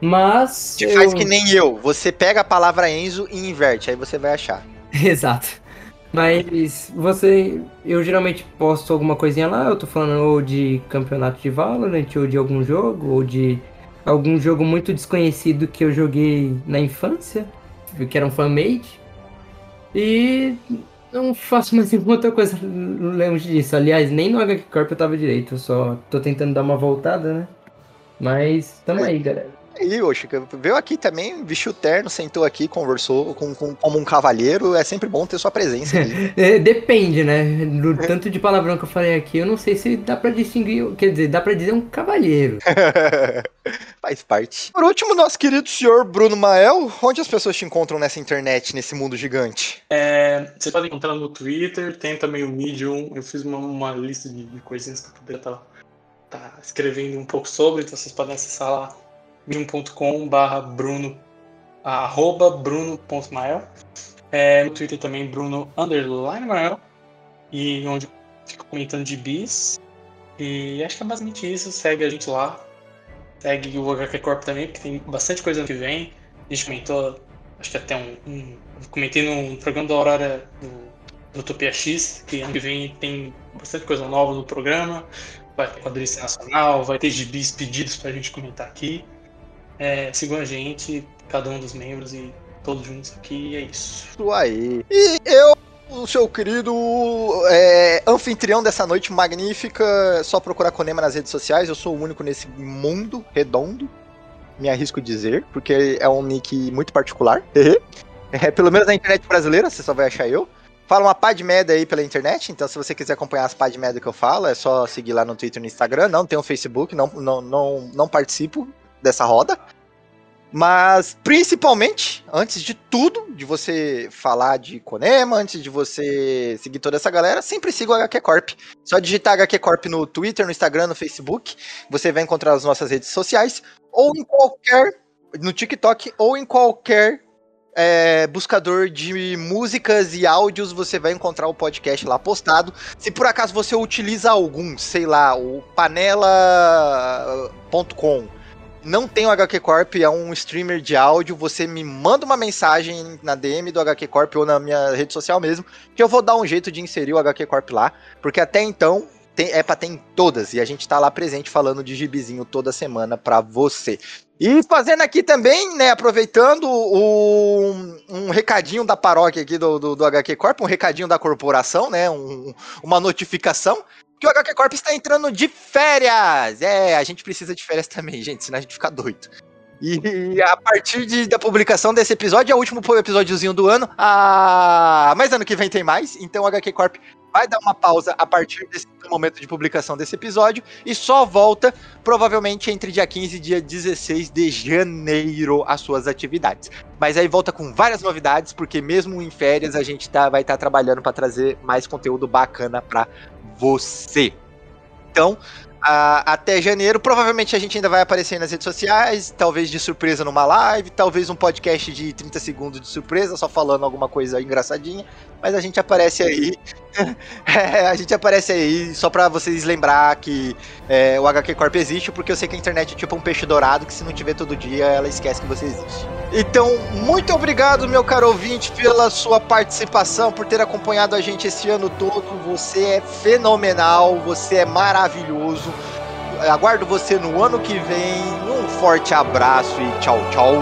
Mas. Te eu- faz que nem eu. Você pega a palavra Enzo e inverte, aí você vai achar. Exato. Mas você. Eu geralmente posto alguma coisinha lá, eu tô falando ou de campeonato de Valorant, ou de algum jogo, ou de algum jogo muito desconhecido que eu joguei na infância, que era um fan-made. E não faço mais nenhuma outra coisa longe disso. Aliás, nem no HQ Corp eu tava direito, eu só tô tentando dar uma voltada, né? Mas tamo aí, galera. Aí, Chica, veio aqui também, vestiu terno, sentou aqui, conversou com, com- como um cavalheiro. É sempre bom ter sua presença aqui. É, depende, né? Do tanto de palavrão que eu falei aqui, eu não sei se dá pra distinguir. Quer dizer, dá pra dizer um cavalheiro. Faz parte. Por último, nosso querido senhor Bruno Mael, onde as pessoas te encontram nessa internet, nesse mundo gigante? É, você pode encontrar no Twitter, tem também o Medium. Eu fiz uma, uma lista de, de coisinhas que eu poderia estar escrevendo um pouco sobre, então vocês podem acessar lá medium.com barra Bruno arroba bruno.mael é, no Twitter também Bruno underline Mael e onde fico comentando de bis e acho que é basicamente isso, segue a gente lá Segue o HQ Corp também, porque tem bastante coisa que vem. A gente comentou, acho que até um. um comentei no programa da Aurora do Utopia X, que ano que vem tem bastante coisa nova no programa. Vai ter quadrilha nacional, vai ter gibis pedidos pra gente comentar aqui. É, sigam a gente, cada um dos membros e todos juntos aqui, é isso. Isso aí. E eu, o seu querido é, anfitrião dessa noite magnífica, é só procurar Conema nas redes sociais, eu sou o único nesse mundo redondo, me arrisco dizer, porque é um nick muito particular. é, pelo menos na internet brasileira, você só vai achar eu. Fala uma pá de merda aí pela internet, então se você quiser acompanhar as pá de merda que eu falo, é só seguir lá no Twitter e no Instagram. Não tenho Facebook, não, não, não, não participo dessa roda. Mas, principalmente, antes de tudo, de você falar de Conema, antes de você seguir toda essa galera, sempre siga o HQ Corp. Só digitar HQ Corp no Twitter, no Instagram, no Facebook. Você vai encontrar as nossas redes sociais. Ou em qualquer. No TikTok, ou em qualquer é, buscador de músicas e áudios, você vai encontrar o podcast lá postado. Se por acaso você utiliza algum, sei lá, o panela.com não tem o HQ Corp, é um streamer de áudio, você me manda uma mensagem na DM do HQ Corp ou na minha rede social mesmo, que eu vou dar um jeito de inserir o HQ Corp lá, porque até então tem, é pra ter em todas, e a gente tá lá presente falando de gibizinho toda semana pra você. E fazendo aqui também, né, aproveitando o, um recadinho da paróquia aqui do, do, do, HQ Corp, um recadinho da corporação, né, um, uma notificação que o HQ Corp está entrando de férias. É, a gente precisa de férias também, gente, senão a gente fica doido. E a partir de, da publicação desse episódio, é o último episódiozinho do ano. Ah, mas ano que vem tem mais, então o HQ Corp vai dar uma pausa a partir desse momento de publicação desse episódio e só volta provavelmente entre dia 15 e dia 16 de janeiro às suas atividades. Mas aí volta com várias novidades, porque mesmo em férias a gente tá, vai estar tá trabalhando para trazer mais conteúdo bacana para você. Então, até janeiro. Provavelmente a gente ainda vai aparecer nas redes sociais, talvez de surpresa numa live, talvez um podcast de 30 segundos de surpresa, só falando alguma coisa engraçadinha. Mas a gente aparece aí. é, a gente aparece aí só pra vocês lembrar que é, o HQ Corp existe, porque eu sei que a internet é tipo um peixe dourado que se não tiver todo dia, ela esquece que você existe. Então, muito obrigado, meu caro ouvinte, pela sua participação, por ter acompanhado a gente esse ano todo. Você é fenomenal, você é maravilhoso. Aguardo você no ano que vem. Um forte abraço e tchau, tchau.